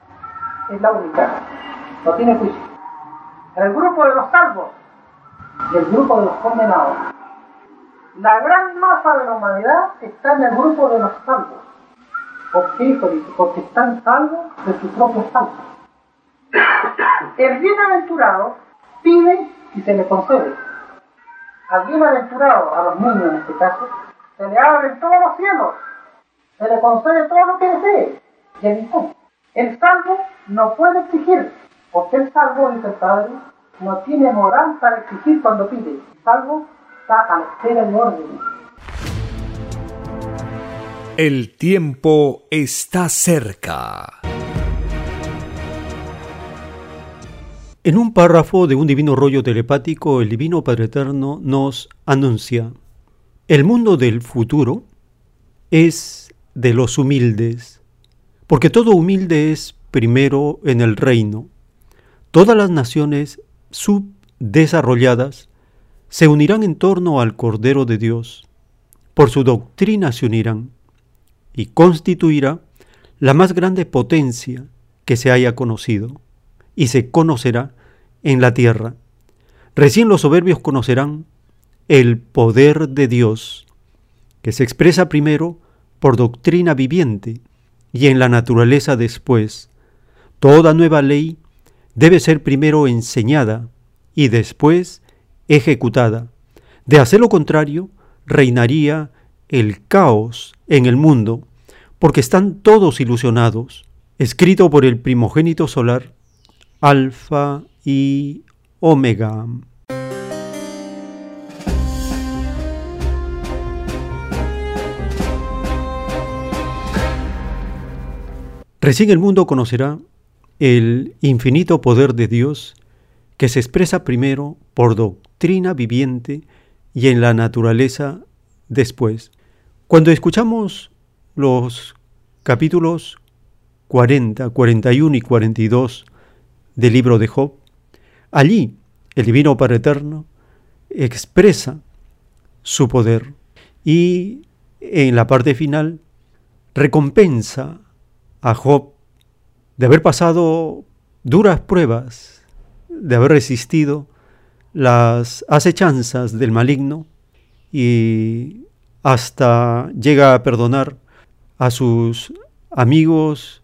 es la única, no tiene juicio. El grupo de los salvos y el grupo de los condenados. La gran masa de la humanidad está en el grupo de los salvos. ¿Por qué? Porque están salvos de su propio salvo. El bienaventurado pide y se le concede. Al bienaventurado, a los niños en este caso, se le abren todos los cielos, se le concede todo lo que desee. Y el, el salvo no puede exigir, porque el salvo, dice el Padre, no tiene moral para exigir cuando pide. El salvo está a la espera de orden. El tiempo está cerca. En un párrafo de un divino rollo telepático, el Divino Padre Eterno nos anuncia, el mundo del futuro es de los humildes, porque todo humilde es primero en el reino. Todas las naciones subdesarrolladas se unirán en torno al Cordero de Dios, por su doctrina se unirán, y constituirá la más grande potencia que se haya conocido, y se conocerá en la tierra. Recién los soberbios conocerán el poder de Dios, que se expresa primero por doctrina viviente y en la naturaleza después. Toda nueva ley debe ser primero enseñada y después ejecutada. De hacer lo contrario, reinaría el caos en el mundo, porque están todos ilusionados. Escrito por el primogénito solar, Alfa y Omega. Recién el mundo conocerá el infinito poder de Dios que se expresa primero por doctrina viviente y en la naturaleza después. Cuando escuchamos los capítulos 40, 41 y 42 del libro de Job, allí el Divino Padre Eterno expresa su poder y en la parte final recompensa a Job de haber pasado duras pruebas, de haber resistido las acechanzas del maligno y hasta llega a perdonar a sus amigos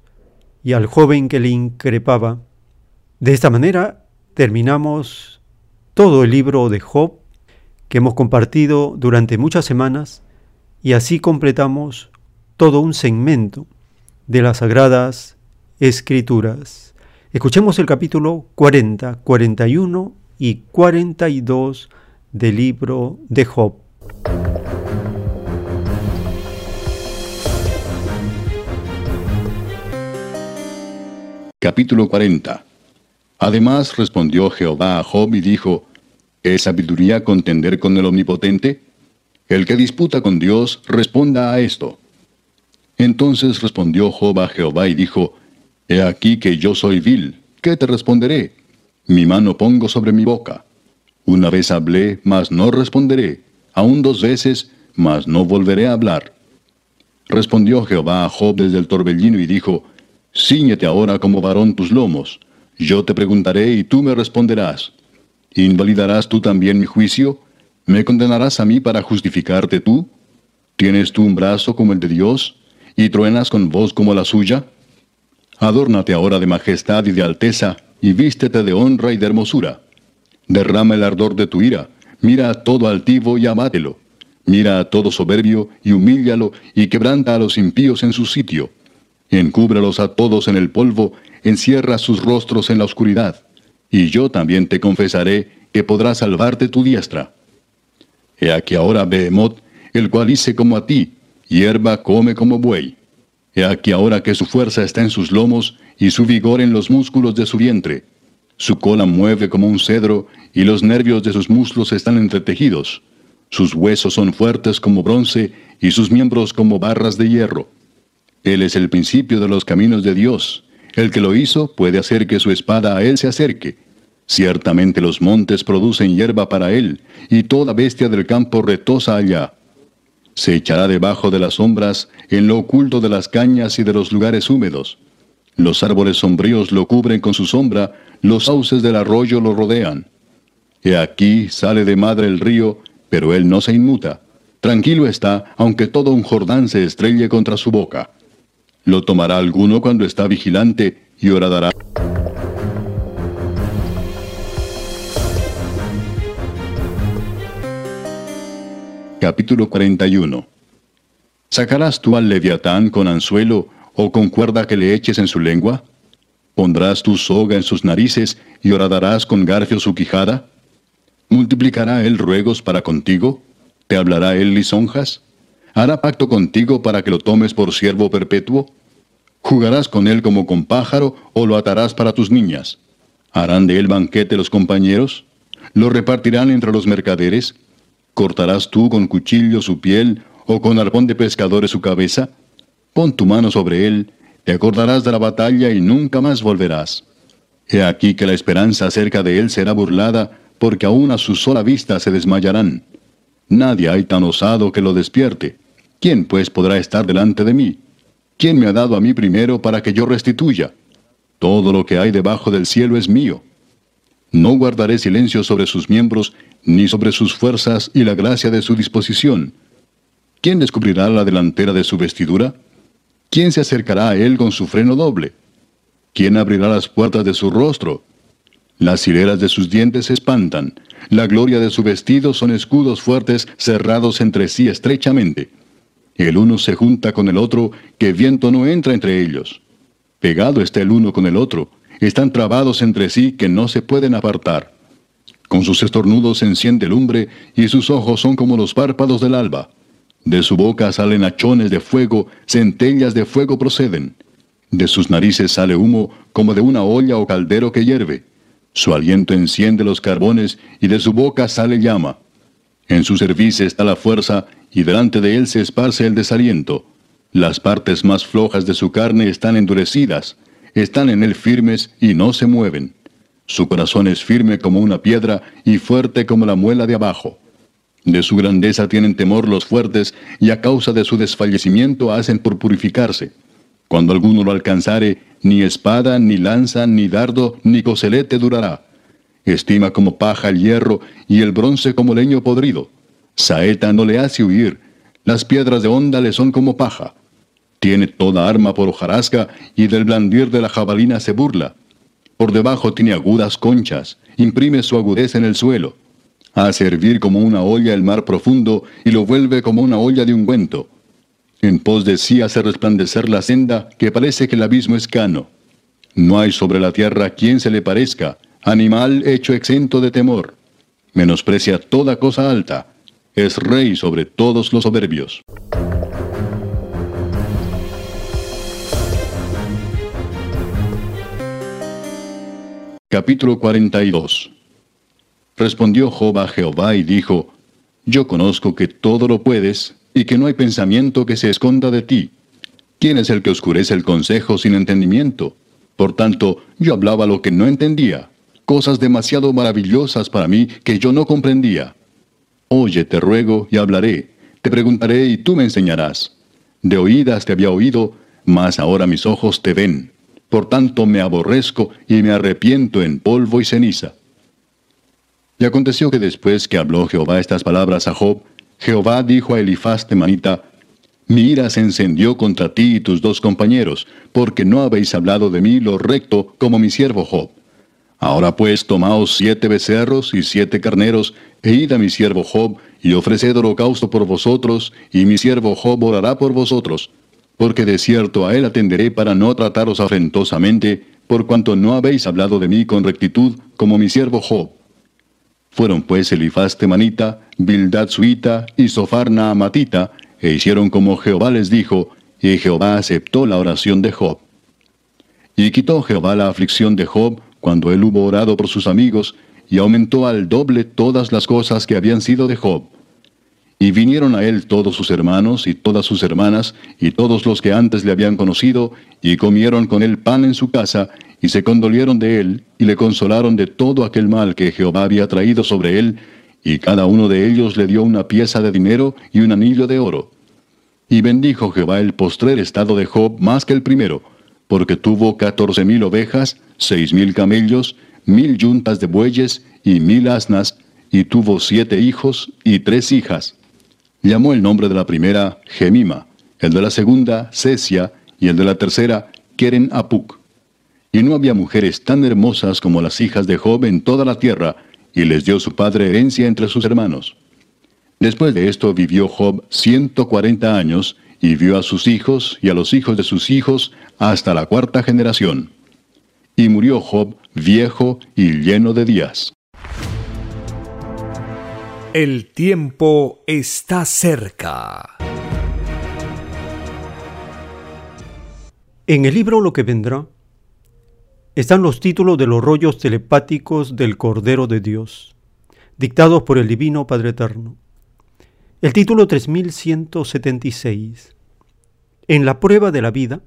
y al joven que le increpaba. De esta manera terminamos todo el libro de Job que hemos compartido durante muchas semanas y así completamos todo un segmento de las sagradas escrituras. Escuchemos el capítulo 40, 41 y 42 del libro de Job. Capítulo 40 Además respondió Jehová a Job y dijo, ¿Es sabiduría contender con el Omnipotente? El que disputa con Dios, responda a esto. Entonces respondió Job a Jehová y dijo, He aquí que yo soy vil, ¿qué te responderé? Mi mano pongo sobre mi boca. Una vez hablé, mas no responderé, aún dos veces, mas no volveré a hablar. Respondió Jehová a Job desde el torbellino y dijo, Cíñete ahora como varón tus lomos. Yo te preguntaré y tú me responderás. ¿Invalidarás tú también mi juicio? ¿Me condenarás a mí para justificarte tú? ¿Tienes tú un brazo como el de Dios? ¿Y truenas con voz como la suya? Adórnate ahora de majestad y de alteza, y vístete de honra y de hermosura. Derrama el ardor de tu ira, mira a todo altivo y abátelo. Mira a todo soberbio y humíllalo, y quebranta a los impíos en su sitio Encúbralos a todos en el polvo, encierra sus rostros en la oscuridad. Y yo también te confesaré que podrás salvarte tu diestra. He aquí ahora Behemoth, el cual hice como a ti, hierba come como buey. He aquí ahora que su fuerza está en sus lomos y su vigor en los músculos de su vientre. Su cola mueve como un cedro y los nervios de sus muslos están entretejidos. Sus huesos son fuertes como bronce y sus miembros como barras de hierro. Él es el principio de los caminos de Dios. El que lo hizo puede hacer que su espada a él se acerque. Ciertamente los montes producen hierba para él, y toda bestia del campo retosa allá. Se echará debajo de las sombras, en lo oculto de las cañas y de los lugares húmedos. Los árboles sombríos lo cubren con su sombra, los sauces del arroyo lo rodean. He aquí sale de madre el río, pero él no se inmuta. Tranquilo está, aunque todo un Jordán se estrelle contra su boca. Lo tomará alguno cuando está vigilante y oradará. Capítulo 41 ¿Sacarás tú al leviatán con anzuelo o con cuerda que le eches en su lengua? ¿Pondrás tu soga en sus narices y horadarás con garfio su quijada? ¿Multiplicará él ruegos para contigo? ¿Te hablará él lisonjas? ¿Hará pacto contigo para que lo tomes por siervo perpetuo? ¿Jugarás con él como con pájaro o lo atarás para tus niñas? ¿Harán de él banquete los compañeros? ¿Lo repartirán entre los mercaderes? ¿Cortarás tú con cuchillo su piel o con arpón de pescadores su cabeza? Pon tu mano sobre él, te acordarás de la batalla y nunca más volverás. He aquí que la esperanza acerca de él será burlada, porque aún a su sola vista se desmayarán. Nadie hay tan osado que lo despierte. ¿Quién pues podrá estar delante de mí? ¿Quién me ha dado a mí primero para que yo restituya? Todo lo que hay debajo del cielo es mío. No guardaré silencio sobre sus miembros, ni sobre sus fuerzas y la gracia de su disposición. ¿Quién descubrirá la delantera de su vestidura? ¿Quién se acercará a él con su freno doble? ¿Quién abrirá las puertas de su rostro? Las hileras de sus dientes se espantan, la gloria de su vestido son escudos fuertes cerrados entre sí estrechamente. El uno se junta con el otro, que viento no entra entre ellos. Pegado está el uno con el otro, están trabados entre sí que no se pueden apartar. Con sus estornudos enciende lumbre y sus ojos son como los párpados del alba. De su boca salen hachones de fuego, centellas de fuego proceden. De sus narices sale humo como de una olla o caldero que hierve. Su aliento enciende los carbones y de su boca sale llama. En su servicio está la fuerza y delante de él se esparce el desaliento. Las partes más flojas de su carne están endurecidas, están en él firmes y no se mueven. Su corazón es firme como una piedra y fuerte como la muela de abajo. De su grandeza tienen temor los fuertes y a causa de su desfallecimiento hacen por purificarse. Cuando alguno lo alcanzare, ni espada, ni lanza, ni dardo, ni coselete durará. Estima como paja el hierro y el bronce como leño podrido. Saeta no le hace huir. Las piedras de onda le son como paja. Tiene toda arma por hojarasca y del blandir de la jabalina se burla. Por debajo tiene agudas conchas, imprime su agudez en el suelo. Hace hervir como una olla el mar profundo y lo vuelve como una olla de ungüento. En pos de sí hace resplandecer la senda que parece que el abismo es cano. No hay sobre la tierra quien se le parezca, animal hecho exento de temor. Menosprecia toda cosa alta, es rey sobre todos los soberbios. Capítulo 42 Respondió Job a Jehová y dijo, Yo conozco que todo lo puedes, y que no hay pensamiento que se esconda de ti. ¿Quién es el que oscurece el consejo sin entendimiento? Por tanto, yo hablaba lo que no entendía, cosas demasiado maravillosas para mí que yo no comprendía. Oye, te ruego, y hablaré, te preguntaré y tú me enseñarás. De oídas te había oído, mas ahora mis ojos te ven. Por tanto me aborrezco y me arrepiento en polvo y ceniza. Y aconteció que después que habló Jehová estas palabras a Job, Jehová dijo a Elifaz Temanita, Mi ira se encendió contra ti y tus dos compañeros, porque no habéis hablado de mí lo recto como mi siervo Job. Ahora pues tomaos siete becerros y siete carneros, e id a mi siervo Job, y ofreced holocausto por vosotros, y mi siervo Job orará por vosotros. Porque de cierto a él atenderé para no trataros afrentosamente, por cuanto no habéis hablado de mí con rectitud, como mi siervo Job. Fueron pues Elifaz temanita, Bildad suita y Sofar naamatita, e hicieron como Jehová les dijo, y Jehová aceptó la oración de Job. Y quitó Jehová la aflicción de Job, cuando él hubo orado por sus amigos, y aumentó al doble todas las cosas que habían sido de Job. Y vinieron a él todos sus hermanos y todas sus hermanas, y todos los que antes le habían conocido, y comieron con él pan en su casa, y se condolieron de él, y le consolaron de todo aquel mal que Jehová había traído sobre él, y cada uno de ellos le dio una pieza de dinero y un anillo de oro. Y bendijo Jehová el postrer estado de Job más que el primero, porque tuvo catorce mil ovejas, seis mil camellos, mil yuntas de bueyes y mil asnas, y tuvo siete hijos y tres hijas. Llamó el nombre de la primera Gemima, el de la segunda Cesia, y el de la tercera Keren Apuk. Y no había mujeres tan hermosas como las hijas de Job en toda la tierra, y les dio su padre herencia entre sus hermanos. Después de esto vivió Job ciento cuarenta años, y vio a sus hijos y a los hijos de sus hijos hasta la cuarta generación. Y murió Job viejo y lleno de días. El tiempo está cerca. En el libro Lo que vendrá están los títulos de los rollos telepáticos del Cordero de Dios, dictados por el Divino Padre Eterno. El título 3176. En la prueba de la vida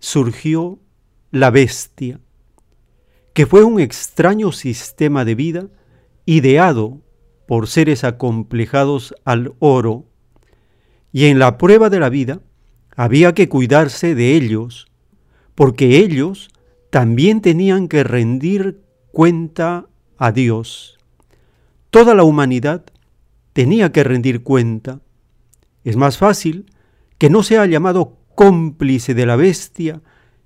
surgió la bestia, que fue un extraño sistema de vida ideado por seres acomplejados al oro, y en la prueba de la vida había que cuidarse de ellos, porque ellos también tenían que rendir cuenta a Dios. Toda la humanidad tenía que rendir cuenta. Es más fácil que no sea llamado cómplice de la bestia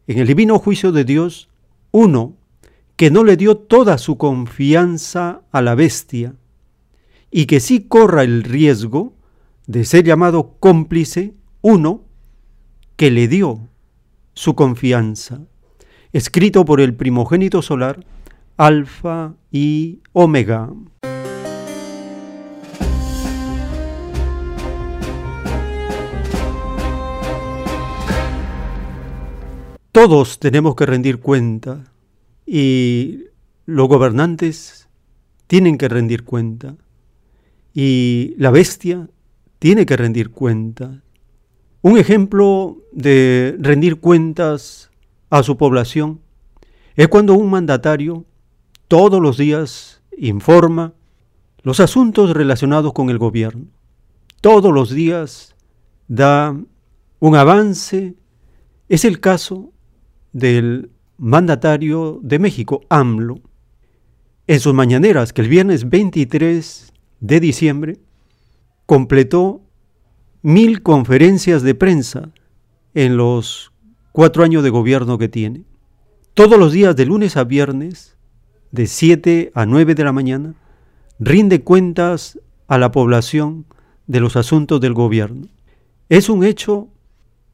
en el divino juicio de Dios uno que no le dio toda su confianza a la bestia y que sí corra el riesgo de ser llamado cómplice uno que le dio su confianza, escrito por el primogénito solar, Alfa y Omega. Todos tenemos que rendir cuenta y los gobernantes tienen que rendir cuenta y la bestia tiene que rendir cuenta. Un ejemplo de rendir cuentas a su población es cuando un mandatario todos los días informa los asuntos relacionados con el gobierno. Todos los días da un avance. Es el caso del mandatario de México, AMLO. en sus mañaneras que el viernes 23 de diciembre completó mil conferencias de prensa en los cuatro años de gobierno que tiene. Todos los días de lunes a viernes, de 7 a 9 de la mañana, rinde cuentas a la población de los asuntos del gobierno. Es un hecho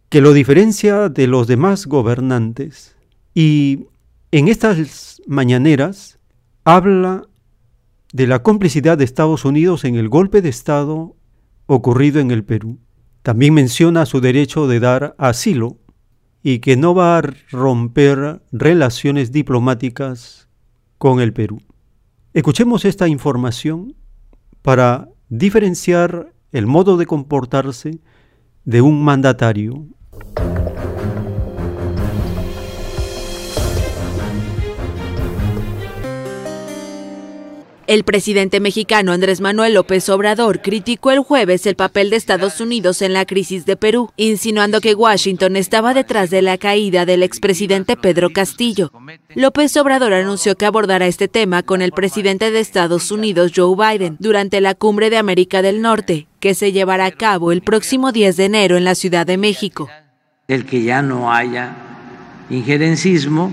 que lo diferencia de los demás gobernantes y en estas mañaneras habla de la complicidad de Estados Unidos en el golpe de Estado ocurrido en el Perú. También menciona su derecho de dar asilo y que no va a romper relaciones diplomáticas con el Perú. Escuchemos esta información para diferenciar el modo de comportarse de un mandatario. El presidente mexicano Andrés Manuel López Obrador criticó el jueves el papel de Estados Unidos en la crisis de Perú, insinuando que Washington estaba detrás de la caída del expresidente Pedro Castillo. López Obrador anunció que abordará este tema con el presidente de Estados Unidos, Joe Biden, durante la cumbre de América del Norte, que se llevará a cabo el próximo 10 de enero en la Ciudad de México. El que ya no haya injerencismo,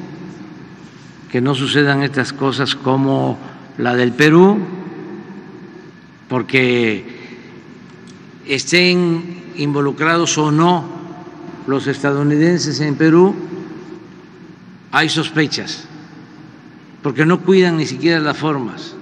que no sucedan estas cosas como la del Perú, porque estén involucrados o no los estadounidenses en Perú, hay sospechas, porque no cuidan ni siquiera las formas.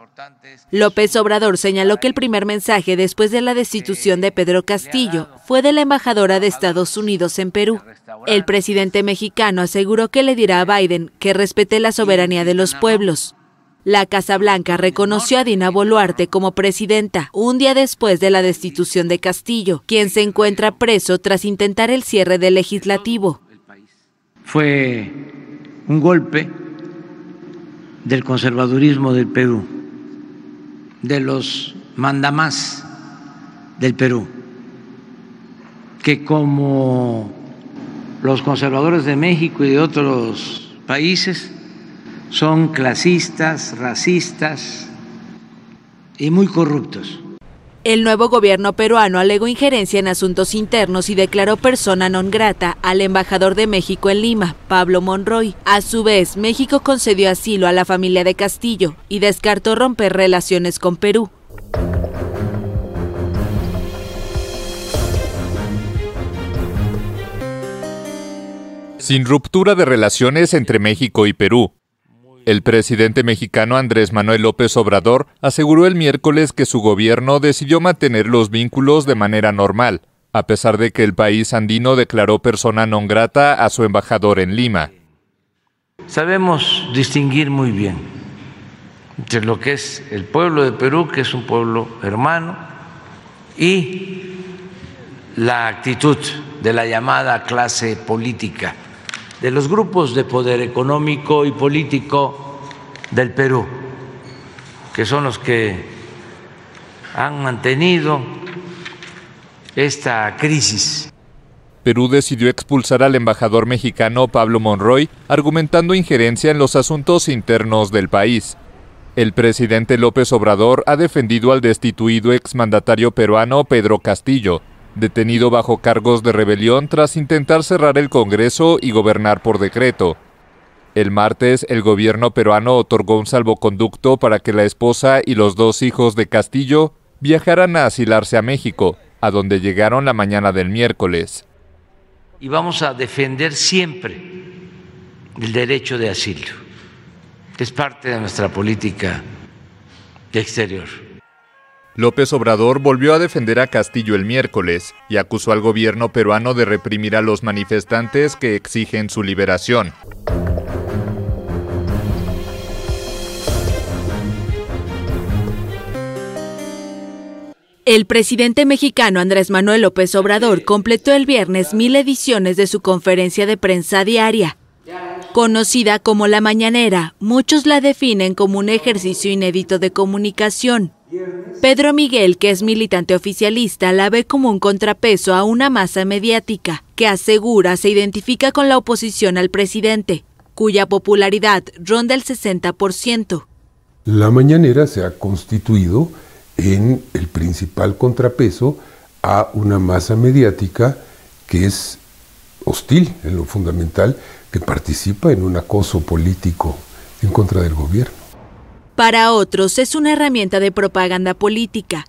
López Obrador señaló que el primer mensaje después de la destitución de Pedro Castillo fue de la embajadora de Estados Unidos en Perú. El presidente mexicano aseguró que le dirá a Biden que respete la soberanía de los pueblos la Casa Blanca reconoció a Dina Boluarte como presidenta un día después de la destitución de Castillo, quien se encuentra preso tras intentar el cierre del legislativo. Fue un golpe del conservadurismo del Perú, de los mandamás del Perú, que como los conservadores de México y de otros países son clasistas, racistas y muy corruptos. El nuevo gobierno peruano alegó injerencia en asuntos internos y declaró persona non grata al embajador de México en Lima, Pablo Monroy. A su vez, México concedió asilo a la familia de Castillo y descartó romper relaciones con Perú. Sin ruptura de relaciones entre México y Perú, el presidente mexicano Andrés Manuel López Obrador aseguró el miércoles que su gobierno decidió mantener los vínculos de manera normal, a pesar de que el país andino declaró persona non grata a su embajador en Lima. Sabemos distinguir muy bien entre lo que es el pueblo de Perú, que es un pueblo hermano, y la actitud de la llamada clase política de los grupos de poder económico y político del Perú, que son los que han mantenido esta crisis. Perú decidió expulsar al embajador mexicano Pablo Monroy, argumentando injerencia en los asuntos internos del país. El presidente López Obrador ha defendido al destituido exmandatario peruano Pedro Castillo, detenido bajo cargos de rebelión tras intentar cerrar el Congreso y gobernar por decreto. El martes, el gobierno peruano otorgó un salvoconducto para que la esposa y los dos hijos de Castillo viajaran a asilarse a México, a donde llegaron la mañana del miércoles. Y vamos a defender siempre el derecho de asilo, que es parte de nuestra política exterior. López Obrador volvió a defender a Castillo el miércoles y acusó al gobierno peruano de reprimir a los manifestantes que exigen su liberación. El presidente mexicano Andrés Manuel López Obrador completó el viernes mil ediciones de su conferencia de prensa diaria. Conocida como La Mañanera, muchos la definen como un ejercicio inédito de comunicación Pedro Miguel, que es militante oficialista, la ve como un contrapeso a una masa mediática que asegura se identifica con la oposición al presidente, cuya popularidad ronda el 60%. La mañanera se ha constituido en el principal contrapeso a una masa mediática que es hostil en lo fundamental, que participa en un acoso político en contra del gobierno. Para otros es una herramienta de propaganda política.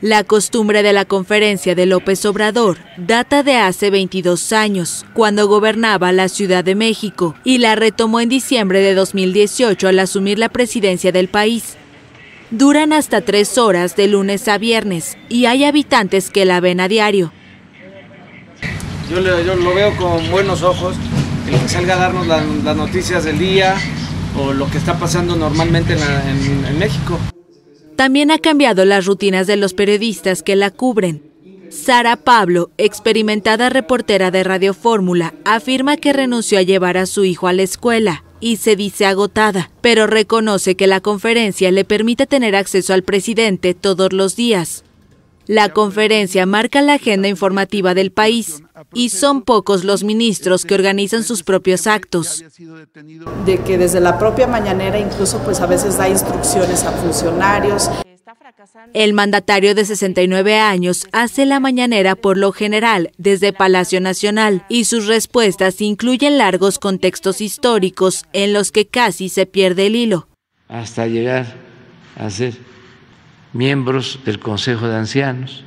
La costumbre de la conferencia de López Obrador data de hace 22 años, cuando gobernaba la Ciudad de México, y la retomó en diciembre de 2018 al asumir la presidencia del país. Duran hasta tres horas de lunes a viernes y hay habitantes que la ven a diario. Yo, lo veo con buenos ojos, que salga a darnos las noticias del día o lo que está pasando normalmente en México. También ha cambiado las rutinas de los periodistas que la cubren. Sara Pablo, experimentada reportera de Radio Fórmula, afirma que renunció a llevar a su hijo a la escuela y se dice agotada, pero reconoce que la conferencia le permite tener acceso al presidente todos los días. La conferencia marca la agenda informativa del país y son pocos los ministros que organizan sus propios actos. De que desde la propia mañanera incluso pues a veces da instrucciones a funcionarios. El mandatario de 69 años hace la mañanera por lo general desde Palacio Nacional y sus respuestas incluyen largos contextos históricos en los que casi se pierde el hilo. Hasta llegar a ser miembros del Consejo de Ancianos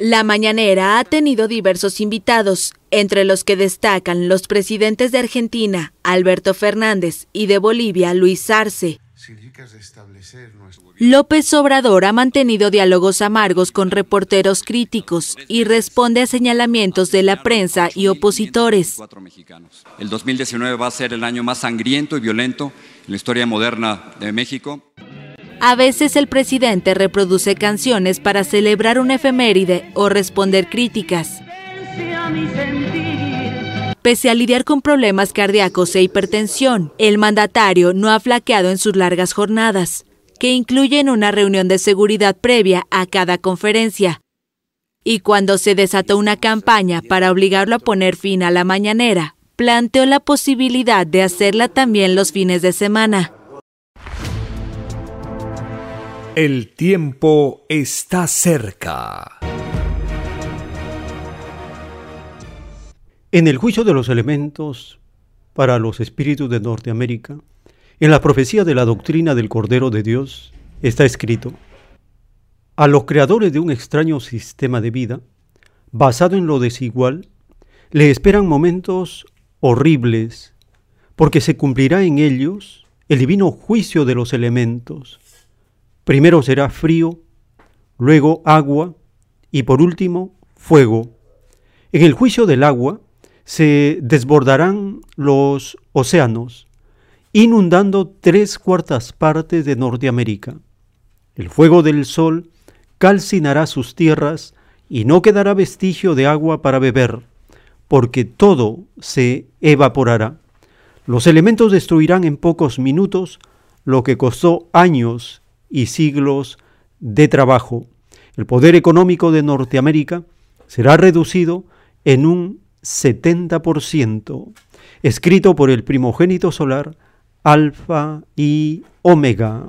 la mañanera ha tenido diversos invitados, entre los que destacan los presidentes de Argentina, Alberto Fernández, y de Bolivia, Luis Arce. López Obrador ha mantenido diálogos amargos con reporteros críticos y responde a señalamientos de la prensa y opositores. El 2019 va a ser el año más sangriento y violento en la historia moderna de México. A veces el presidente reproduce canciones para celebrar una efeméride o responder críticas. Pese a lidiar con problemas cardíacos e hipertensión, el mandatario no ha flaqueado en sus largas jornadas, que incluyen una reunión de seguridad previa a cada conferencia. Y cuando se desató una campaña para obligarlo a poner fin a la mañanera, planteó la posibilidad de hacerla también los fines de semana. El tiempo está cerca. En el juicio de los elementos para los espíritus de Norteamérica, en la profecía de la doctrina del Cordero de Dios, está escrito, a los creadores de un extraño sistema de vida, basado en lo desigual, le esperan momentos horribles, porque se cumplirá en ellos el divino juicio de los elementos, Primero será frío, luego agua y por último fuego. En el juicio del agua se desbordarán los océanos, inundando tres cuartas partes de Norteamérica. El fuego del sol calcinará sus tierras y no quedará vestigio de agua para beber, porque todo se evaporará. Los elementos destruirán en pocos minutos lo que costó años y siglos de trabajo. El poder económico de Norteamérica será reducido en un 70%, escrito por el primogénito solar Alfa y Omega.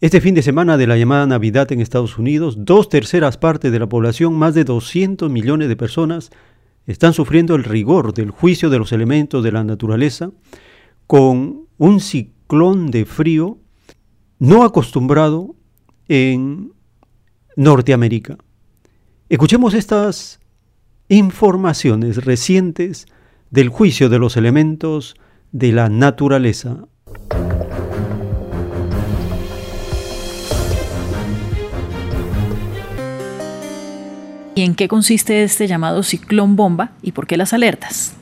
Este fin de semana de la llamada Navidad en Estados Unidos, dos terceras partes de la población, más de 200 millones de personas, están sufriendo el rigor del juicio de los elementos de la naturaleza con un ciclón de frío no acostumbrado en Norteamérica. Escuchemos estas informaciones recientes del juicio de los elementos de la naturaleza. En qué consiste este llamado ciclón bomba y por qué las alertas?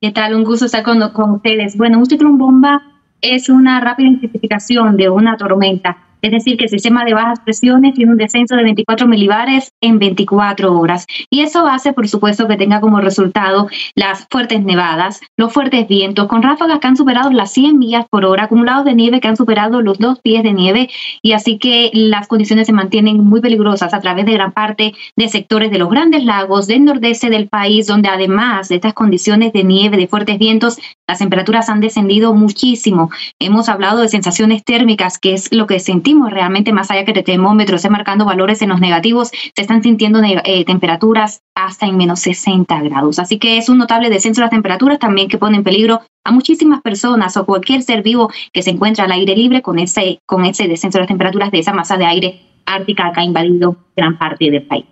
¿Qué tal? Un gusto estar con, con ustedes. Bueno, un ciclón bomba es una rápida intensificación de una tormenta Es decir, que el sistema de bajas presiones tiene un descenso de 24 milibares en 24 horas. Y eso hace, por supuesto, que tenga como resultado las fuertes nevadas, los fuertes vientos, con ráfagas que han superado las 100 millas por hora, acumulados de nieve que han superado los dos pies de nieve. Y así que las condiciones se mantienen muy peligrosas a través de gran parte de sectores de los grandes lagos, del nordeste del país, donde además de estas condiciones de nieve, de fuertes vientos, las temperaturas han descendido muchísimo. Hemos hablado de sensaciones térmicas, que es lo que sentimos realmente más allá que de termómetros, se marcando valores en los negativos, se están sintiendo eh, temperaturas hasta en menos 60 grados. Así que es un notable descenso de las temperaturas también que pone en peligro a muchísimas personas o cualquier ser vivo que se encuentra al aire libre con ese, con ese descenso de las temperaturas de esa masa de aire ártica que ha invadido gran parte del país.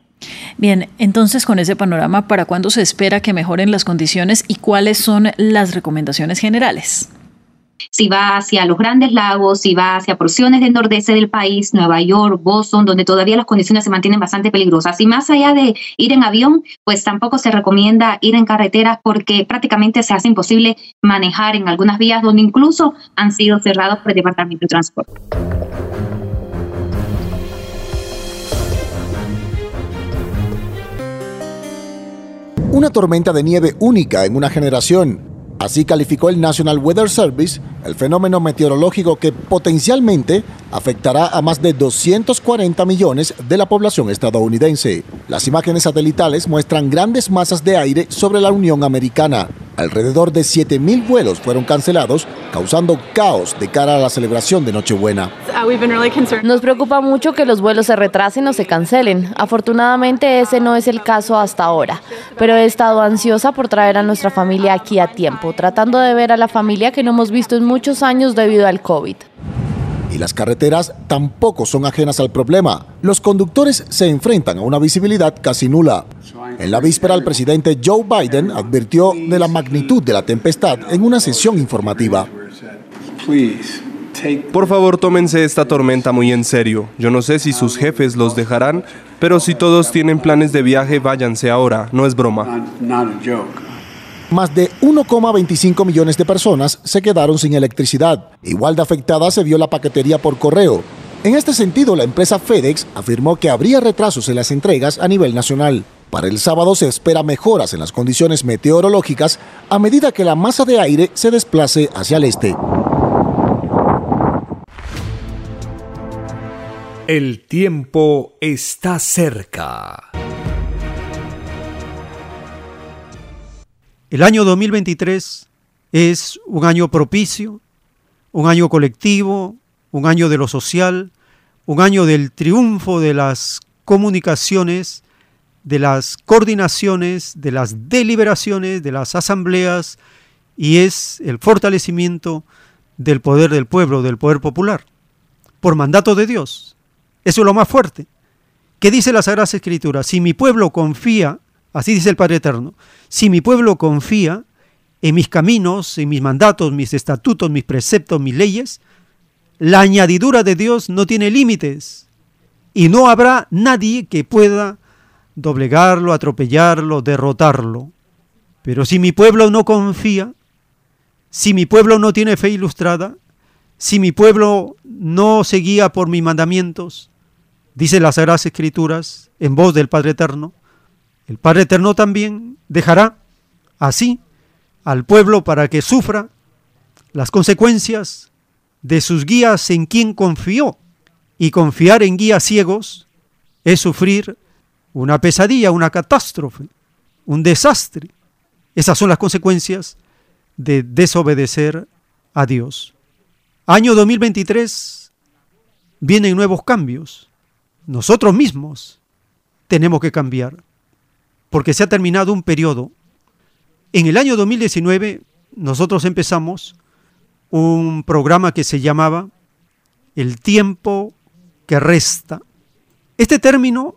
Bien, entonces con ese panorama, ¿para cuándo se espera que mejoren las condiciones y cuáles son las recomendaciones generales? Si va hacia los grandes lagos, si va hacia porciones del nordeste del país, Nueva York, Boston, donde todavía las condiciones se mantienen bastante peligrosas. Y más allá de ir en avión, pues tampoco se recomienda ir en carreteras porque prácticamente se hace imposible manejar en algunas vías donde incluso han sido cerrados por el Departamento de Transporte. Una tormenta de nieve única en una generación. Así calificó el National Weather Service el fenómeno meteorológico que potencialmente afectará a más de 240 millones de la población estadounidense. Las imágenes satelitales muestran grandes masas de aire sobre la Unión Americana. Alrededor de 7.000 vuelos fueron cancelados, causando caos de cara a la celebración de Nochebuena. Nos preocupa mucho que los vuelos se retrasen o se cancelen. Afortunadamente ese no es el caso hasta ahora, pero he estado ansiosa por traer a nuestra familia aquí a tiempo, tratando de ver a la familia que no hemos visto en muchos años debido al COVID. Y las carreteras tampoco son ajenas al problema. Los conductores se enfrentan a una visibilidad casi nula. En la víspera, el presidente Joe Biden advirtió de la magnitud de la tempestad en una sesión informativa. Por favor, tómense esta tormenta muy en serio. Yo no sé si sus jefes los dejarán, pero si todos tienen planes de viaje, váyanse ahora. No es broma. Más de 1,25 millones de personas se quedaron sin electricidad. Igual de afectada se vio la paquetería por correo. En este sentido, la empresa FedEx afirmó que habría retrasos en las entregas a nivel nacional. Para el sábado se espera mejoras en las condiciones meteorológicas a medida que la masa de aire se desplace hacia el este. El tiempo está cerca. El año 2023 es un año propicio, un año colectivo, un año de lo social, un año del triunfo de las comunicaciones, de las coordinaciones, de las deliberaciones, de las asambleas, y es el fortalecimiento del poder del pueblo, del poder popular, por mandato de Dios. Eso es lo más fuerte. ¿Qué dice la Sagrada Escritura? Si mi pueblo confía Así dice el Padre Eterno. Si mi pueblo confía en mis caminos, en mis mandatos, mis estatutos, mis preceptos, mis leyes, la añadidura de Dios no tiene límites y no habrá nadie que pueda doblegarlo, atropellarlo, derrotarlo. Pero si mi pueblo no confía, si mi pueblo no tiene fe ilustrada, si mi pueblo no se guía por mis mandamientos, dice las Sagradas Escrituras en voz del Padre Eterno, el Padre Eterno también dejará así al pueblo para que sufra las consecuencias de sus guías en quien confió. Y confiar en guías ciegos es sufrir una pesadilla, una catástrofe, un desastre. Esas son las consecuencias de desobedecer a Dios. Año 2023 vienen nuevos cambios. Nosotros mismos tenemos que cambiar porque se ha terminado un periodo. En el año 2019 nosotros empezamos un programa que se llamaba El tiempo que resta. Este término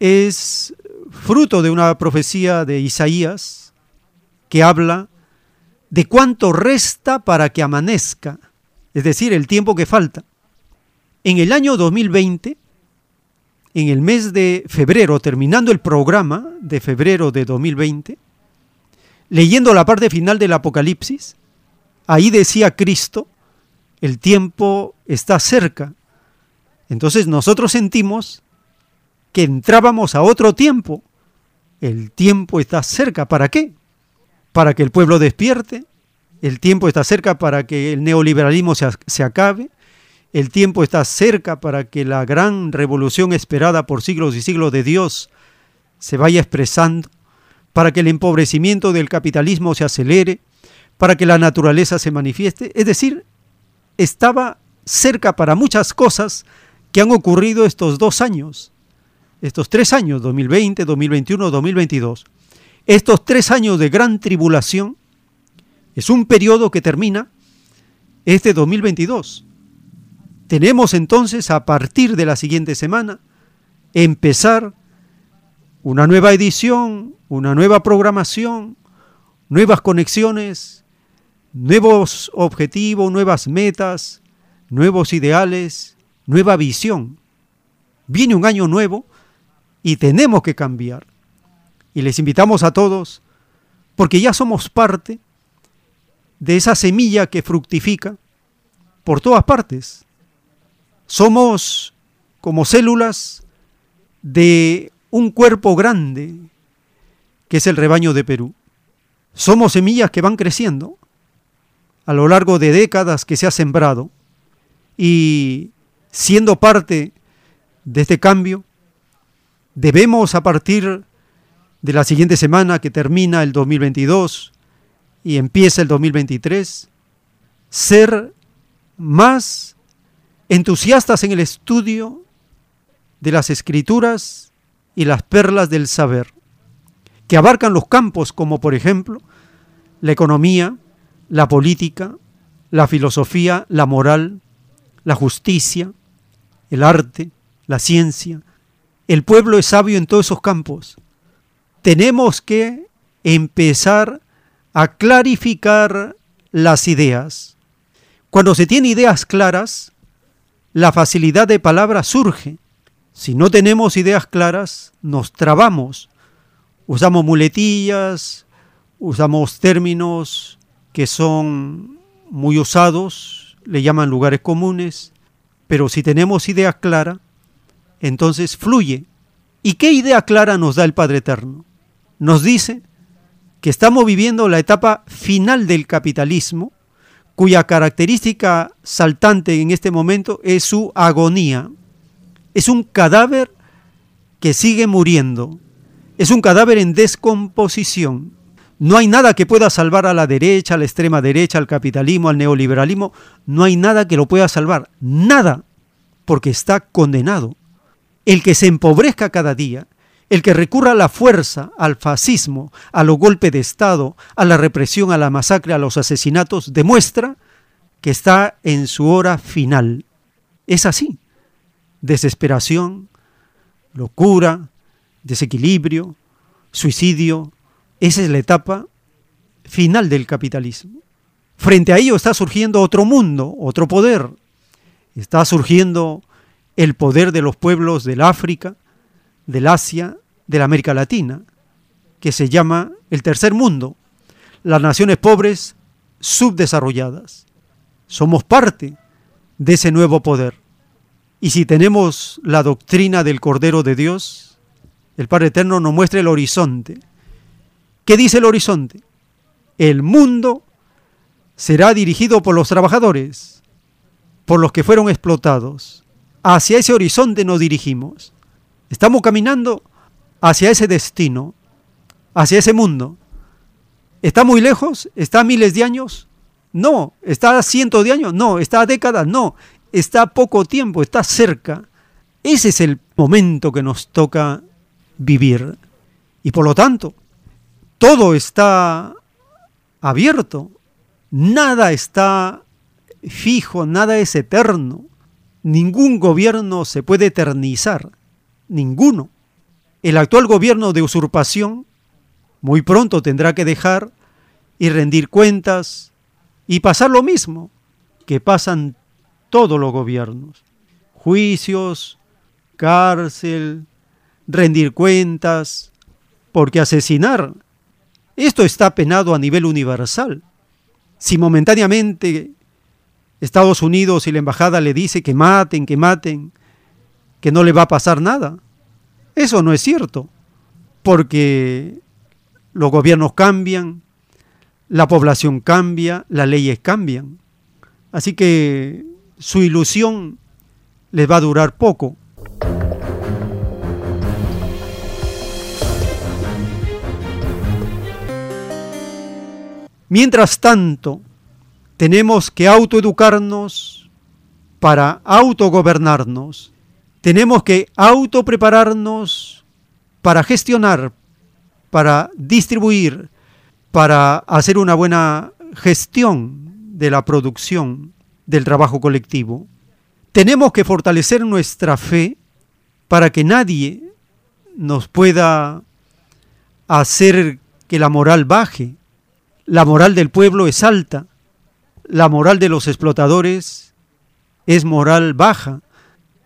es fruto de una profecía de Isaías que habla de cuánto resta para que amanezca, es decir, el tiempo que falta. En el año 2020 en el mes de febrero, terminando el programa de febrero de 2020, leyendo la parte final del Apocalipsis, ahí decía Cristo, el tiempo está cerca Entonces nosotros sentimos que entrábamos a otro tiempo. El tiempo está cerca. ¿Para qué? Para que el pueblo despierte. El tiempo está cerca para que el neoliberalismo se, se acabe. El tiempo está cerca para que la gran revolución esperada por siglos y siglos de Dios se vaya expresando, para que el empobrecimiento del capitalismo se acelere, para que la naturaleza se manifieste. Es decir, estaba cerca para muchas cosas que han ocurrido estos dos años, estos tres años, 2020, 2021, 2022. Estos tres años de gran tribulación es un periodo que termina este 2022. Tenemos entonces a partir de la siguiente semana empezar una nueva edición, una nueva programación, nuevas conexiones, nuevos objetivos, nuevas metas, nuevos ideales, nueva visión. Viene un año nuevo y tenemos que cambiar. Y les invitamos a todos, porque ya somos parte de esa semilla que fructifica por todas partes. Somos como células de un cuerpo grande, que es el rebaño de Perú. Somos semillas que van creciendo a lo largo de décadas que se ha sembrado y siendo parte de este cambio, debemos a partir de la siguiente semana que termina el 2022 y empieza el 2023, ser más entusiastas en el estudio de las escrituras y las perlas del saber, que abarcan los campos como por ejemplo la economía, la política, la filosofía, la moral, la justicia, el arte, la ciencia. El pueblo es sabio en todos esos campos. Tenemos que empezar a clarificar las ideas. Cuando se tiene ideas claras, la facilidad de palabra surge. Si no tenemos ideas claras, nos trabamos. Usamos muletillas, usamos términos que son muy usados, le llaman lugares comunes, pero si tenemos idea clara, entonces fluye. ¿Y qué idea clara nos da el Padre Eterno? Nos dice que estamos viviendo la etapa final del capitalismo, cuya característica saltante en este momento es su agonía. Es un cadáver que sigue muriendo. Es un cadáver en descomposición. No hay nada que pueda salvar a la derecha, a la extrema derecha, al capitalismo, al neoliberalismo. No hay nada que lo pueda salvar. Nada. Porque está condenado. El que se empobrezca cada día, el que recurra a la fuerza, al fascismo, a los golpes de Estado, a la represión, a la masacre, a los asesinatos, demuestra que está en su hora final. Es así desesperación, locura, desequilibrio, suicidio. Esa es la etapa final del capitalismo. Frente a ello está surgiendo otro mundo, otro poder. Está surgiendo el poder de los pueblos del África, del Asia, de la América Latina, que se llama el tercer mundo, las naciones pobres subdesarrolladas. Somos parte de ese nuevo poder. Y si tenemos la doctrina del Cordero de Dios, el Padre Eterno nos muestra el horizonte. ¿Qué dice el horizonte? El mundo será dirigido por los trabajadores, por los que fueron explotados. Hacia ese horizonte nos dirigimos. Estamos caminando hacia ese destino, hacia ese mundo. ¿Está muy lejos? ¿Está a miles de años? No. ¿Está a cientos de años? No. ¿Está a décadas? No está poco tiempo, está cerca. Ese es el momento que nos toca vivir. Y por lo tanto, todo está abierto, nada está fijo, nada es eterno. Ningún gobierno se puede eternizar, ninguno. El actual gobierno de usurpación muy pronto tendrá que dejar y rendir cuentas y pasar lo mismo que pasan todos los gobiernos. Juicios, cárcel, rendir cuentas, porque asesinar, esto está penado a nivel universal. Si momentáneamente Estados Unidos y la embajada le dice que maten, que maten, que no le va a pasar nada. Eso no es cierto, porque los gobiernos cambian, la población cambia, las leyes cambian. Así que su ilusión les va a durar poco. Mientras tanto, tenemos que autoeducarnos para autogobernarnos. Tenemos que autoprepararnos para gestionar, para distribuir, para hacer una buena gestión de la producción, del trabajo colectivo. Tenemos que fortalecer nuestra fe para que nadie nos pueda hacer que la moral baje, la moral del pueblo es alta, la moral de los explotadores es moral baja,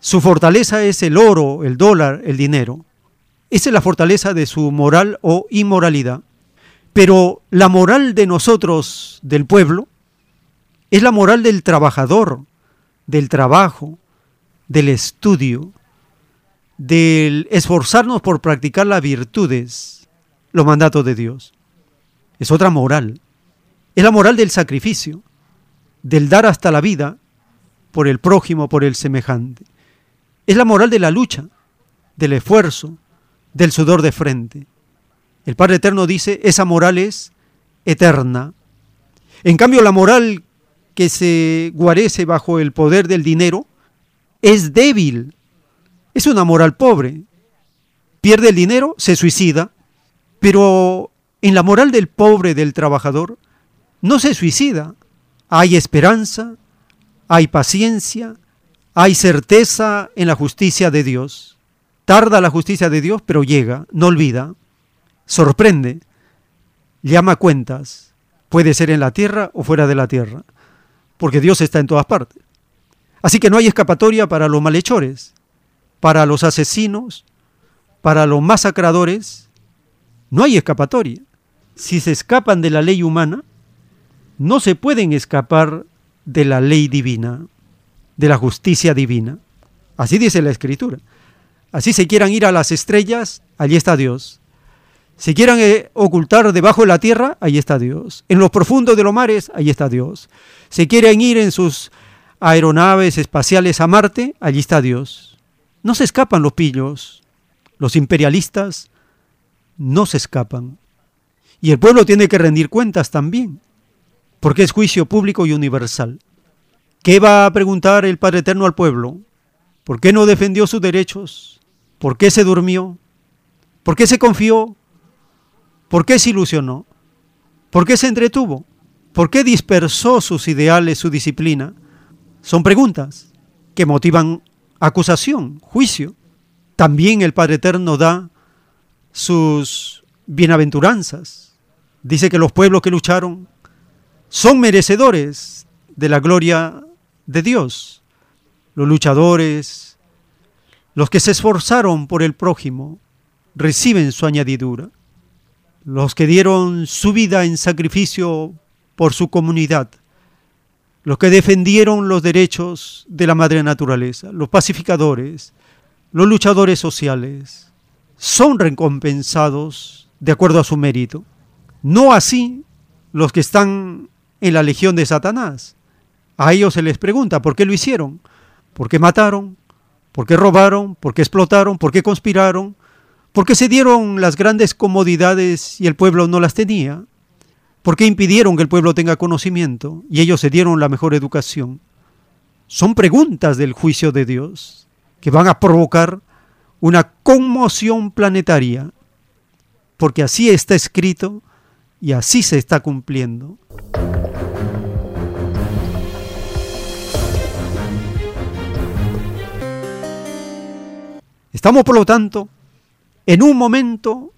su fortaleza es el oro, el dólar, el dinero. Esa es la fortaleza de su moral o inmoralidad. Pero la moral de nosotros, del pueblo, es la moral del trabajador, del trabajo, del estudio, del esforzarnos por practicar las virtudes, los mandatos de Dios es otra moral. Es la moral del sacrificio, del dar hasta la vida por el prójimo, por el semejante. Es la moral de la lucha, del esfuerzo, del sudor de frente. El Padre Eterno dice, esa moral es eterna. En cambio, la moral que se guarece bajo el poder del dinero es débil. Es una moral pobre. Pierde el dinero, se suicida, pero en la moral del pobre, del trabajador, no se suicida. Hay esperanza, hay paciencia, hay certeza en la justicia de Dios. Tarda la justicia de Dios, pero llega, no olvida, sorprende, llama cuentas. Puede ser en la tierra o fuera de la tierra, porque Dios está en todas partes. Así que no hay escapatoria para los malhechores, para los asesinos, para los masacradores, no hay escapatoria. Si se escapan de la ley humana, no se pueden escapar de la ley divina, de la justicia divina. Así dice la Escritura. Así se quieran ir a las estrellas, allí está Dios. Si quieran eh, ocultar debajo de la tierra, allí está Dios. En los profundos de los mares, allí está Dios. Si quieren ir en sus aeronaves espaciales a Marte, allí está Dios. No se escapan los pillos, los imperialistas, no se escapan. Y el pueblo tiene que rendir cuentas también, porque es juicio público y universal. ¿Qué va a preguntar el Padre Eterno al pueblo? ¿Por qué no defendió sus derechos? ¿Por qué se durmió? ¿Por qué se confió? ¿Por qué se ilusionó? ¿Por qué se entretuvo? ¿Por qué dispersó sus ideales, su disciplina? Son preguntas que motivan acusación, juicio. También el Padre Eterno da sus bienaventuranzas. Dice que los pueblos que lucharon son merecedores de la gloria de Dios. Los luchadores, los que se esforzaron por el prójimo, reciben su añadidura. Los que dieron su vida en sacrificio por su comunidad, los que defendieron los derechos de la madre naturaleza, los pacificadores, los luchadores sociales, son recompensados de acuerdo a su mérito. No así los que están en la legión de Satanás. A ellos se les pregunta, ¿por qué lo hicieron? ¿Por qué mataron? ¿Por qué robaron? ¿Por qué explotaron? ¿Por qué conspiraron? ¿Por qué se dieron las grandes comodidades y el pueblo no las tenía? ¿Por qué impidieron que el pueblo tenga conocimiento y ellos se dieron la mejor educación? Son preguntas del juicio de Dios que van a provocar una conmoción planetaria, porque así está escrito y así se está cumpliendo. Estamos, por lo tanto, en un momento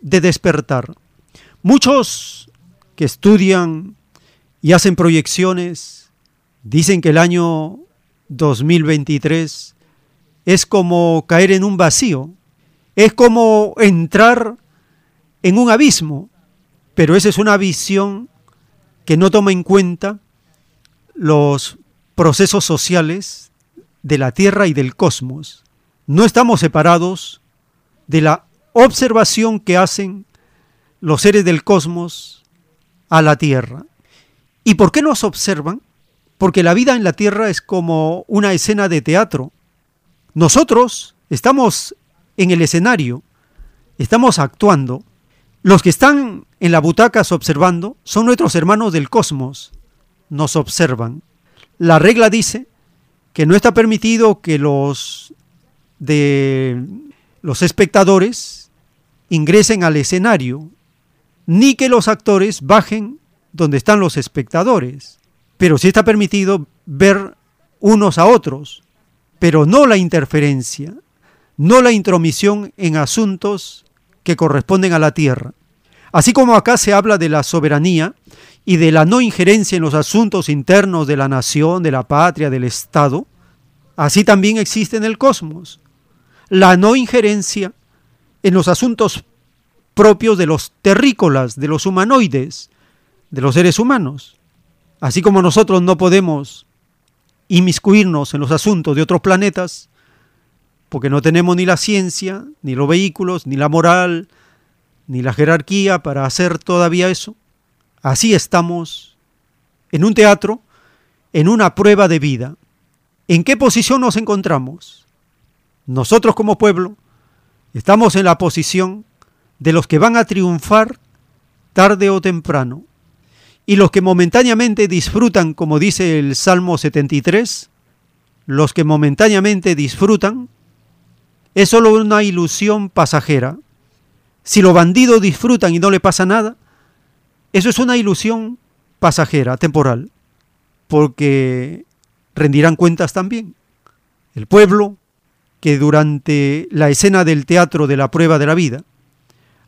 de despertar. Muchos que estudian y hacen proyecciones dicen que el año 2023 es como caer en un vacío, es como entrar en un abismo, pero esa es una visión que no toma en cuenta los procesos sociales de la Tierra y del cosmos. No estamos separados de la observación que hacen los seres del cosmos a la Tierra. ¿Y por qué nos observan? Porque la vida en la Tierra es como una escena de teatro. Nosotros estamos en el escenario, estamos actuando. Los que están en la butacas observando son nuestros hermanos del cosmos, nos observan. La regla dice que no está permitido que los de los espectadores ingresen al escenario, ni que los actores bajen donde están los espectadores. Pero sí está permitido ver unos a otros, pero no la interferencia, no la intromisión en asuntos que corresponden a la tierra. Así como acá se habla de la soberanía y de la no injerencia en los asuntos internos de la nación, de la patria, del Estado, así también existe en el cosmos la no injerencia en los asuntos propios de los terrícolas, de los humanoides, de los seres humanos. Así como nosotros no podemos inmiscuirnos en los asuntos de otros planetas, porque no tenemos ni la ciencia, ni los vehículos, ni la moral, ni la jerarquía para hacer todavía eso. Así estamos en un teatro, en una prueba de vida. ¿En qué posición nos encontramos? Nosotros como pueblo estamos en la posición de los que van a triunfar tarde o temprano. Y los que momentáneamente disfrutan, como dice el Salmo 73, los que momentáneamente disfrutan, es solo una ilusión pasajera. Si los bandidos disfrutan y no le pasa nada, eso es una ilusión pasajera, temporal, porque rendirán cuentas también. El pueblo que durante la escena del teatro de la prueba de la vida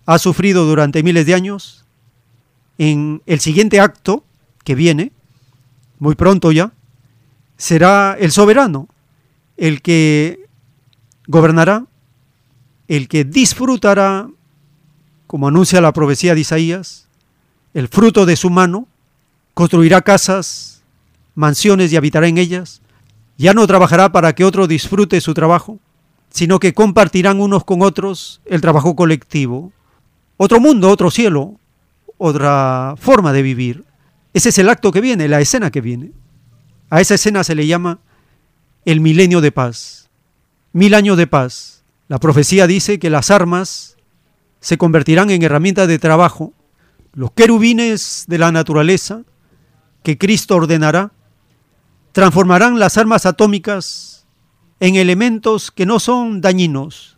ha sufrido durante miles de años, en el siguiente acto que viene, muy pronto ya, será el soberano, el que gobernará, el que disfrutará, como anuncia la profecía de Isaías, el fruto de su mano, construirá casas, mansiones y habitará en ellas, ya no trabajará para que otro disfrute su trabajo, sino que compartirán unos con otros el trabajo colectivo. Otro mundo, otro cielo, otra forma de vivir. Ese es el acto que viene, la escena que viene. A esa escena se le llama el milenio de paz. Mil años de paz. La profecía dice que las armas se convertirán en herramientas de trabajo. Los querubines de la naturaleza que Cristo ordenará transformarán las armas atómicas en elementos que no son dañinos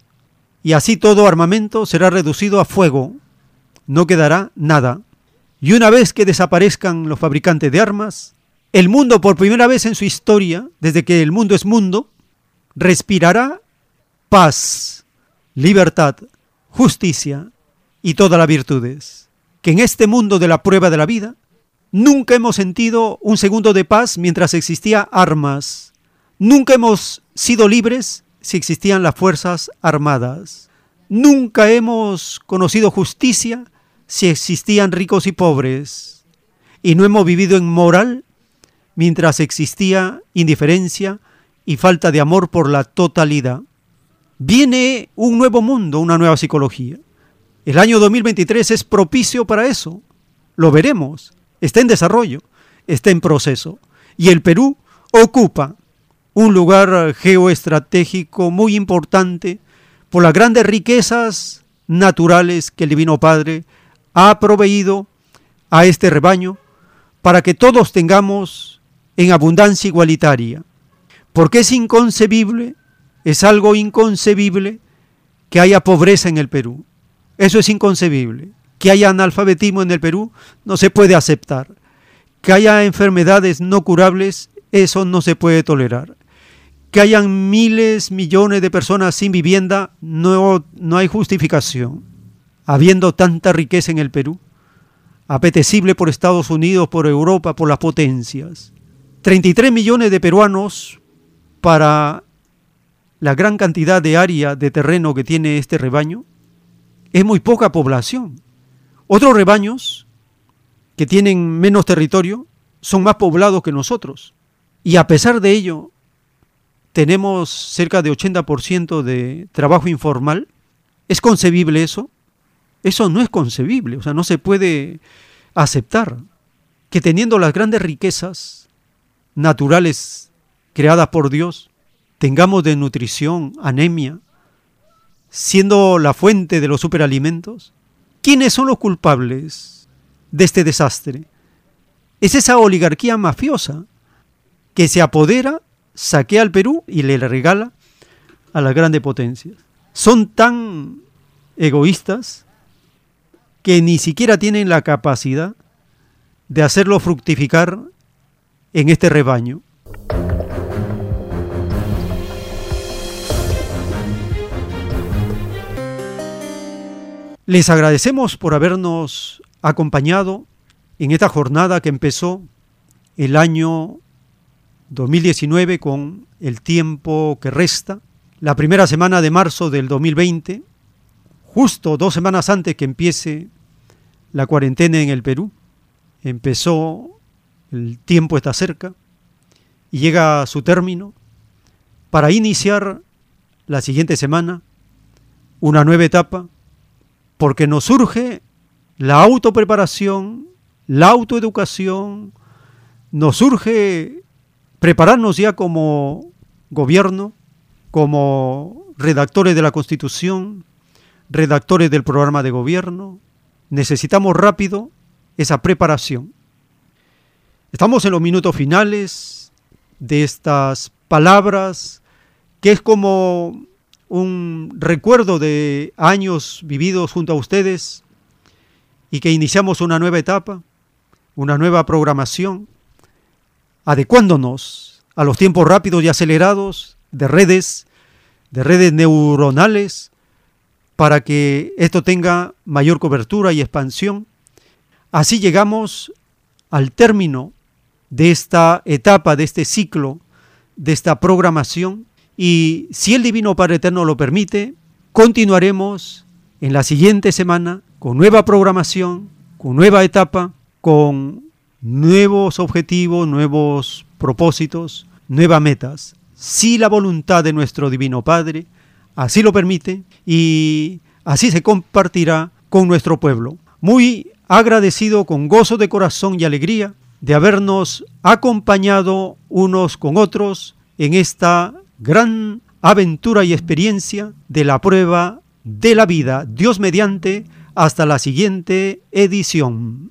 y así todo armamento será reducido a fuego no quedará nada. Y una vez que desaparezcan los fabricantes de armas, el mundo por primera vez en su historia, desde que el mundo es mundo, respirará paz, libertad, justicia y todas las virtudes. Que en este mundo de la prueba de la vida, nunca hemos sentido un segundo de paz mientras existía armas. Nunca hemos sido libres si existían las fuerzas armadas. Nunca hemos conocido justicia si existían ricos y pobres, y no hemos vivido en moral mientras existía indiferencia y falta de amor por la totalidad. Viene un nuevo mundo, una nueva psicología. El año 2023 es propicio para eso. Lo veremos. Está en desarrollo, está en proceso. Y el Perú ocupa un lugar geoestratégico muy importante por las grandes riquezas naturales que el Divino Padre ha proveído a este rebaño para que todos tengamos en abundancia igualitaria. Porque es inconcebible, es algo inconcebible que haya pobreza en el Perú. Eso es inconcebible. Que haya analfabetismo en el Perú no se puede aceptar. Que haya enfermedades no curables, eso no se puede tolerar. Que hayan miles, millones de personas sin vivienda, no, no hay justificación habiendo tanta riqueza en el Perú, apetecible por Estados Unidos, por Europa, por las potencias. 33 millones de peruanos para la gran cantidad de área de terreno que tiene este rebaño, es muy poca población. Otros rebaños que tienen menos territorio son más poblados que nosotros. Y a pesar de ello, tenemos cerca de 80% de trabajo informal. ¿Es concebible eso? Eso no es concebible, o sea, no se puede aceptar que teniendo las grandes riquezas naturales creadas por Dios, tengamos desnutrición, anemia, siendo la fuente de los superalimentos. ¿Quiénes son los culpables de este desastre? Es esa oligarquía mafiosa que se apodera, saquea al Perú y le regala a las grandes potencias. Son tan egoístas que ni siquiera tienen la capacidad de hacerlo fructificar en este rebaño. Les agradecemos por habernos acompañado en esta jornada que empezó el año 2019 con el tiempo que resta, la primera semana de marzo del 2020, justo dos semanas antes que empiece la cuarentena en el Perú. Empezó, el tiempo está cerca y llega a su término para iniciar la siguiente semana una nueva etapa, porque nos surge la autopreparación, la autoeducación, nos surge prepararnos ya como gobierno, como redactores de la Constitución, redactores del programa de gobierno, necesitamos rápido esa preparación. Estamos en los minutos finales de estas palabras, que es como un recuerdo de años vividos junto a ustedes y que iniciamos una nueva etapa, una nueva programación, adecuándonos a los tiempos rápidos y acelerados de redes, de redes neuronales, para que esto tenga mayor cobertura y expansión. Así llegamos al término de esta etapa, de este ciclo, de esta programación y si el Divino Padre Eterno lo permite, continuaremos en la siguiente semana con nueva programación, con nueva etapa, con nuevos objetivos, nuevos propósitos, nuevas metas. Si la voluntad de nuestro Divino Padre así lo permite y así se compartirá con nuestro pueblo. Muy agradecido con gozo de corazón y alegría de habernos acompañado unos con otros en esta gran aventura y experiencia de la prueba de la vida. Dios mediante, hasta la siguiente edición.